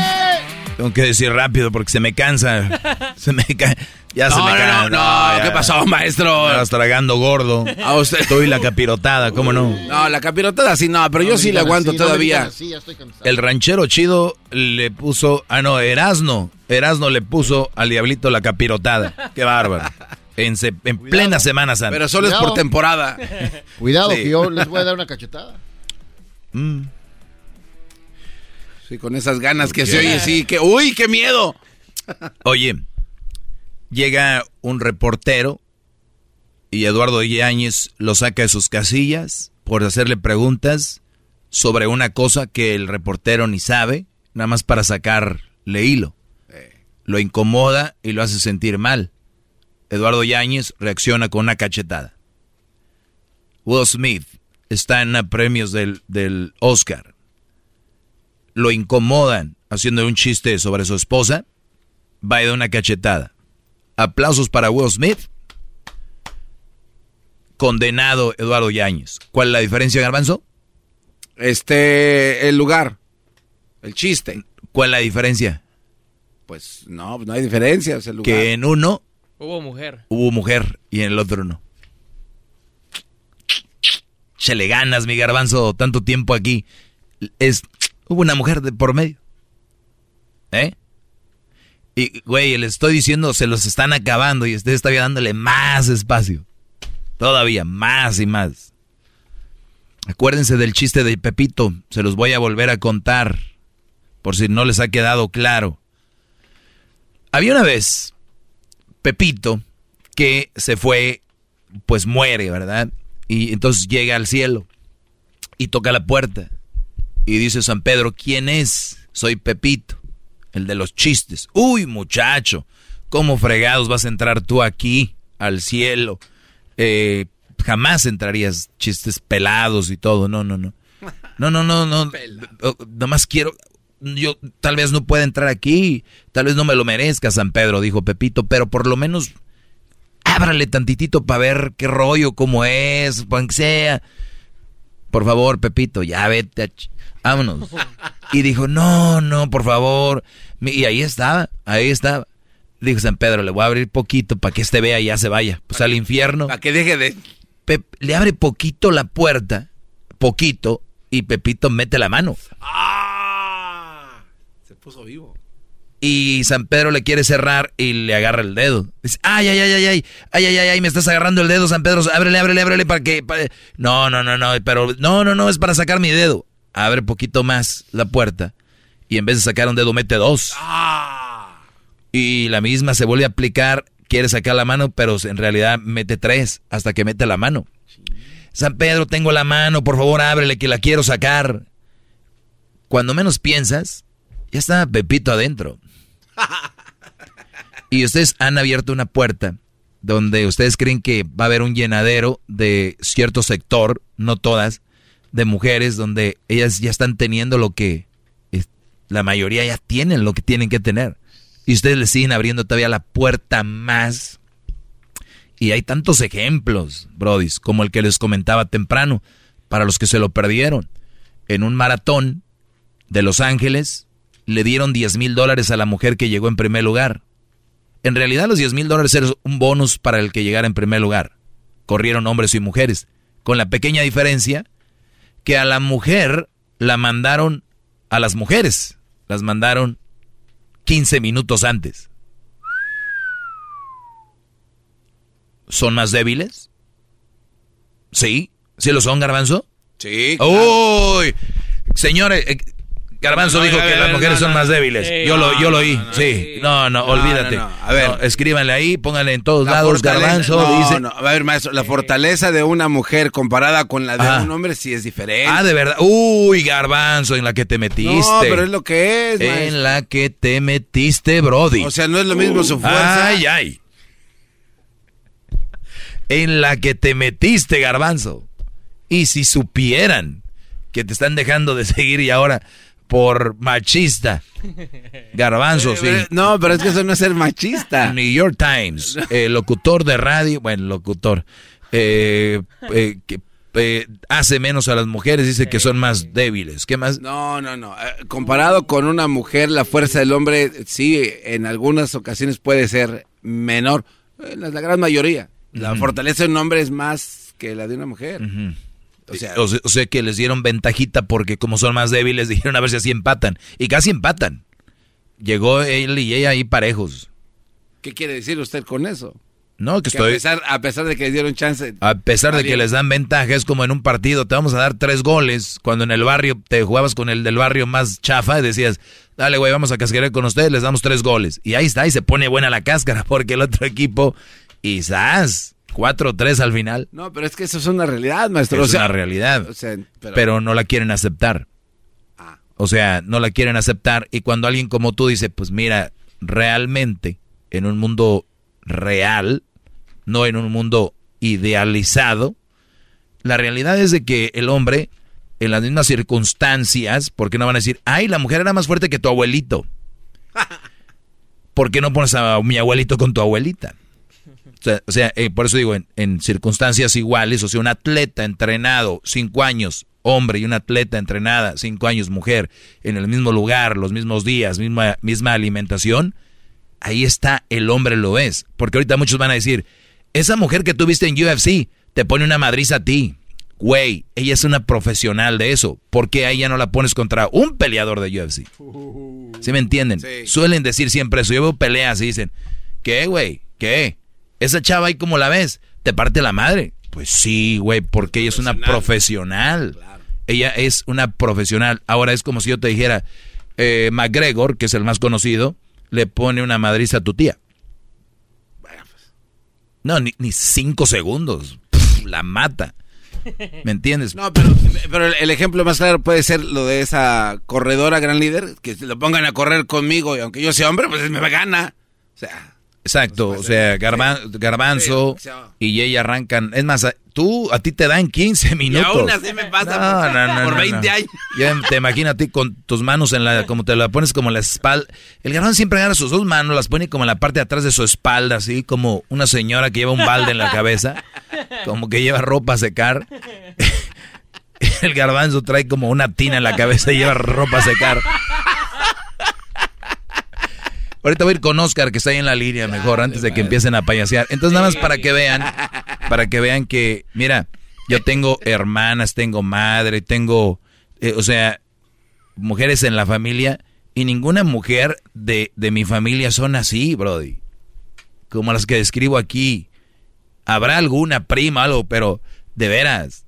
Tengo que decir rápido porque se me cansa. Se me ca- Ya se No, me no, cansa. no, no, ¿qué pasó, maestro? Estás tragando gordo. A usted. Estoy la capirotada, ¿cómo no? No, la capirotada sí, no, pero yo sí la aguanto todavía. El ranchero chido le puso. Ah, no, Erasno. Erasno le puso al diablito la capirotada. Qué bárbaro. En, se- en plena Semana Santa. Pero solo es por temporada. Cuidado, Sí. que yo les voy a dar una cachetada. Mm. Sí, con esas ganas que se oye, sí, que. ¡Uy, qué miedo! Oye, llega un reportero y Eduardo Yáñez lo saca de sus casillas por hacerle preguntas sobre una cosa que el reportero ni sabe, nada más para sacarle hilo. Lo incomoda y lo hace sentir mal. Eduardo Yáñez reacciona con una cachetada. Will Smith está en premios del, del Oscar, lo incomodan haciendo un chiste sobre su esposa, va a dar una cachetada. Aplausos para Will Smith. Condenado Eduardo Yáñez. ¿Cuál es la diferencia, Garbanzo? Este, el lugar, el chiste. ¿Cuál es la diferencia? Pues no, no hay diferencia. Es el lugar. Que en uno Hubo mujer. hubo mujer y en el otro no. Se le ganas, mi garbanzo, tanto tiempo aquí. Es, hubo una mujer de por medio. ¿Eh? Y, güey, le estoy diciendo, se los están acabando y usted está dándole más espacio. Todavía, más y más. Acuérdense del chiste de Pepito, se los voy a volver a contar, por si no les ha quedado claro. Había una vez, Pepito, que se fue, pues muere, ¿verdad? Y entonces llega al cielo y toca la puerta. Y dice San Pedro, ¿quién es? Soy Pepito, el de los chistes. Uy, muchacho, ¿cómo fregados vas a entrar tú aquí al cielo? Eh, jamás entrarías chistes pelados y todo. No, no, no. No, no, no, no. Nomás quiero. Yo tal vez no pueda entrar aquí. Tal vez no me lo merezca, San Pedro, dijo Pepito, pero por lo menos ábrale tantitito para ver qué rollo, cómo es, aunque sea. Por favor, Pepito, ya vete. A Vámonos. Y dijo, no, no, por favor. Y ahí estaba, ahí estaba. Dijo San Pedro, le voy a abrir poquito para que este vea y ya se vaya. Pues al infierno. Para que deje de... Pep- le abre poquito la puerta, poquito, y Pepito mete la mano. Se puso vivo. Y San Pedro le quiere cerrar y le agarra el dedo. Dice, ay, ay, ay, ay, ay, ay, ay, ay, ay, me estás agarrando el dedo, San Pedro, ábrele, ábrele, ábrele para que... No, no, no, no, pero no, no, no, es para sacar mi dedo. Abre poquito más la puerta y en vez de sacar un dedo mete dos. Y la misma se vuelve a aplicar, quiere sacar la mano, pero en realidad mete tres hasta que mete la mano. San Pedro, tengo la mano, por favor ábrele que la quiero sacar. Cuando menos piensas, ya está Pepito adentro. Y ustedes han abierto una puerta donde ustedes creen que va a haber un llenadero de cierto sector, no todas, de mujeres donde ellas ya están teniendo lo que es- la mayoría ya tienen lo que tienen que tener. Y ustedes le siguen abriendo todavía la puerta más. Y hay tantos ejemplos, brodis, como el que les comentaba temprano, para los que se lo perdieron. En un maratón de Los Ángeles, le dieron 10 mil dólares a la mujer que llegó en primer lugar. En realidad los 10 mil dólares eran un bonus para el que llegara en primer lugar. Corrieron hombres y mujeres, con la pequeña diferencia que a la mujer la mandaron, a las mujeres las mandaron 15 minutos antes. ¿Son más débiles? ¿Sí? ¿Sí lo son, Garbanzo? Sí. ¡Uy! Señores, eh, Garbanzo No, dijo que las mujeres no, son no. más débiles. Sí, yo lo, yo lo oí. sí. No, no, olvídate. A ver. Escríbanle ahí, pónganle en todos La lados, Garbanzo. no, dice. no, a ver, maestro, la fortaleza de una mujer comparada con la de Ah. un hombre sí es diferente. Ah, de verdad. Uy, Garbanzo, en la que te metiste. No, pero es lo que es, maestro. En la que te metiste, Brody. O sea, no es lo mismo su fuerza. Ay, ay. En la que te metiste, Garbanzo. Y si supieran que te están dejando de seguir y ahora por machista. Garbanzo, sí. Eh, No, pero es que eso no es ser machista. New York Times, eh, locutor de radio, bueno, locutor, eh, eh, que eh, hace menos a las mujeres, dice que son más débiles. ¿Qué más? No, no, no. Eh, Comparado con una mujer, la fuerza del hombre sí, en algunas ocasiones puede ser menor. En la, gran mayoría. La fortaleza de un hombre es más que la de una mujer. O, sea, o sea que les dieron ventajita porque como son más débiles dijeron a ver si así empatan. Y casi empatan. Llegó él y ella ahí parejos. ¿Qué quiere decir usted con eso? No, que Que estoy... a, pesar, a pesar de que les dieron chance. A pesar de que les dan ventaja, es como en un partido, te vamos a dar tres goles, cuando en el barrio te jugabas con el del barrio más chafa y decías, dale güey, vamos a cascarear con ustedes, les damos tres goles. Y ahí está, y se pone buena la cáscara, porque el otro equipo, quizás, cuatro o tres al final. No, pero es que eso es una realidad, maestro. Es o sea, una realidad. o sea, pero, pero- no la quieren aceptar. O sea, no la quieren aceptar. Y cuando alguien como tú dice, pues mira, realmente, en un mundo real, no en un mundo idealizado, La realidad es de que el hombre, en las mismas circunstancias, ¿por qué no van a decir, ay, la mujer era más fuerte que tu abuelito? ¿Por qué no pones a mi abuelito con tu abuelita? O sea, eh, por eso digo, en, circunstancias iguales, o sea, un atleta entrenado, cinco años, hombre, y un atleta entrenada, cinco años, mujer, en el mismo lugar, los mismos días, misma, misma alimentación, ahí está, el hombre lo es. Porque ahorita muchos van a decir, esa mujer que tuviste en UFC te pone una madriza a ti. Güey, ella es una profesional de eso. ¿Por qué a ella no la pones contra un peleador de UFC? ¿Sí me entienden? Suelen decir siempre eso. Yo veo peleas y dicen, ¿qué, güey? ¿Qué? Esa chava ahí como la ves, te parte la madre. Pues sí, güey, porque ella es una profesional. Ella es una profesional. Ahora es como si yo te dijera, eh, McGregor, que es el más conocido, le pone una madriza a tu tía. No, ni, cinco segundos. la mata. ¿Me entiendes? No, pero, pero, el ejemplo más claro puede ser lo de esa corredora gran líder, que lo pongan a correr conmigo y aunque yo sea hombre, pues me gana. O sea, Exacto, o sea, garbanzo y ella arrancan. Es más, tú, a ti te dan 15 minutos. Y aún así me pasa por, 20 años. Ya te imaginas a ti con tus manos en la, como te la pones como en la espalda. El garbanzo siempre agarra sus dos manos, las pone como en la parte de atrás de su espalda, así como una señora que lleva un balde en la cabeza, como que lleva ropa a secar. El garbanzo trae como una tina en la cabeza y lleva ropa a secar. Ahorita voy a ir con Oscar, que está ahí en la línea, mejor, antes de que empiecen a payasear. Entonces, nada más para que vean, para que vean que, mira, yo tengo hermanas, tengo madre, tengo, eh, o sea, mujeres en la familia, y ninguna mujer de, de mi familia son así, Brody. Como las que describo aquí. Habrá alguna prima, algo, pero de veras,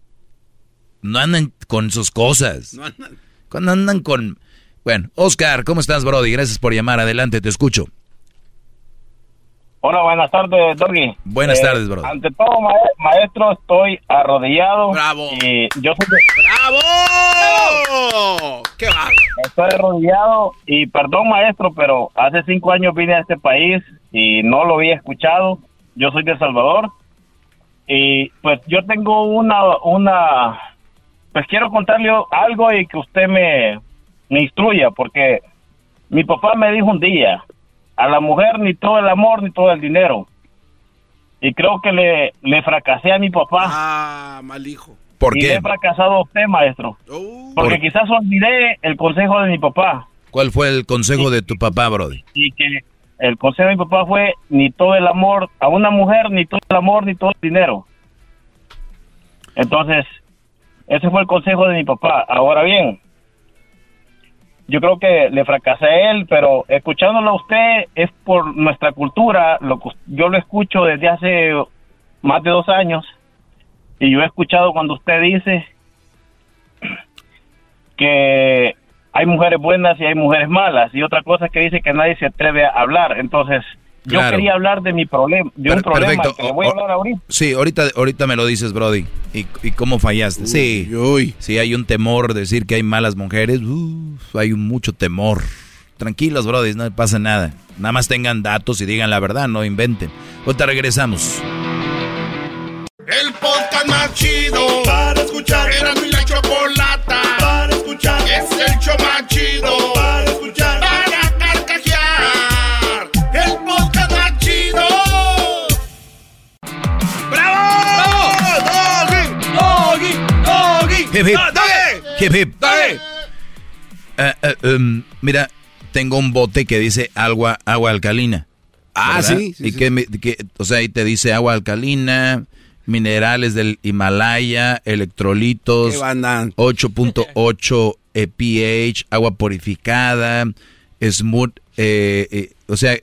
no andan con sus cosas. No andan. Cuando andan con bueno, Oscar, ¿cómo estás, Brody? Gracias por llamar. Adelante, te escucho. Hola, buenas tardes, Doggy. Buenas eh, tardes, Brody. Ante todo, maestro, estoy arrodillado. ¡Bravo! Y yo soy ¡Bravo! ¡Qué va! Estoy arrodillado y perdón, maestro, pero hace cinco años vine a este país y no lo había escuchado. Yo soy de El Salvador y pues yo tengo una, una, pues quiero contarle algo y que usted me, me instruya, porque mi papá me dijo un día, a la mujer ni todo el amor ni todo el dinero. Y creo que le, le fracasé a mi papá. Ah, mal hijo. ¿Por y qué? he fracasado a usted, maestro. Uh. porque quizás olvidé el consejo de mi papá. ¿Cuál fue el consejo de tu papá, Brody? Y que el consejo de mi papá fue ni todo el amor a una mujer, ni todo el amor, ni todo el dinero. Entonces, ese fue el consejo de mi papá. Ahora bien, yo creo que le fracasé a él, pero escuchándolo a usted es por nuestra cultura, lo yo lo escucho desde hace más de dos años y yo he escuchado cuando usted dice que hay mujeres buenas y hay mujeres malas y otra cosa es que dice que nadie se atreve a hablar, entonces yo quería hablar de mi problema, de un problema que le voy a hablar ahorita. Sí, ahorita, ahorita me lo dices, Brody. ¿Y, y cómo fallaste? sí, uy. sí, hay un temor de decir que hay malas mujeres. hay mucho temor. Tranquilos, Brody, no pasa nada. Nada más tengan datos y digan la verdad, no inventen. Ahorita regresamos. El podcast más chido para escuchar. Era mi la chocolata para escuchar. Es el show más chido Hip hip. Hip hip. Eh, eh, em, mira, tengo un bote que dice agua, agua alcalina. Ah, sí. y Que, o sea, ahí te dice agua alcalina, minerales del Himalaya, electrolitos, 8.8 pH, agua purificada, smooth, eh, o sea,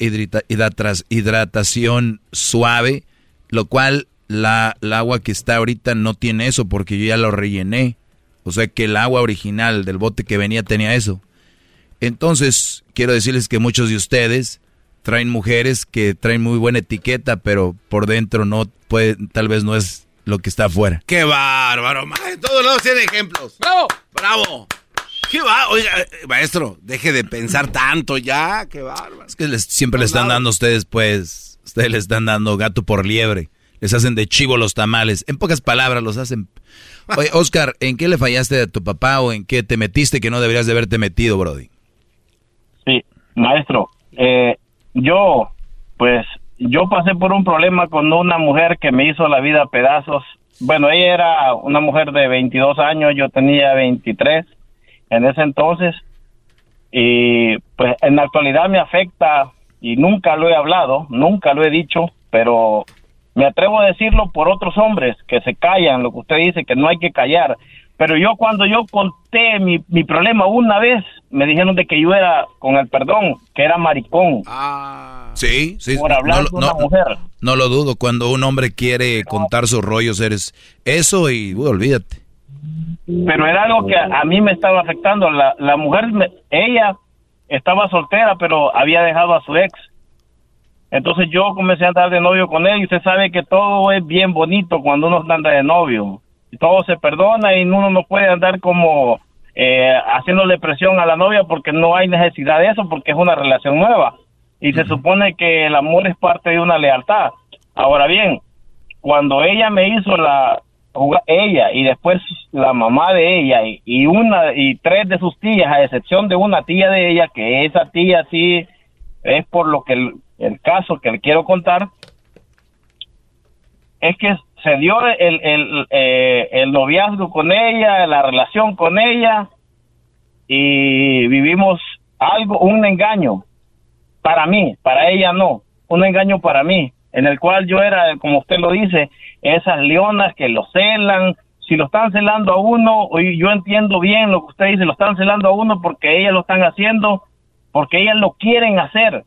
hidratación suave, lo cual la, el agua que está ahorita no tiene eso porque yo ya lo rellené. O sea que el agua original del bote que venía tenía eso. Entonces, quiero decirles que muchos de ustedes traen mujeres que traen muy buena etiqueta, pero por dentro no puede, tal vez no es lo que está afuera. ¡Qué bárbaro! todos lados tienen ejemplos. ¡Bravo! ¡Bravo! ¿Qué va? Oiga, eh, maestro, deje de pensar tanto ya. ¡Qué bárbaro! Es que les, siempre le están dando a ustedes, pues, ustedes le están dando gato por liebre. Les hacen de chivo los tamales. En pocas palabras los hacen. Oye, Oscar, ¿en qué le fallaste a tu papá o en qué te metiste que no deberías de haberte metido, Brody? Sí, maestro, eh, yo, pues, yo pasé por un problema con una mujer que me hizo la vida a pedazos. Bueno, ella era una mujer de 22 años, yo tenía 23 en ese entonces. Y pues en la actualidad me afecta y nunca lo he hablado, nunca lo he dicho, pero me atrevo a decirlo por otros hombres que se callan, lo que usted dice, que no hay que callar. Pero yo cuando yo conté mi, mi problema una vez, me dijeron de que yo era, con el perdón, que era maricón. Sí, sí. Por hablar no, de una no- mujer. no lo dudo. Cuando un hombre quiere contar sus rollos, eres eso y uy, olvídate. pero era algo que a, a mí me estaba afectando. La, la mujer, me- ella estaba soltera, pero había dejado a su ex. Entonces yo comencé a andar de novio con él y usted sabe que todo es bien bonito cuando uno anda de novio. Y Todo se perdona y uno no puede andar como eh, haciéndole presión a la novia porque no hay necesidad de eso, porque es una relación nueva. Y se supone que el amor es parte de una lealtad. Ahora bien, cuando ella me hizo la ella y después la mamá de ella y, y una y tres de sus tías a excepción de una tía de ella que esa tía sí es por lo que el, caso que le quiero contar es que se dio el, el, eh, el noviazgo con ella la relación con ella y vivimos algo un engaño para mí, para ella no, un engaño para mí, en el cual yo era, como usted lo dice, esas leonas que lo celan, si lo están celando a uno, yo entiendo bien lo que usted dice, lo están celando a uno porque ellas lo están haciendo, porque ellas lo quieren hacer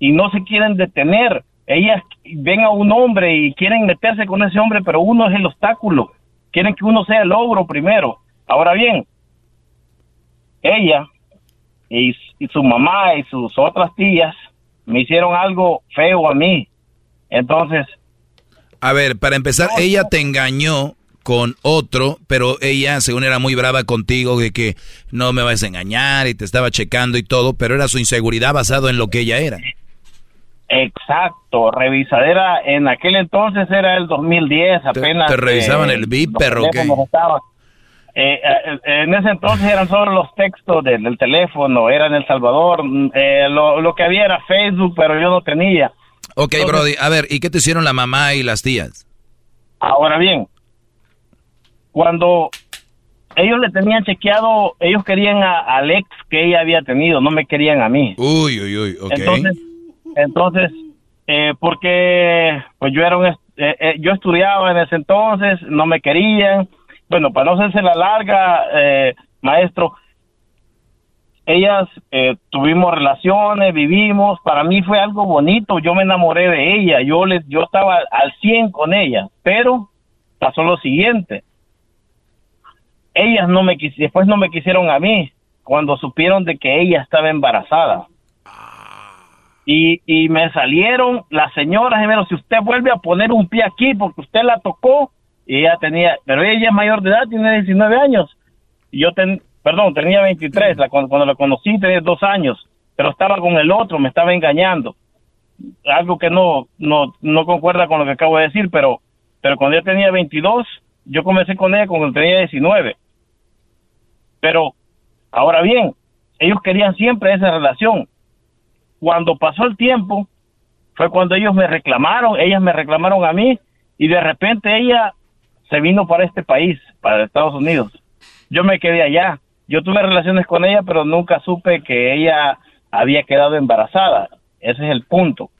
y no se quieren detener. Ellas ven a un hombre y quieren meterse con ese hombre, pero uno es el obstáculo. Quieren que uno sea el logro primero. Ahora bien, ella y, y su mamá y sus otras tías me hicieron algo feo a mí. Entonces, A ver, para empezar, ella te engañó con otro, pero ella, según era muy brava contigo, de que no me vas a engañar y te estaba checando y todo, pero era su inseguridad basado en lo que ella era. Exacto, revisadera en aquel entonces era el 2010, apenas. te revisaban eh, el VIP, los perro, ¿qué? Eh, eh, en ese entonces eran solo los textos del, del teléfono, era en El Salvador, mm, eh, lo, lo que había era Facebook, pero yo no tenía. Ok, Entonces- Brody, a ver, ¿y qué te hicieron la mamá y las tías? Ahora bien, cuando ellos le tenían chequeado, ellos querían a- al ex que ella había tenido, no me querían a mí. Uy, uy, uy, ok. Entonces, entonces eh, porque pues yo era un, eh, eh, yo estudiaba en ese entonces, no me querían. Bueno, para no hacerse la larga, eh, maestro, ellas tuvimos relaciones, vivimos, para mí fue algo bonito, yo me enamoré de ella, yo les, yo estaba al 100 con ella, pero pasó lo siguiente, ellas no me después no me quisieron a mí, cuando supieron de que ella estaba embarazada. Y, y me salieron las señoras, gemelos, si usted vuelve a poner un pie aquí porque usted la tocó, y ella tenía, pero ella es mayor de edad, tiene 19 años, y yo ten, perdón, tenía 23, la, cuando, cuando la conocí tenía dos años, pero estaba con el otro, me estaba engañando. Algo que no, no, no concuerda con lo que acabo de decir, pero, pero cuando yo tenía 22, yo comencé con ella cuando tenía 19. Pero, ahora bien, ellos querían siempre esa relación. Cuando pasó el tiempo, fue cuando ellos me reclamaron, ellas me reclamaron a mí, y de repente ella se vino para este país, para Estados Unidos. Yo me quedé allá. Yo tuve relaciones con ella, pero nunca supe que ella había quedado embarazada. Ese es el punto.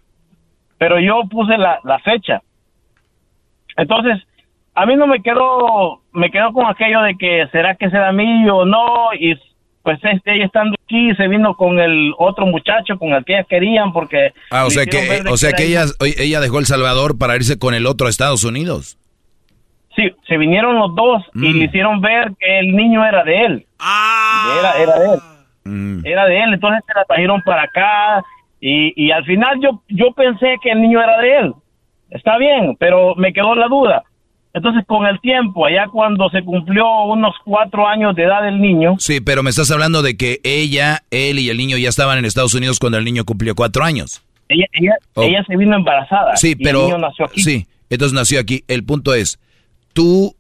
Pero yo puse la, fecha. Entonces, a mí no me quedó, me quedó con aquello de que será que será mío o no, y pues este, ella estando aquí se vino con el otro muchacho con el que ellas querían porque... Ah, o sea que, de o sea que ella, ella dejó El Salvador para irse con el otro a Estados Unidos. Sí, se vinieron los dos Mm. y le hicieron ver que el niño era de él. Era, era de él. Mm. Era de él, entonces se la trajeron para acá y, y al final yo, yo pensé que el niño era de él. Está bien, pero me quedó la duda. Entonces con el tiempo, allá cuando se cumplió unos cuatro años de edad del niño, Sí, pero me estás hablando de que ella, él y el niño ya estaban en Estados Unidos cuando el niño cumplió cuatro años. ella, ella, Oh. ella se vino embarazada. Sí, y pero el niño nació aquí. sí, Entonces nació aquí. El punto es, tú,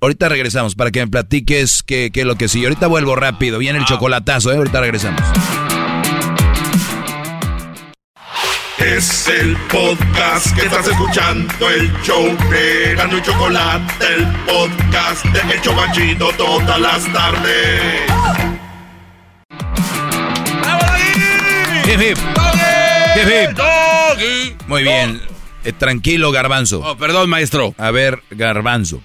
ahorita regresamos para que me platiques qué, qué es lo que sí. Ahorita vuelvo rápido, viene el chocolatazo, ¿eh? ahorita regresamos. Es el podcast que estás escuchando, el show de Gano y Chocolate, el podcast de El Chobachito todas las tardes. Hip, hip. Hip, hip. Muy bien. Eh, tranquilo, Garbanzo. Oh, perdón, maestro. A ver, Garbanzo.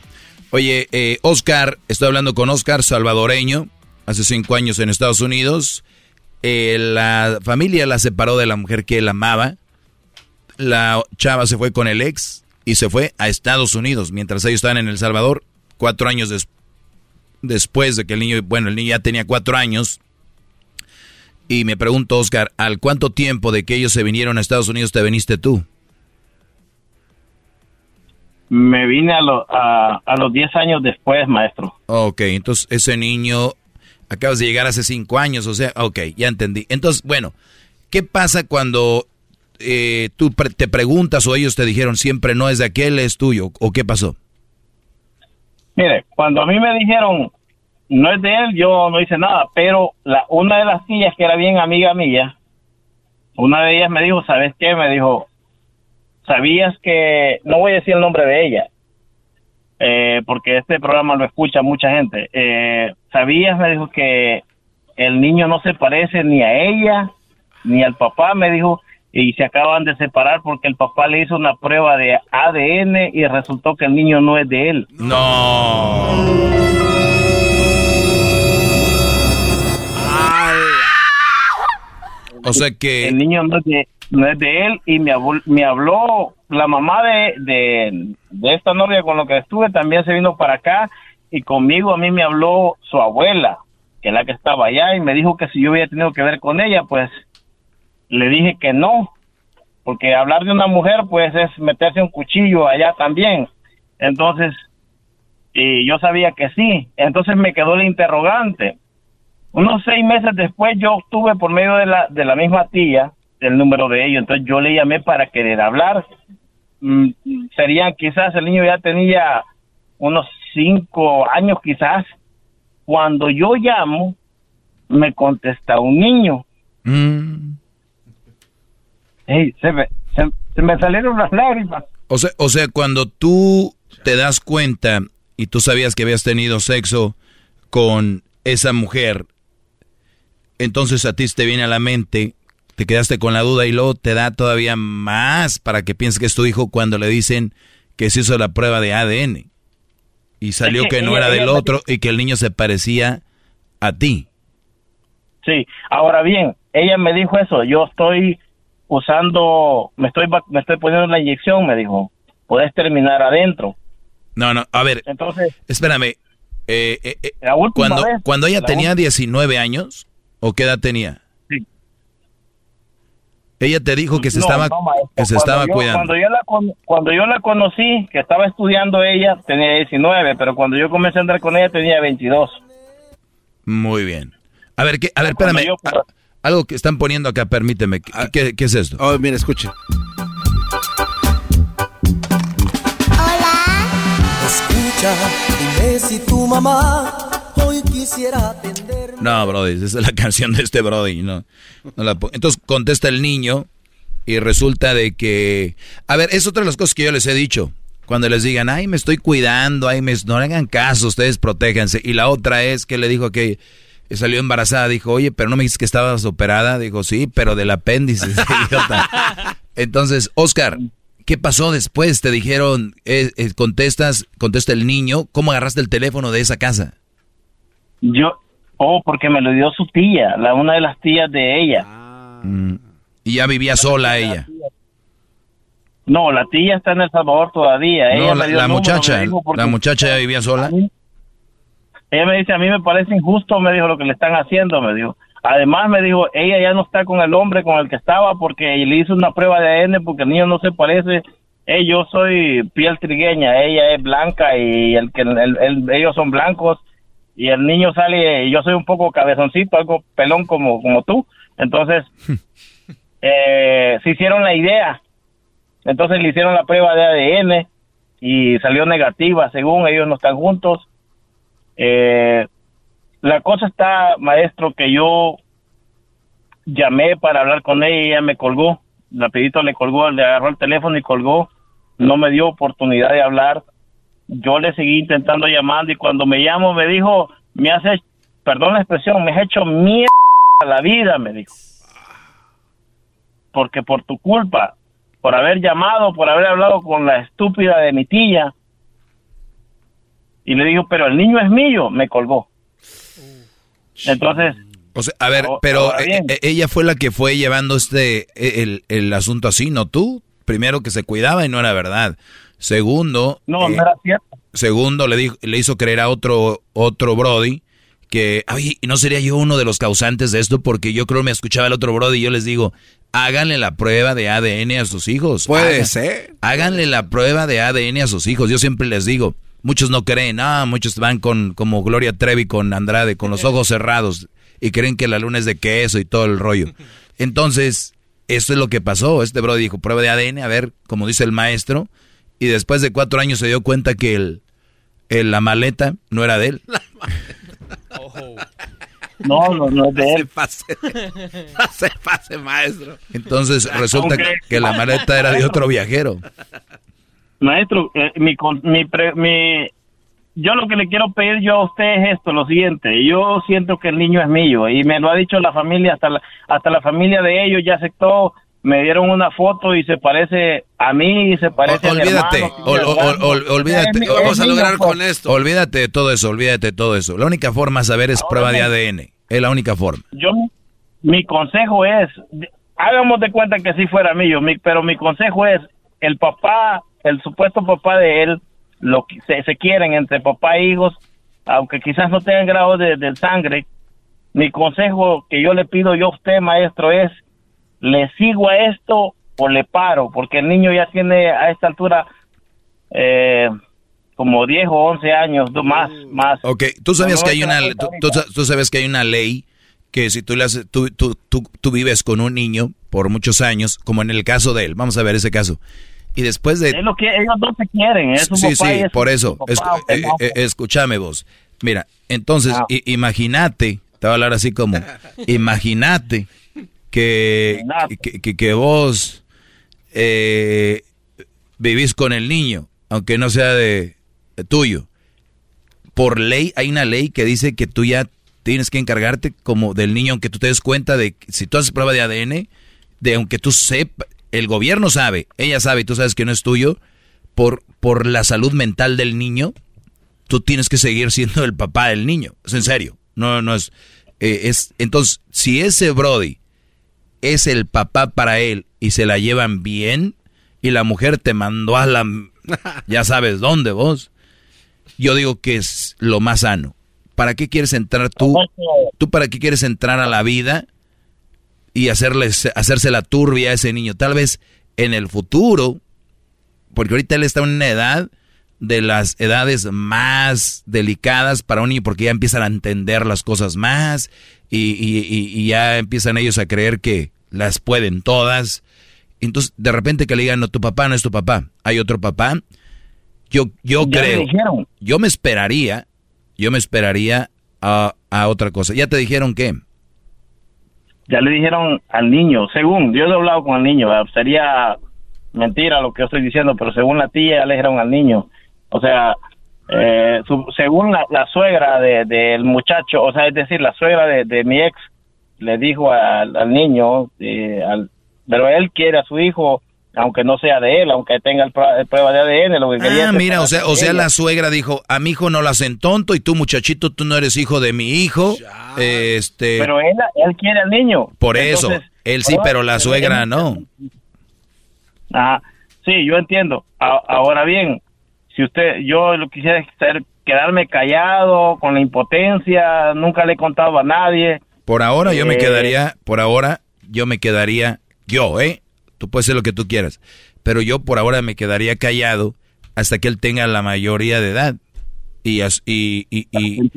Oye, eh, Oscar, estoy hablando con Oscar, salvadoreño, hace cinco años en Estados Unidos. Eh, la familia la separó de la mujer que él amaba. La chava se fue con el ex y se fue a Estados Unidos, mientras ellos estaban en El Salvador, cuatro años después de que el niño, bueno, el niño ya tenía cuatro años. Y me pregunto, Oscar, ¿al cuánto tiempo de que ellos se vinieron a Estados Unidos te viniste tú? Me vine a, a, a los 10 años después, maestro. Ok, entonces ese niño acabas de llegar hace cinco años, o sea, ok, ya entendí. Entonces, bueno, ¿qué pasa cuando eh, tú te preguntas o ellos te dijeron siempre no es de aquel, es tuyo? ¿O qué pasó? Mire, cuando a mí me dijeron no es de él, yo no hice nada, pero la, una de las tías que era bien amiga mía, una de ellas me dijo, ¿sabes qué? Me dijo, ¿sabías que, no voy a decir el nombre de ella, eh, porque este programa lo escucha mucha gente, eh, ¿sabías? Me dijo que el niño no se parece ni a ella, ni al papá, me dijo, y se acaban de separar porque el papá le hizo una prueba de ADN y resultó que el niño no es de él. No. O sea que... El niño no es de, no es de él y me, me habló la mamá de, de, de esta novia con la que estuve, también se vino para acá y conmigo a mí me habló su abuela, que es la que estaba allá, y me dijo que si yo había tenido que ver con ella, pues le dije que no, porque hablar de una mujer pues es meterse un cuchillo allá también. Entonces, y yo sabía que sí. Entonces me quedó el interrogante. Unos seis meses después yo obtuve por medio de la, de la misma tía el número de ellos. Entonces yo le llamé para querer hablar. Mm, serían quizás, el niño ya tenía unos cinco años quizás. Cuando yo llamo, me contesta un niño. Mm. Se, me, se, me salieron las lágrimas. O sea, o sea, cuando tú te das cuenta y tú sabías que habías tenido sexo con esa mujer, entonces a ti te viene a la mente, te quedaste con la duda y luego te da todavía más para que pienses que es tu hijo cuando le dicen que se hizo la prueba de ADN y salió que, no era del otro y que el niño se parecía a ti. Sí, ahora bien, ella me dijo eso, yo estoy usando, me estoy, me estoy poniendo la inyección, me dijo, puedes terminar adentro. No, no, a ver, entonces, espérame, eh, eh, eh cuando, cuando ella tenía 19 años, ¿o qué edad tenía? Sí. Ella te dijo que se estaba, que se estaba cuidando. Cuando yo, la, cuando yo la conocí, que estaba estudiando ella, tenía 19, pero cuando yo comencé a andar con ella tenía 22. Muy bien. A ver, ¿qué, a ver, espérame. Algo que están poniendo acá, permíteme. ¿Qué, qué, es esto? Oh, mira, escuche. Hola. Escucha, dime si tu mamá hoy quisiera atender. No, Brody, esa es la canción de este Brody. No, no la Entonces contesta el niño y resulta de que... A ver, es otra de las cosas que yo les he dicho. Cuando les digan, ay, me estoy cuidando, ay, me... no le hagan caso, ustedes protéjanse. Y la otra es que le dijo que salió embarazada, dijo, oye, pero no me dices que estabas operada. Dijo, sí, pero del apéndice. Entonces, Oscar, ¿qué pasó después? Te dijeron, eh, eh, contestas, contesta el niño, ¿cómo agarraste el teléfono de esa casa? Yo, oh, porque me lo dio su tía, la una de las tías de ella. Mm. Y ya vivía sola ella. No, la tía está en El Salvador todavía. No, la, muchacha, la muchacha ya vivía sola. Ella me dice, a mí me parece injusto, me dijo, lo que le están haciendo, me dijo. Además, me dijo, ella ya no está con el hombre con el que estaba porque le hizo una prueba de ADN porque el niño no se parece. Eh, yo soy piel trigueña, ella es blanca y el que ellos son blancos y el niño sale, yo soy un poco cabezoncito, algo pelón como, como tú. Entonces, eh, se hicieron la idea Entonces le hicieron la prueba de ADN y salió negativa, según ellos no están juntos. Eh, la cosa está, maestro, que yo llamé para hablar con ella y ella me colgó. Rapidito le colgó, le agarró el teléfono y colgó. No me dio oportunidad de hablar. Yo le seguí intentando llamando y cuando me llamo me dijo, me hace, perdón la expresión, me has hecho mierda la vida, me dijo. Porque por tu culpa, por haber llamado, por haber hablado con la estúpida de mi tía. Y le dijo, pero el niño es mío, me colgó. Entonces, o sea, a ver, pero eh, eh, ella fue la que fue llevando este e, el, el, asunto así, ¿no tú? Primero que se cuidaba y no era verdad. Segundo, no, no era cierto. Segundo, le dijo, le hizo creer a otro otro Brody que, oye, ¿no sería yo uno de los causantes de esto? Porque yo creo que me escuchaba el otro Brody y yo les digo, háganle la prueba de ADN a sus hijos. Puede ser. Háganle la prueba de ADN a sus hijos. Yo siempre les digo, muchos no creen, ah, muchos van con como Gloria Trevi con Andrade, con los ojos cerrados y creen que la luna es de queso y todo el rollo. Entonces, esto es lo que pasó. Este bro dijo, prueba de ADN, a ver, como dice el maestro, y después de cuatro años se dio cuenta que el, la maleta no era de él. No, no, no es de él. Pase, pase, pase, maestro. Entonces resulta que, la maleta era de otro viajero. Maestro, eh, mi, mi, mi, yo lo que le quiero pedir yo a usted es esto, lo siguiente. Yo siento que el niño es mío y me lo ha dicho la familia, hasta la, hasta la familia de ellos ya aceptó. Me dieron una foto y se parece a mí y se parece olvídate, a Olvídate, olvídate. Vamos a lograr con esto. Olvídate de todo eso, olvídate de todo eso. La única forma de saber es prueba de ADN. Es la única forma. Yo, mi consejo es, hagamos de cuenta que si fuera mío, pero mi consejo es, el papá, el supuesto papá de él, lo que se, quieren entre papá e hijos, aunque quizás no tengan grado de, sangre, mi consejo que yo le pido yo a usted, maestro, es, ¿le sigo a esto o le paro? Porque el niño ya tiene a esta altura eh, como 10 o 11 años, más, más. Ok, tú sabes que hay una, tú, sabes que hay una ley que si tú, le haces, tú, tú, tú vives con un niño por muchos años, como en el caso de él, vamos a ver ese caso, y después de... Es lo que ellos no se quieren, es Sí, sí, por eso. Eh, eh, escúchame vos. Mira, entonces, ah. imagínate, te voy a hablar así como, imagínate que, que, que, vos eh, vivís con el niño, aunque no sea de, tuyo. Por ley, hay una ley que dice que tú ya tienes que encargarte como del niño, aunque tú te des cuenta de que si tú haces prueba de ADN, de aunque tú sepas, el gobierno sabe, ella sabe y tú sabes que no es tuyo, por, por la salud mental del niño, tú tienes que seguir siendo el papá del niño. Es en serio. No, no es, eh, es. Entonces, si ese Brody es el papá para él y se la llevan bien, y la mujer te mandó a la. Ya sabes dónde vos. Yo digo que es lo más sano. ¿Para qué quieres entrar tú? ¿Tú para qué quieres entrar a la vida y hacerles, hacerse la turbia a ese niño. Tal vez en el futuro, porque ahorita él está en una edad de las edades más delicadas para un niño, porque ya empiezan a entender las cosas más y, ya empiezan ellos a creer que las pueden todas. Entonces, de repente que le digan, no, tu papá no es tu papá, hay otro papá. Yo, yo creo, yo me esperaría, yo me esperaría a, a otra cosa. ¿Ya te dijeron qué? Ya le dijeron al niño, según, yo he hablado con el niño, sería mentira lo que yo estoy diciendo, pero según la tía ya le dijeron al niño, o sea, eh, según la, suegra del de, muchacho, o sea, es decir, la suegra de, mi ex le dijo al, niño, eh, al, pero él quiere a su hijo aunque no sea de él, aunque tenga el prueba de ADN, lo que quería. Ah, mira, o sea, o sea, la suegra dijo, a mi hijo no lo hacen tonto y tú muchachito, tú no eres hijo de mi hijo. Este. Pero él, él quiere al niño. Por eso, él sí, pero la suegra no. Ah, sí, yo entiendo. ahora bien, si usted, yo lo quisiera hacer, quedarme callado con la impotencia, nunca le he contado a nadie. Por ahora yo me eh, quedaría, por ahora yo me quedaría yo, ¿eh? Tú puedes hacer lo que tú quieras. Pero yo por ahora me quedaría callado hasta que él tenga la mayoría de edad. Y, y, y, y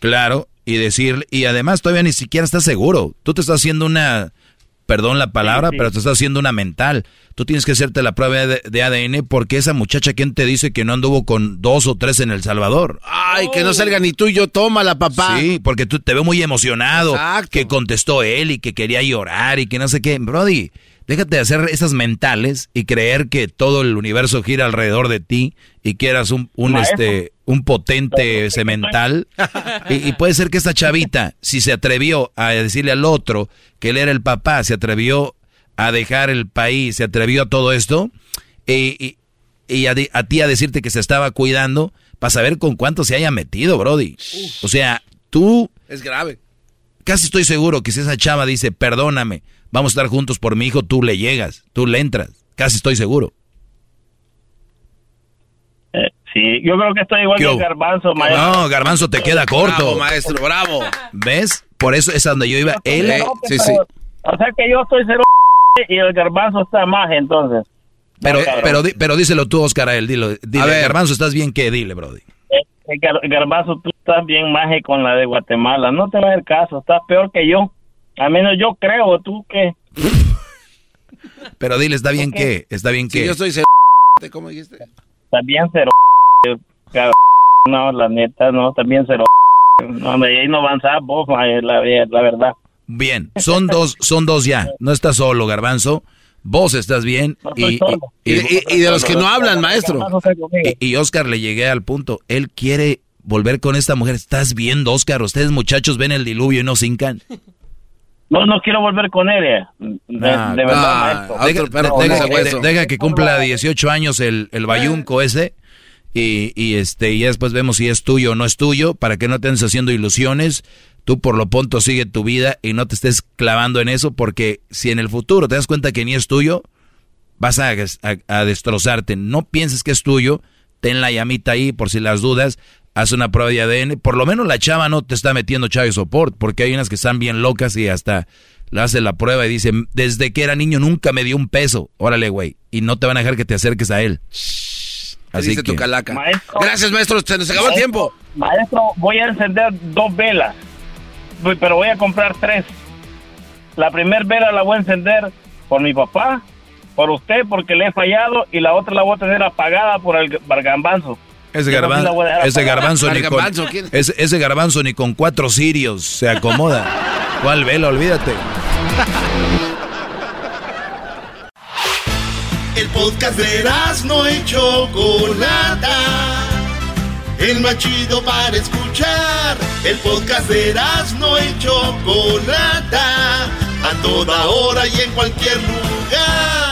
claro, y decir, y además todavía ni siquiera estás seguro. Tú te estás haciendo una, perdón la palabra, pero te estás haciendo una mental. Tú tienes que hacerte la prueba de, ADN porque esa muchacha, ¿quién te dice que no anduvo con dos o tres en El Salvador? Ay, que no salga ni tú y yo, tómala, papá. Sí, porque tú te veo muy emocionado. Que contestó él y que quería llorar y que no sé qué. Brody, déjate de hacer esas mentales y creer que todo el universo gira alrededor de ti y que eras un, un este, un potente semental. Y, y, puede ser que esta chavita, si se atrevió a decirle al otro que él era el papá, se atrevió a dejar el país, se atrevió a todo esto, y, y, a, ti a decirte que se estaba cuidando, para saber con cuánto se haya metido, Brody. O sea, tú... Es grave. Casi estoy seguro que si esa chava dice, perdóname, vamos a estar juntos por mi hijo, tú le llegas, tú le entras. Casi estoy seguro. Eh, sí, yo creo que estoy igual que Garbanzo, maestro. No, Garbanzo te queda corto. Bravo, maestro, bravo. ¿Ves? Por eso es a donde yo iba. Él, sí, sí. O sea que yo estoy cero y el garbanzo está más entonces. Pero, pero, pero díselo tú, Oscar, a él, dilo. Dile, garbanzo, ¿estás bien qué? Dile, Brody. El, garbanzo, tú estás bien maje con la de Guatemala. No te das el caso, estás peor que yo. Al menos yo creo, ¿tú qué? pero dile, ¿está bien qué? ¿Está bien qué? yo estoy cero. ¿Cómo dijiste? Está bien cero. No, la neta, no, está bien cero. No, ahí no avanza vos, la, la verdad. Bien, son dos, son dos ya. No estás solo, Garbanzo. Vos estás bien. Y, y, de los que no hablan, maestro. Y, Oscar le llegué al punto. Él quiere volver con esta mujer. ¿Estás viendo, Oscar? Ustedes muchachos ven el diluvio y no sincan. No, no quiero volver con él. Eh. De, ah, verdad, maestro. Deja, que cumpla 18 años el, el bayunco ese. Y, y, este, y después vemos si es tuyo o no es tuyo, para que no te estés haciendo ilusiones. Tú por lo pronto sigue tu vida y no te estés clavando en eso porque si en el futuro te das cuenta que ni es tuyo, vas a, a, destrozarte. No pienses que es tuyo, ten la llamita ahí por si las dudas, haz una prueba de ADN. Por lo menos la chava no te está metiendo chavo support porque hay unas que están bien locas y hasta le hace la prueba y dice, desde que era niño nunca me dio un peso. Órale, güey. Y no te van a dejar que te acerques a él. Así que... tu calaca. Gracias, maestro. Se nos acabó el tiempo. Maestro, voy a encender dos velas pero voy a comprar tres. La primera vela la voy a encender por mi papá, por usted porque le he fallado y la otra la voy a tener apagada por el garbanzo. Ese, ese garbanzo, ni con, ese, ese, garbanzo ni con cuatro sirios se acomoda. ¿Cuál vela? Olvídate. El podcast de no hecho Chocolata el más chido para escuchar. El podcast de no y Chocolata, a toda hora y en cualquier lugar.